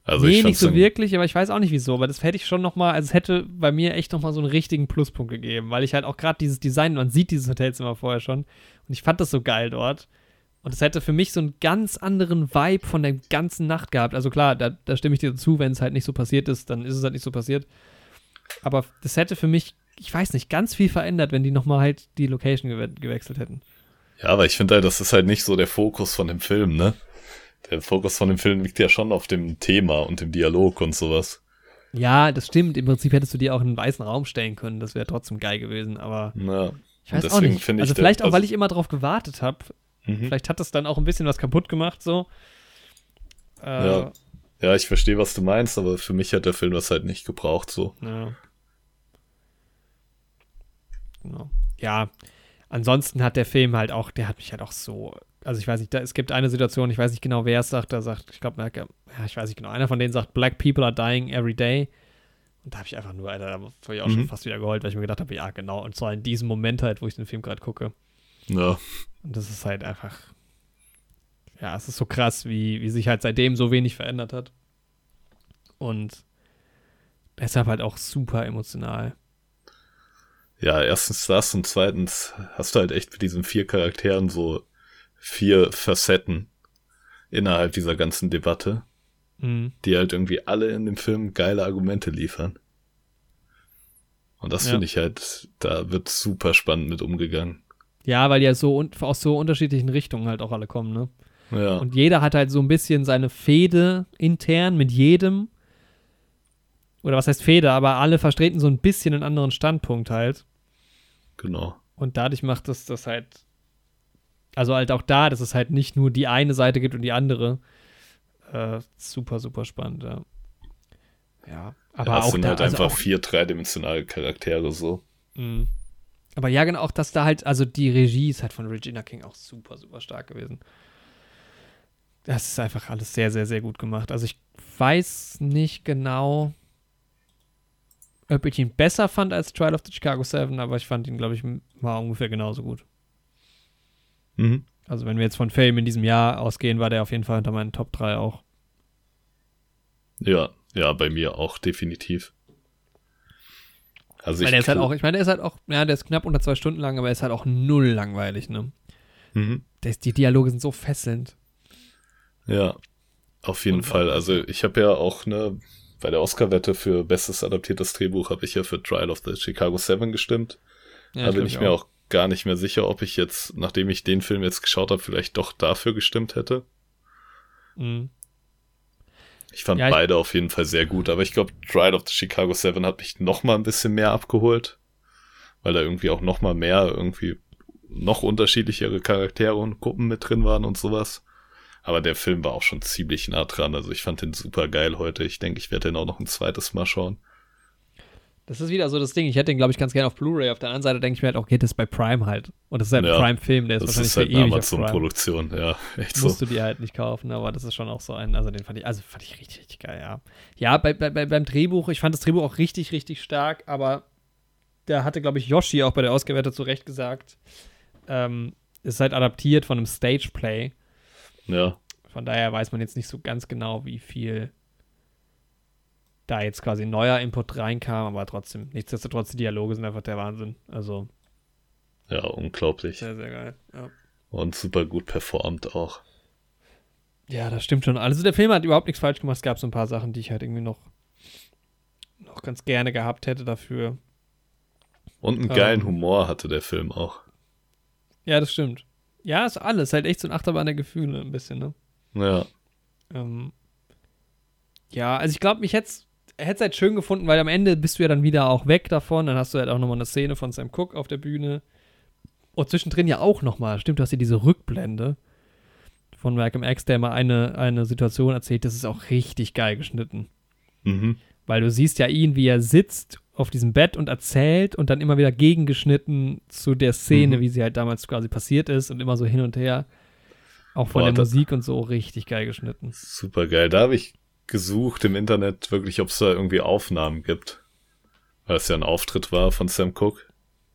Also nee, ich nicht so wirklich, aber ich weiß auch nicht wieso, weil das hätte ich schon noch mal, also es hätte bei mir echt noch mal so einen richtigen Pluspunkt gegeben, weil ich halt auch gerade dieses Design, man sieht dieses Hotelzimmer vorher schon und ich fand das so geil dort und es hätte für mich so einen ganz anderen Vibe von der ganzen Nacht gehabt. Also klar, da, da stimme ich dir zu, wenn es halt nicht so passiert ist, dann ist es halt nicht so passiert. Aber das hätte für mich, ich weiß nicht, ganz viel verändert, wenn die noch mal halt die Location gewe gewechselt hätten. Ja, aber ich finde halt, das ist halt nicht so der Fokus von dem Film, ne? Der Fokus von dem Film liegt ja schon auf dem Thema und dem Dialog und sowas. Ja, das stimmt. Im Prinzip hättest du die auch in einen weißen Raum stellen können. Das wäre trotzdem geil gewesen. Aber Ja. ich weiß auch nicht. Also vielleicht auch, weil also- ich immer drauf gewartet habe. Mhm. Vielleicht hat das dann auch ein bisschen was kaputt gemacht, so. Äh, Ja. Ja, ich verstehe, was du meinst, aber für mich hat der Film das halt nicht gebraucht, so. ja. Genau. Ja. Ansonsten hat der Film halt auch, der hat mich halt auch so. Also ich weiß nicht, da, es gibt eine Situation, ich weiß nicht genau, wer es sagt, da sagt, ich glaube, ja, ich weiß nicht genau, einer von denen sagt, Black people are dying every day. Und da habe ich einfach nur, Alter, da habe ich auch schon Mhm. fast wieder geheult, weil ich mir gedacht habe, ja, genau. Und zwar in diesem Moment halt, wo ich den Film gerade gucke. Ja. Und das ist halt einfach, ja, es ist so krass, wie, wie sich halt seitdem so wenig verändert hat. Und deshalb halt auch super emotional. Ja, erstens das und zweitens hast du halt echt mit diesen vier Charakteren so vier Facetten innerhalb dieser ganzen Debatte, Mhm. die halt irgendwie alle in dem Film geile Argumente liefern. Und das Ja. finde ich halt, da wird super spannend mit umgegangen. Ja, weil die ja so un aus so unterschiedlichen Richtungen halt auch alle kommen, ne? Ja, Und jeder hat halt so ein bisschen seine Fehde intern mit jedem. Oder was heißt Fehde, aber alle vertreten so ein bisschen einen anderen Standpunkt halt. genau. Und dadurch macht es das halt. Also halt auch da, dass es halt nicht nur die eine Seite gibt und die andere. Äh, super, super spannend, ja. Ja, aber ja, es auch sind da, halt also einfach auch, vier dreidimensionale Charaktere so. mh. Aber ja, genau, auch dass da halt, also die Regie ist halt von Regina King auch super, super stark gewesen. Das ist einfach alles sehr, sehr, sehr gut gemacht. Also ich weiß nicht genau, ob ich ihn besser fand als Trial of the Chicago 7, aber ich fand ihn, glaube ich, mal ungefähr genauso gut. Mhm. Also wenn wir jetzt von Filmen in diesem Jahr ausgehen, war der auf jeden Fall unter meinen Top 3 auch. Ja, ja, bei mir auch definitiv. Also ich der ist halt auch, ich meine, der ist halt auch, ja, der ist knapp unter zwei Stunden lang, aber er ist halt auch null langweilig, ne? Mhm. Ist, die Dialoge sind so fesselnd. Ja, auf jeden Und- Fall. Also ich habe ja auch ne bei der Oscar-Wette für bestes adaptiertes Drehbuch habe ich ja für Trial of the Chicago 7 gestimmt. Ja, da bin ich mir auch. auch gar nicht mehr sicher, ob ich jetzt, nachdem ich den Film jetzt geschaut habe, vielleicht doch dafür gestimmt hätte. Mhm. Ich fand ja, beide auf jeden Fall sehr gut, aber ich glaube, Trial of the Chicago Seven hat mich noch mal ein bisschen mehr abgeholt, weil da irgendwie auch noch mal mehr irgendwie noch unterschiedlichere Charaktere und Gruppen mit drin waren und sowas. Aber der Film war auch schon ziemlich nah dran. Also ich fand den super geil heute. Ich denke, ich werde den auch noch ein zweites Mal schauen. Das ist wieder so das Ding. Ich hätte den, glaube ich, ganz gerne auf Blu-ray. Auf der anderen Seite denke ich mir halt, okay, das ist bei Prime halt. Und das ist halt ein ja, Prime-Film, der ist wahrscheinlich ist halt für ewig Amazon-Produktion, ja. Echt Musst so. du dir halt nicht kaufen, aber das ist schon auch so ein, also den fand ich, also fand ich richtig, richtig geil, ja. Ja, bei, bei, beim Drehbuch, ich fand das Drehbuch auch richtig, richtig stark, aber da hatte, glaube ich, Yoshi auch bei der Ausgewertung zu Recht gesagt, ähm, ist halt adaptiert von einem Stage-Play. Ja. Von daher weiß man jetzt nicht so ganz genau, wie viel da jetzt quasi neuer Input reinkam, aber trotzdem, nichtsdestotrotz, die Dialoge sind einfach der Wahnsinn. Also. Ja, unglaublich. Sehr, sehr geil. Ja. Und super gut performt auch. Ja, das stimmt schon. Also der Film hat überhaupt nichts falsch gemacht. Es gab so ein paar Sachen, die ich halt irgendwie noch, noch ganz gerne gehabt hätte dafür. Und einen geilen ähm, Humor hatte der Film auch. Ja, das stimmt. Ja, ist alles. Halt echt so ein Achterbahn der Gefühle ein bisschen, ne? Ja. Ähm, ja, also ich glaube, ich hätte es halt schön gefunden, weil am Ende bist du ja dann wieder auch weg davon. Dann hast du halt auch nochmal eine Szene von Sam Cook auf der Bühne. Und zwischendrin ja auch nochmal. Stimmt, du hast ja diese Rückblende von Malcolm X, der mal eine, eine Situation erzählt. Das ist auch richtig geil geschnitten. Mhm. Weil du siehst ja ihn, wie er sitzt auf diesem Bett und erzählt und dann immer wieder gegengeschnitten zu der Szene, mhm. wie sie halt damals quasi passiert ist und immer so hin und her. Auch von Boah, der Musik und so richtig geil geschnitten. Super geil. Da habe ich gesucht im Internet wirklich, ob es da irgendwie Aufnahmen gibt. Weil es ja ein Auftritt war von Sam Cook.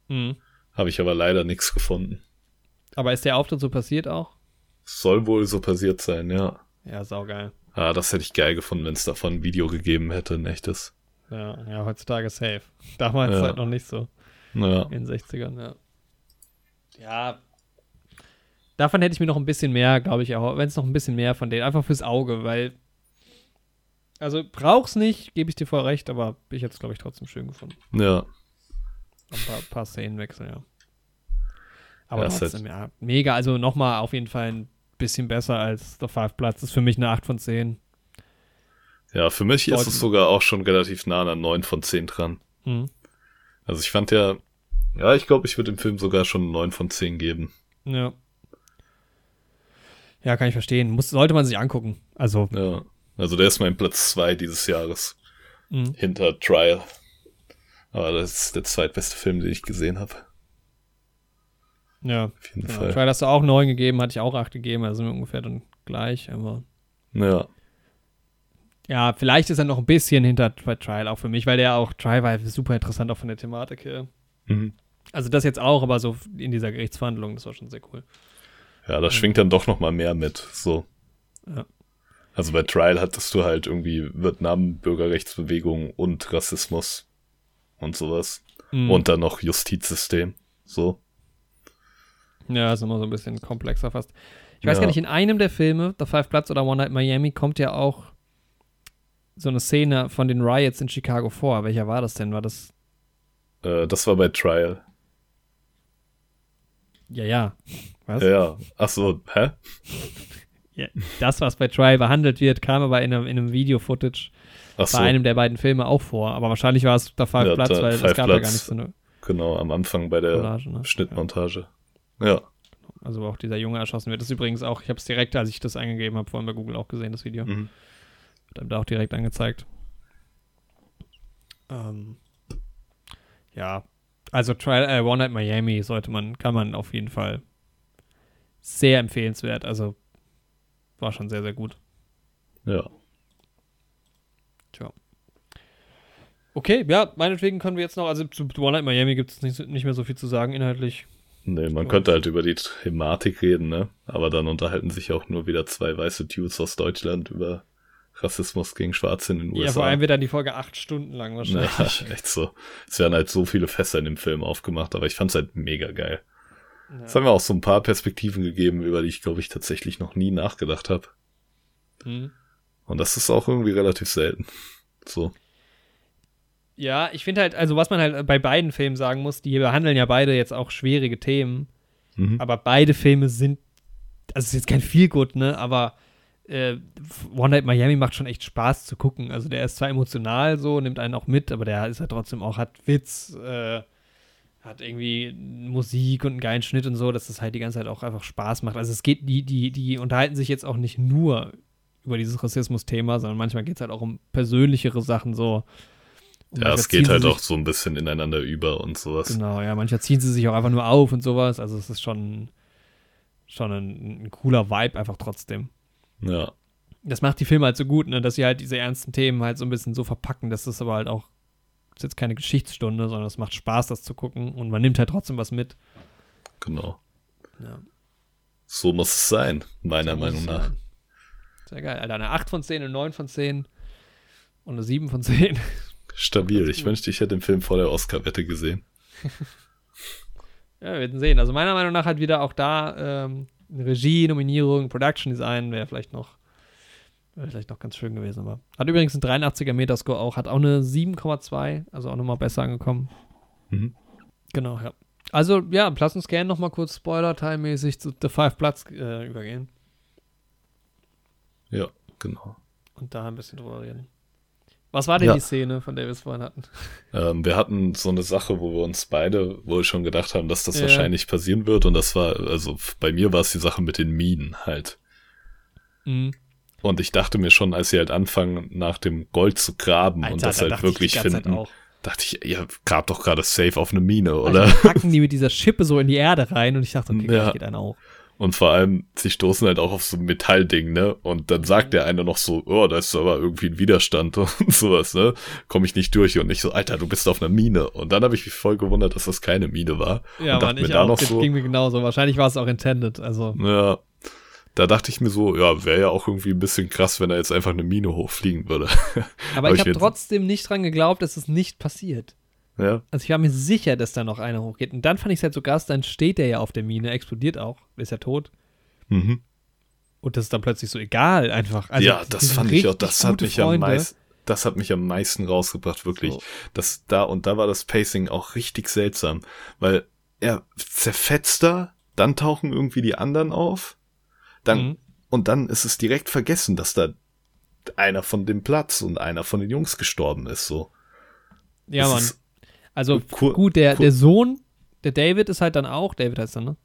Mhm. Habe ich aber leider nichts gefunden. Aber ist der Auftritt so passiert auch? Soll wohl so passiert sein, ja. Ja, saugeil. Ah, das hätte ich geil gefunden, wenn es davon ein Video gegeben hätte, ein echtes. Ja, ja, heutzutage safe. Damals ja. halt noch nicht so. Ja. In den 60ern, ja. Ja. Davon hätte ich mir noch ein bisschen mehr, glaube ich, auch, wenn es noch ein bisschen mehr von denen, einfach fürs Auge, weil also brauch's nicht, gebe ich dir voll recht, aber ich hätte es, glaube ich, trotzdem schön gefunden. Ja. Ein paar, paar Szenenwechsel, ja. Aber ja, trotzdem, ja, mega. Also nochmal auf jeden Fall ein bisschen besser als der Five Platz. Das ist für mich eine 8 von 10. Ja, für mich Leute. ist es sogar auch schon relativ nah an einer 9 von 10 dran. Mhm. Also ich fand ja, ja, ich glaube, ich würde dem Film sogar schon eine 9 von 10 geben. Ja. Ja, kann ich verstehen. Muss, sollte man sich angucken. Also. Ja. Also der ist mein Platz 2 dieses Jahres. Mhm. Hinter Trial. Aber das ist der zweitbeste Film, den ich gesehen habe. Ja. Auf jeden ja, Fall. Trial hast du auch 9 gegeben, hatte ich auch 8 gegeben, also ungefähr dann gleich, aber. Ja. Ja, vielleicht ist er noch ein bisschen hinter Trial auch für mich, weil der auch, Trial war super interessant auch von der Thematik her. Mhm. Also das jetzt auch, aber so in dieser Gerichtsverhandlung, das war schon sehr cool. Ja, das schwingt dann doch noch mal mehr mit, so. Ja. Also bei Trial hattest du halt irgendwie Vietnam, Bürgerrechtsbewegung und Rassismus und sowas. Mhm. Und dann noch Justizsystem. So. Ja, ist immer so ein bisschen komplexer fast. Ich weiß ja. gar nicht, in einem der Filme, The Five Platz oder One Night Miami, kommt ja auch so eine Szene von den Riots in Chicago vor. Welcher war das denn? War das. Äh, das war bei Trial. Ja, ja. Was? Ja, ach so, hä? ja, das, was bei Trial behandelt wird, kam aber in einem, in einem Video-Footage bei so. einem der beiden Filme auch vor. Aber wahrscheinlich war es der Five ja, Platz, weil es gab Platz, ja gar nicht so eine. Genau, am Anfang bei der Collage, ne? Schnittmontage. Ja. ja. Also auch dieser Junge erschossen wird. Das ist übrigens auch, ich habe es direkt, als ich das eingegeben habe, vorhin bei Google auch gesehen, das Video. Mhm. Wird einem da auch direkt angezeigt. Ähm, ja, also Trial, äh, One Night Miami sollte man, kann man auf jeden Fall sehr empfehlenswert. Also war schon sehr, sehr gut. Ja. Tja. Okay, ja, meinetwegen können wir jetzt noch, also zu One Night Miami gibt es nicht, nicht mehr so viel zu sagen inhaltlich. Nee, man könnte halt über die Thematik reden, ne? Aber dann unterhalten sich auch nur wieder zwei weiße Dudes aus Deutschland über Rassismus gegen Schwarze in den USA. Ja, vor allem wird dann die Folge acht Stunden lang wahrscheinlich. Ja, echt so. Es werden halt so viele Fässer in dem Film aufgemacht, aber ich fand's halt mega geil. Es haben mir auch so ein paar Perspektiven gegeben, über die ich, glaube ich, tatsächlich noch nie nachgedacht habe. Mhm. Und das ist auch irgendwie relativ selten. So. Ja, ich finde halt, also was man halt bei beiden Filmen sagen muss, die behandeln ja beide jetzt auch schwierige Themen, Mhm. aber beide Filme sind, also es ist jetzt kein Feelgood, ne, aber äh, One Night Miami macht schon echt Spaß zu gucken. Also der ist zwar emotional so, nimmt einen auch mit, aber der ist halt trotzdem auch, hat Witz, äh, hat irgendwie Musik und einen geilen Schnitt und so, dass das halt die ganze Zeit auch einfach Spaß macht. Also es geht, die, die, die unterhalten sich jetzt auch nicht nur über dieses Rassismus-Thema, sondern manchmal geht es halt auch um persönlichere Sachen so. Und Ja, es geht halt sich- auch so ein bisschen ineinander über und sowas. Genau, ja, manchmal ziehen sie sich auch einfach nur auf und sowas. Also es ist schon, schon ein, ein cooler Vibe einfach trotzdem. Ja, Das macht die Filme halt so gut, ne, dass sie halt diese ernsten Themen halt so ein bisschen so verpacken, dass das aber halt auch, ist jetzt keine Geschichtsstunde, sondern es macht Spaß, das zu gucken und man nimmt halt trotzdem was mit. genau. Ja, So muss es sein, meiner so Meinung nach. sein. Sehr geil, Alter. Eine 8 von 10, eine 9 von 10 und eine 7 von 10. Stabil. Ich wünschte, ich hätte den Film vor der Oscar-Wette gesehen. Ja, wir werden sehen. Also meiner Meinung nach hat wieder auch da ähm, eine Regie, Nominierung, Production Design wäre vielleicht noch wäre vielleicht noch ganz schön gewesen. Aber hat übrigens einen 83er Metascore auch, hat auch eine 7,2, also auch nochmal besser angekommen. Mhm. Genau, ja. Also ja, lass uns gerne nochmal kurz Spoiler-Teilmäßig zu The Five Platz äh, übergehen Ja, genau. und da ein bisschen drüber reden. Was war denn Ja. die Szene, von der wir es vorhin hatten? Ähm, wir hatten so eine Sache, wo wir uns beide wohl schon gedacht haben, dass das Ja. wahrscheinlich passieren wird. Und das war, also bei mir war es die Sache mit den Minen halt. Mhm. Und ich dachte mir schon, als sie halt anfangen, nach dem Gold zu graben und das da halt ich wirklich finden, auch. dachte ich, ihr grabt doch gerade safe auf eine Mine, Also oder? die packen die mit dieser Schippe so in die Erde rein und ich dachte, okay, Ja. geht einer auch. Und vor allem, sie stoßen halt auch auf so ein Metallding, ne? Und dann sagt der eine noch so, oh, da ist aber irgendwie ein Widerstand und sowas, ne? Komme ich nicht durch. Und ich so, Alter, du bist auf einer Mine. Und dann habe ich mich voll gewundert, dass das keine Mine war. Ja, und Mann, dachte mir ich da auch. noch Das so, ging mir genauso. Wahrscheinlich war es auch intended. Also, ja, da dachte ich mir so, ja, wäre ja auch irgendwie ein bisschen krass, wenn er jetzt einfach eine Mine hochfliegen würde. aber Hab ich habe trotzdem nicht dran geglaubt, dass es nicht passiert. ja, Also ich war mir sicher, dass da noch einer hochgeht. Und dann fand ich es halt so krass, dann steht der ja auf der Mine, explodiert auch, ist ja tot. mhm. Und das ist dann plötzlich so egal einfach. Also, ja, das fand ich auch, das hat mich am Freunde. meisten, das hat mich am meisten rausgebracht, wirklich. So. Das da und da war das Pacing auch richtig seltsam, weil er zerfetzt da, dann tauchen irgendwie die anderen auf, dann Mhm. und dann ist es direkt vergessen, dass da einer von dem Platz und einer von den Jungs gestorben ist, so. Ja, Das Mann. Also gut, der, der Sohn, der David ist halt dann auch, David heißt er, ne?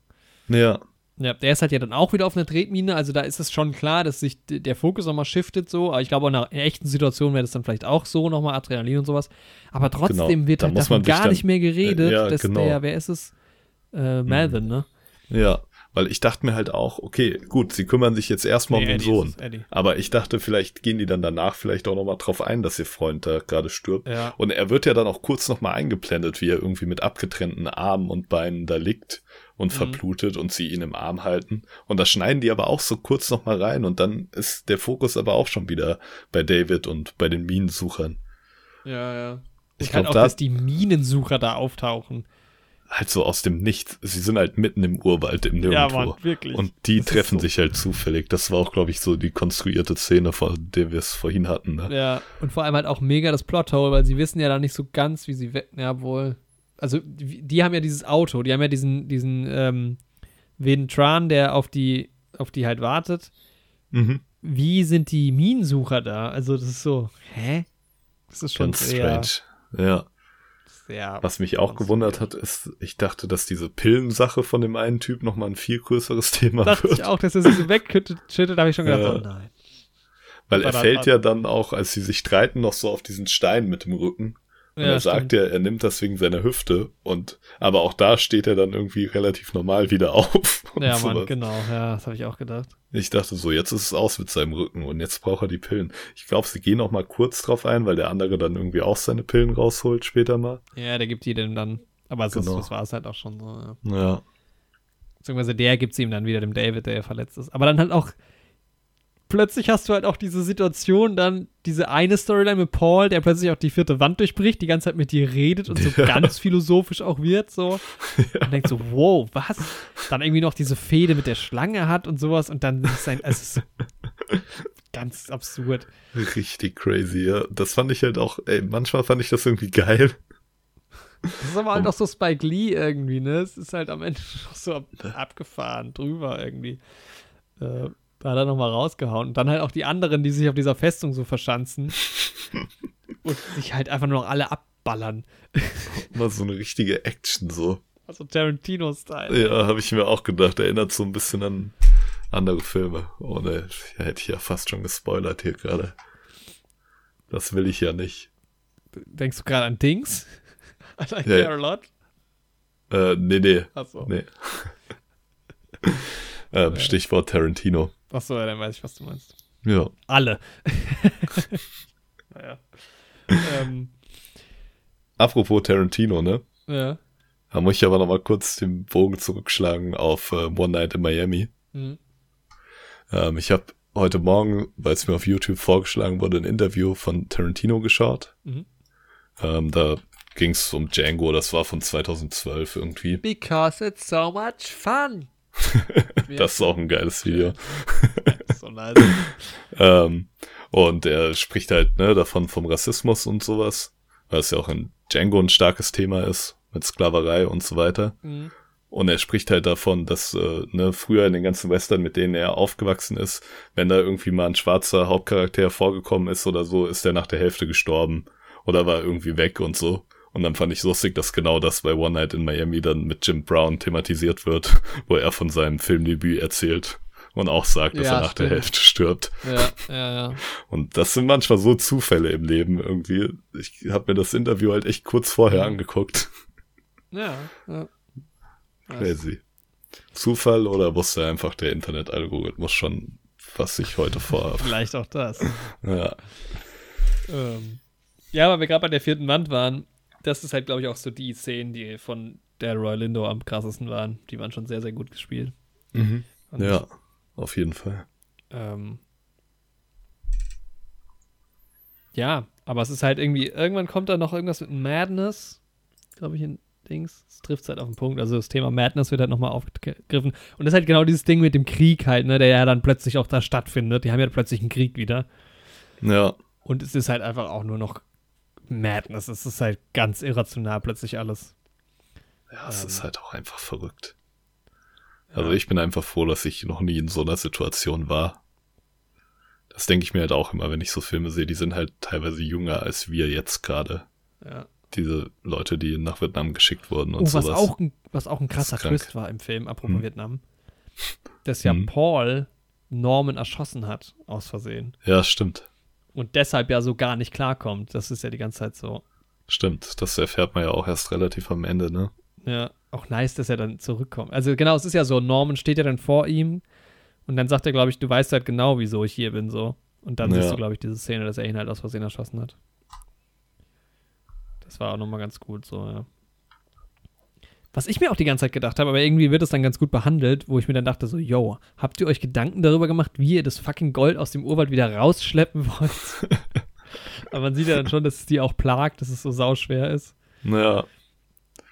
Ja, Ja, der ist halt ja dann auch wieder auf einer Tretmine, also da ist es schon klar, dass sich der Fokus nochmal shiftet so, aber ich glaube, in einer echten Situation wäre das dann vielleicht auch so, nochmal Adrenalin und sowas, aber trotzdem Genau, wird da halt davon gar dann- nicht mehr geredet, äh, ja, dass genau. der, wer ist es? Äh, Melvin, ne? ja, weil ich dachte mir halt auch, okay, gut, sie kümmern sich jetzt erstmal um Nee, den Eddie ist Sohn. Aber ich dachte, vielleicht gehen die dann danach vielleicht auch nochmal drauf ein, dass ihr Freund da gerade stirbt. Ja. Und er wird ja dann auch kurz nochmal eingeblendet, wie er irgendwie mit abgetrennten Armen und Beinen da liegt und Mhm. verblutet und sie ihn im Arm halten. Und das schneiden die aber auch so kurz nochmal rein und dann ist der Fokus aber auch schon wieder bei David und bei den Minensuchern. Ja, ja. Ich Ich halt glaub, auch, da- dass die Minensucher da auftauchen. Halt so aus dem Nichts. Sie sind halt mitten im Urwald, im Ja, Nirgendwo. Mann, wirklich. und die Das treffen so- sich halt zufällig. Das war auch, glaube ich, so die konstruierte Szene, von der wir es vorhin hatten. Ne? Ja, und vor allem halt auch mega das Plothole, weil sie wissen ja dann nicht so ganz, wie sie weg. Ja, wohl. Also, die, haben ja dieses Auto, die haben ja diesen, diesen, ähm, Ventran, der auf die, auf die halt wartet. Mhm. Wie sind die Minensucher da? Also, das ist so, hä? Das ist schon Ganz strange. Ja. Sehr. Was mich auch gewundert hat, ist, ich dachte, dass diese Pillensache von dem einen Typ nochmal ein viel größeres Thema Dachte wird. ich auch, dass er so wegschüttet, habe ich schon gedacht, Ja. oh nein. Weil er fällt ja dann auch, als sie sich streiten, noch so auf diesen Stein mit dem Rücken. Und Ja, er sagt ja, er nimmt das wegen seiner Hüfte. Und aber auch da steht er dann irgendwie relativ normal wieder auf. Ja, Mann, sowas. genau, ja, das habe ich auch gedacht. Ich dachte so, jetzt ist es aus mit seinem Rücken und jetzt braucht er die Pillen. Ich glaube, sie gehen auch mal kurz drauf ein, weil der andere dann irgendwie auch seine Pillen rausholt später mal. Ja, der gibt die dem dann. Aber sonst, Genau. das war es halt auch schon so, ja. Ja. Beziehungsweise der gibt sie ihm dann wieder, dem David, der ja verletzt ist. Aber dann halt auch, plötzlich hast du halt auch diese Situation, dann diese eine Storyline mit Paul, der plötzlich auch die vierte Wand durchbricht, die ganze Zeit mit dir redet und so Ja. ganz philosophisch auch wird, so. Und denkt so, wow, was? Dann irgendwie noch diese Fehde mit der Schlange hat und sowas und dann ist sein, also es ist so ganz absurd. Richtig crazy, ja. Das fand ich halt auch, ey, manchmal fand ich das irgendwie geil. Das ist aber halt auch so Spike Lee irgendwie, ne? Es ist halt am Ende so ab, abgefahren, drüber irgendwie. Äh, da hat er nochmal rausgehauen. Und dann halt auch die anderen, die sich auf dieser Festung so verschanzen und sich halt einfach nur noch alle abballern. Mal so eine richtige Action so. Also Tarantino-Style. Ja, habe ich mir auch gedacht. Erinnert so ein bisschen an andere Filme. Ohne, ja, hätte ich ja fast schon gespoilert hier gerade. Das will ich ja nicht. Denkst du gerade an Dings? I like Ja, ja. care a lot? Äh, nee, nee. Achso. Nee. ähm, Stichwort Tarantino. Achso, ja, dann weiß ich, was du meinst. Ja. Alle. naja. ähm, Apropos Tarantino, ne? ja. Da muss ich aber noch mal kurz den Bogen zurückschlagen auf äh, One Night in Miami. Mhm. Ähm, ich habe heute Morgen, weil es mir auf YouTube vorgeschlagen wurde, ein Interview von Tarantino geschaut. Mhm. Ähm, da ging es um Django, das war von 2012 irgendwie. Because it's so much fun. Das ist auch ein geiles Video. so nice. Ähm, und er spricht halt ne, davon vom Rassismus und sowas, weil es ja auch in Django ein starkes Thema ist, mit Sklaverei und so weiter. Mhm. Und er spricht halt davon, dass äh, ne, früher in den ganzen Western, mit denen er aufgewachsen ist, wenn da irgendwie mal ein schwarzer Hauptcharakter vorgekommen ist oder so, ist er nach der Hälfte gestorben oder war irgendwie weg und so. Und dann fand ich lustig, dass genau das bei One Night in Miami dann mit Jim Brown thematisiert wird, wo er von seinem Filmdebüt erzählt und auch sagt, dass Ja, er nach der stimmt. Hälfte stirbt. Ja, ja, ja. Und das sind manchmal so Zufälle im Leben irgendwie. Ich habe mir das Interview halt echt kurz vorher Mhm. angeguckt. Ja, ja. Crazy. Zufall oder wusste einfach der Internetalgorithmus schon, was ich heute vorhabe? Vielleicht auch das. Ja, Ähm, ja, weil wir gerade bei der vierten Wand waren, das ist halt, glaube ich, auch so die Szenen, die von der Roy Lindo am krassesten waren. Die waren schon sehr, sehr gut gespielt. Und, ja, auf jeden Fall. Ähm, ja, aber es ist halt irgendwie, irgendwann kommt da noch irgendwas mit Madness, glaube ich, in Dings. Es trifft halt auf den Punkt. Also das Thema Madness wird halt nochmal aufgegriffen. Und das ist halt genau dieses Ding mit dem Krieg halt, ne, der ja dann plötzlich auch da stattfindet. Die haben ja plötzlich einen Krieg wieder. Ja, Und es ist halt einfach auch nur noch Madness. Es ist halt ganz irrational plötzlich alles. ja, es Ähm. ist halt auch einfach verrückt. Also ich bin einfach froh, dass ich noch nie in so einer Situation war. Das denke ich mir halt auch immer, wenn ich so Filme sehe, die sind halt teilweise jünger als wir jetzt gerade. Ja. Diese Leute, die nach Vietnam geschickt wurden und Oh, was sowas. auch, ein, was auch ein krasser. Twist war im Film, apropos Hm. Vietnam, dass ja Hm. Paul Norman erschossen hat, aus Versehen. Ja, stimmt. Und deshalb ja so gar nicht klarkommt. Das ist ja die ganze Zeit so. Stimmt. Das erfährt man ja auch erst relativ am Ende, ne? Ja, auch nice, dass er dann zurückkommt. Also genau, es ist ja so, Norman steht ja dann vor ihm und dann sagt er, glaube ich, du weißt halt genau, wieso ich hier bin, so. Und dann Ja. siehst du, glaube ich, diese Szene, dass er ihn halt aus Versehen erschossen hat. Das war auch nochmal ganz gut, so, ja. Was ich mir auch die ganze Zeit gedacht habe, aber irgendwie wird es dann ganz gut behandelt, wo ich mir dann dachte, so, yo, habt ihr euch Gedanken darüber gemacht, wie ihr das fucking Gold aus dem Urwald wieder rausschleppen wollt? aber man sieht ja dann schon, dass es die auch plagt, dass es so sauschwer ist. Naja,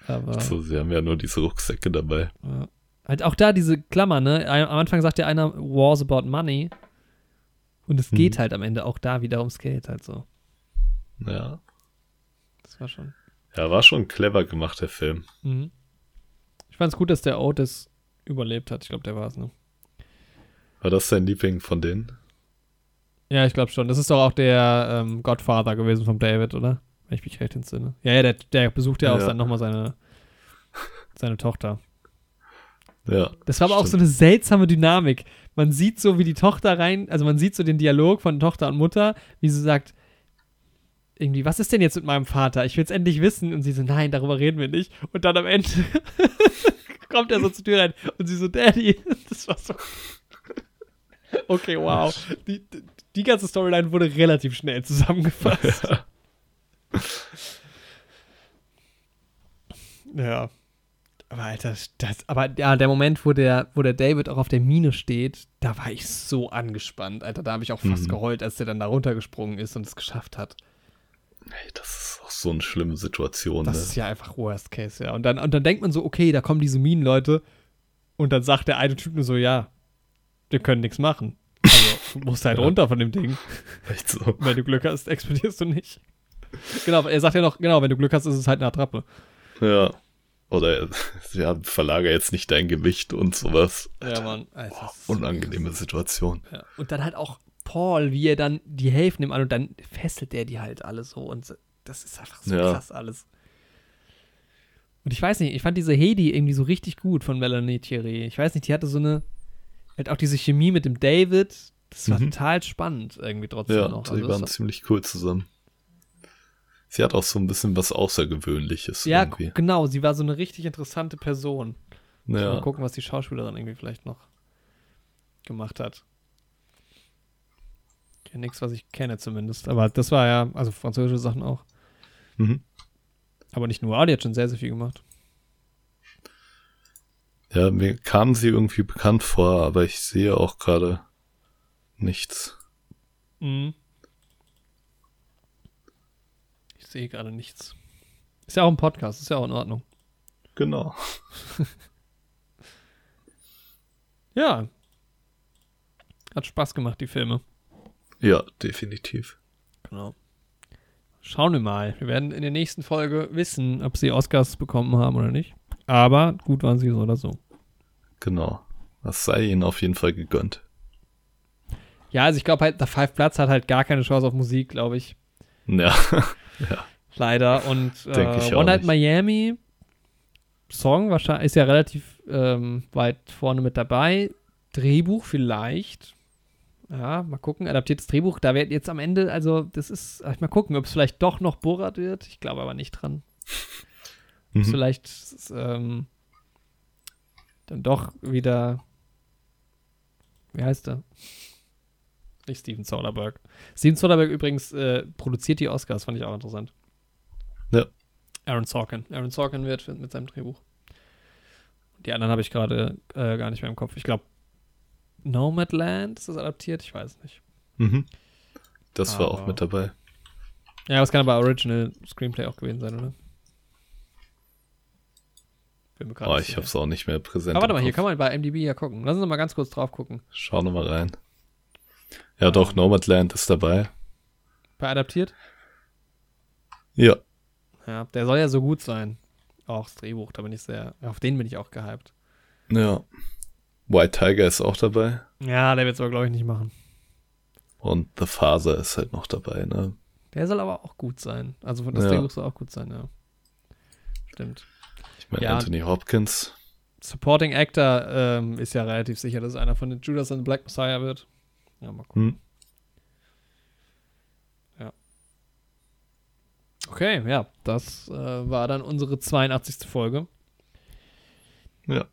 Aber so, sie haben ja nur diese Rucksäcke dabei. Ja. Halt auch da diese Klammer, ne? Am Anfang sagt ja einer, Wars about money. Und es Mhm. geht halt am Ende auch da wieder ums Geld halt so. Ja. Das war schon. Ja, war schon clever gemacht, der Film. Mhm. Ich fand es gut, dass der Otis überlebt hat. Ich glaube, der war es, ne? War das dein Liebling von denen? Ja, ich glaube schon. Das ist doch auch der ähm, Godfather gewesen von David, oder? Wenn ich mich recht entsinne. Ja, ja, der, der besucht ja auch Ja. dann nochmal seine, seine Tochter. Ja. Das war aber auch so eine seltsame Dynamik. Man sieht so, wie die Tochter rein, also man sieht so den Dialog von Tochter und Mutter, wie sie sagt, irgendwie, was ist denn jetzt mit meinem Vater? Ich will es endlich wissen. Und sie so, nein, darüber reden wir nicht. Und dann am Ende kommt er so zur Tür rein und sie so, Daddy, das war so. Okay, wow. Die, die ganze Storyline wurde relativ schnell zusammengefasst. Ja. Aber Alter, das, aber ja, der Moment, wo der, wo der David auch auf der Mine steht, da war ich so angespannt, Alter. Da habe ich auch fast Mhm. geheult, als der dann da runtergesprungen ist und es geschafft hat. Ey, das ist auch so eine schlimme Situation, Das ne? ist ja einfach Worst Case, ja. Und dann, und dann denkt man so, okay, da kommen diese Minenleute und dann sagt der eine Typ nur so, ja, wir können nichts machen. Also, Du musst halt runter von dem Ding. Echt so. Wenn du Glück hast, explodierst du nicht. Genau, er sagt ja noch, genau, wenn du Glück hast, ist es halt eine Attrappe. Ja. Oder ja, verlager jetzt nicht dein Gewicht und sowas. Ja, Mann. Alter, Boah, unangenehme Situation. Ja. Und dann halt auch Paul, wie er dann die Hälfte nimmt an und dann fesselt der die halt alle so und das ist einfach so Ja. krass alles. Und ich weiß nicht, ich fand diese Hedi irgendwie so richtig gut von Melanie Thierry. Ich weiß nicht, die hatte so eine, halt auch diese Chemie mit dem David, das war Mhm. total spannend irgendwie trotzdem Ja, noch. die Also waren das, ziemlich cool zusammen. Sie hat auch so ein bisschen was Außergewöhnliches ja, irgendwie. genau, sie war so eine richtig interessante Person. Mal Ja, gucken, was die Schauspielerin irgendwie vielleicht noch gemacht hat. Nichts, was ich kenne zumindest. Aber das war ja, also französische Sachen auch. mhm. Aber nicht nur, die hat schon sehr, sehr viel gemacht. ja, mir kam sie irgendwie bekannt vor, aber ich sehe auch gerade nichts. Mhm. Ich sehe gerade nichts. Ist ja auch ein Podcast, ist ja auch in Ordnung. Genau. Ja. Hat Spaß gemacht, die Filme. Ja, definitiv. Genau. Schauen wir mal. Wir werden in der nächsten Folge wissen, ob sie Oscars bekommen haben oder nicht. Aber gut waren sie so oder so. Genau. Das sei ihnen auf jeden Fall gegönnt. Ja, also ich glaube halt, der Five Platz hat halt gar keine Chance auf Musik, glaube ich. Ja. ja. Leider. Und äh, One Night nicht. Miami Song wahrscheinlich ist ja relativ ähm, weit vorne mit dabei. Drehbuch vielleicht. Ja, mal gucken. Adaptiertes Drehbuch, da wird jetzt am Ende, also das ist, ach, mal gucken, ob es vielleicht doch noch Borat wird. Ich glaube aber nicht dran. Mhm. Vielleicht ähm, dann doch wieder, wie heißt er? Nicht Steven Soderbergh. Steven Soderbergh übrigens äh, produziert die Oscars, fand ich auch interessant. Ja. Aaron Sorkin. Aaron Sorkin wird mit seinem Drehbuch. Die anderen habe ich gerade äh, gar nicht mehr im Kopf. Ich glaube, Nomadland ist das adaptiert? Ich weiß nicht. Mhm. Das war auch Aber- mit dabei. Ja, das kann aber Original Screenplay auch gewesen sein, oder? Bin mir Oh, ich hab's auch nicht mehr präsent. Aber warte mal, hier kann man bei MDB ja gucken. Lass uns mal ganz kurz drauf gucken. Schau noch mal rein. Ja, doch, Nomadland ist dabei. Bei adaptiert? Ja. Ja, der soll ja so gut sein. Auch das Drehbuch, da bin ich sehr, auf den bin ich auch gehypt. Ja. White Tiger ist auch dabei. Ja, der wird es aber, glaube ich, nicht machen. Und The Father ist halt noch dabei, ne? Der soll aber auch gut sein. Also das Ja. Drehbuch soll auch gut sein, ja. Stimmt. Ich meine, Ja. Anthony Hopkins. Supporting Actor ähm, ist ja relativ sicher, dass einer von den Judas and the Black Messiah wird. Ja, mal gucken. Hm. Okay, ja, das äh, war dann unsere 82. Folge. Ja.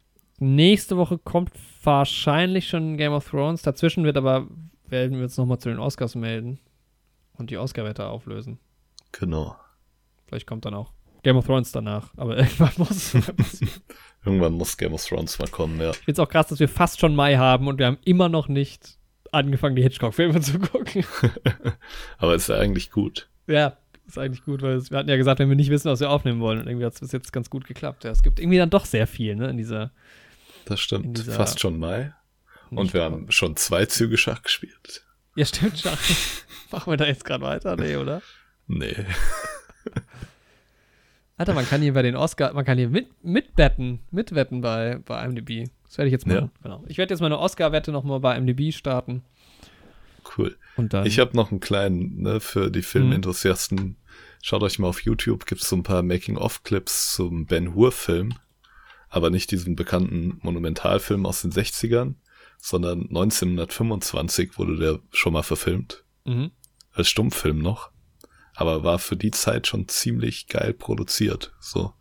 Nächste Woche kommt wahrscheinlich schon Game of Thrones. Dazwischen wird aber, werden wir uns nochmal zu den Oscars melden und die Oscar-Wette auflösen. Genau. Vielleicht kommt dann auch Game of Thrones danach, aber irgendwann muss. Irgendwann muss Game of Thrones mal kommen, ja. Ich finde es auch krass, dass wir fast schon Mai haben und wir haben immer noch nicht angefangen, die Hitchcock-Filme zu gucken. Aber ist ja eigentlich gut. ja, ist eigentlich gut, weil wir hatten ja gesagt, wenn wir nicht wissen, was wir aufnehmen wollen, und irgendwie hat es bis jetzt ganz gut geklappt. Ja, es gibt irgendwie dann doch sehr viel, ne, in dieser. Das stimmt. Fast schon Mai. Und wir haben schon zwei Züge Schach gespielt. Ja, stimmt schon. Machen wir da jetzt gerade weiter? Nee, oder? Nee. Alter, man kann hier bei den Oscar, man kann hier mit, mitwetten, mitwetten bei, bei IMDb. Das werde ich jetzt machen. Genau. Ich werde jetzt meine Oscar-Wette nochmal bei IMDb starten. Cool. Und dann. Ich habe noch einen kleinen, ne, für die Filmenthusiasten. Schaut euch mal auf YouTube, gibt's so ein paar Making-of-Clips zum Ben Hur-Film. Aber nicht diesen bekannten Monumentalfilm aus den 60ern, sondern 1925 wurde der schon mal verfilmt. mhm. Als Stummfilm noch. Aber war für die Zeit schon ziemlich geil produziert. So.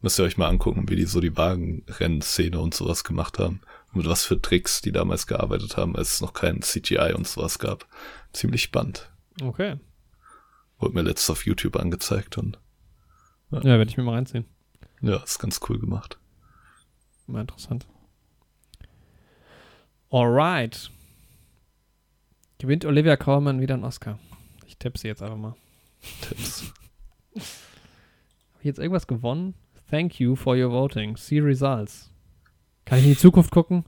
Müsst ihr euch mal angucken, wie die so die Wagenrennszene und sowas gemacht haben. Und mit was für Tricks die damals gearbeitet haben, als es noch kein CGI und sowas gab. Ziemlich spannend. Okay. Wurde mir letztens auf YouTube angezeigt und Ja, werde ich mir mal reinziehen. ja, ist ganz cool gemacht. Mal interessant. Alright. Gewinnt Olivia Colman wieder einen Oscar? Ich tippe sie jetzt einfach mal. Tipps. Habe ich jetzt irgendwas gewonnen? Thank you for your voting. See results. Kann ich in die Zukunft gucken?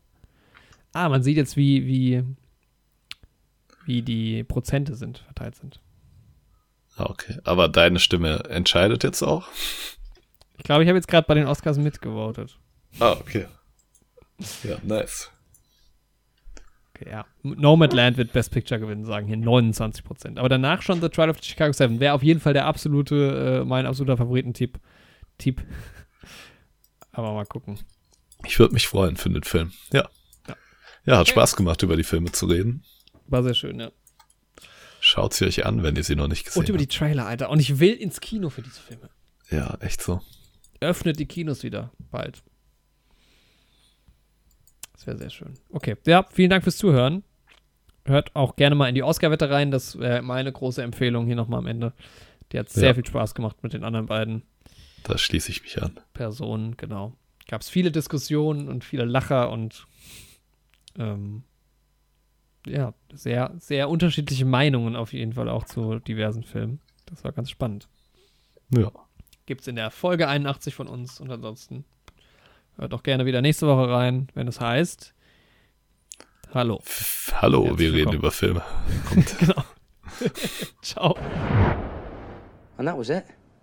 Ah, man sieht jetzt, wie, wie wie die Prozente sind, verteilt sind. Ah, okay. Aber deine Stimme entscheidet jetzt auch? Ich glaube, ich habe jetzt gerade bei den Oscars mitgevotet. Ah, okay. Ja, nice. Okay, ja. Nomadland wird Best Picture gewinnen, sagen hier 29 Prozent. Aber danach schon The Trial of the Chicago 7 wäre auf jeden Fall der absolute, äh, mein absoluter Favoritentipp. Tipp. Aber mal gucken. Ich würde mich freuen für den Film. Ja. Ja, ja hat. Spaß gemacht, über die Filme zu reden. War sehr schön, ja. Schaut sie euch an, wenn ihr sie noch nicht gesehen habt. Und über die Trailer, Alter. Und ich will ins Kino für diese Filme. Ja, echt so. Öffnet die Kinos wieder bald. Das wäre sehr schön. Okay, ja, vielen Dank fürs Zuhören. Hört auch gerne mal in die Oscar-Wette rein. Das wäre meine große Empfehlung hier nochmal am Ende. Die hat sehr ja. viel Spaß gemacht mit den anderen beiden. Da schließe ich mich an. Personen, genau. Gab es viele Diskussionen und viele Lacher und ähm, ja, sehr, sehr unterschiedliche Meinungen auf jeden Fall auch zu diversen Filmen. Das war ganz spannend. Ja. Gibt es in der Folge 81 von uns und ansonsten hört auch gerne wieder nächste Woche rein, wenn es heißt Hallo. Hallo, Herzlich wir willkommen. reden über Filme. genau. Ciao. And that was it.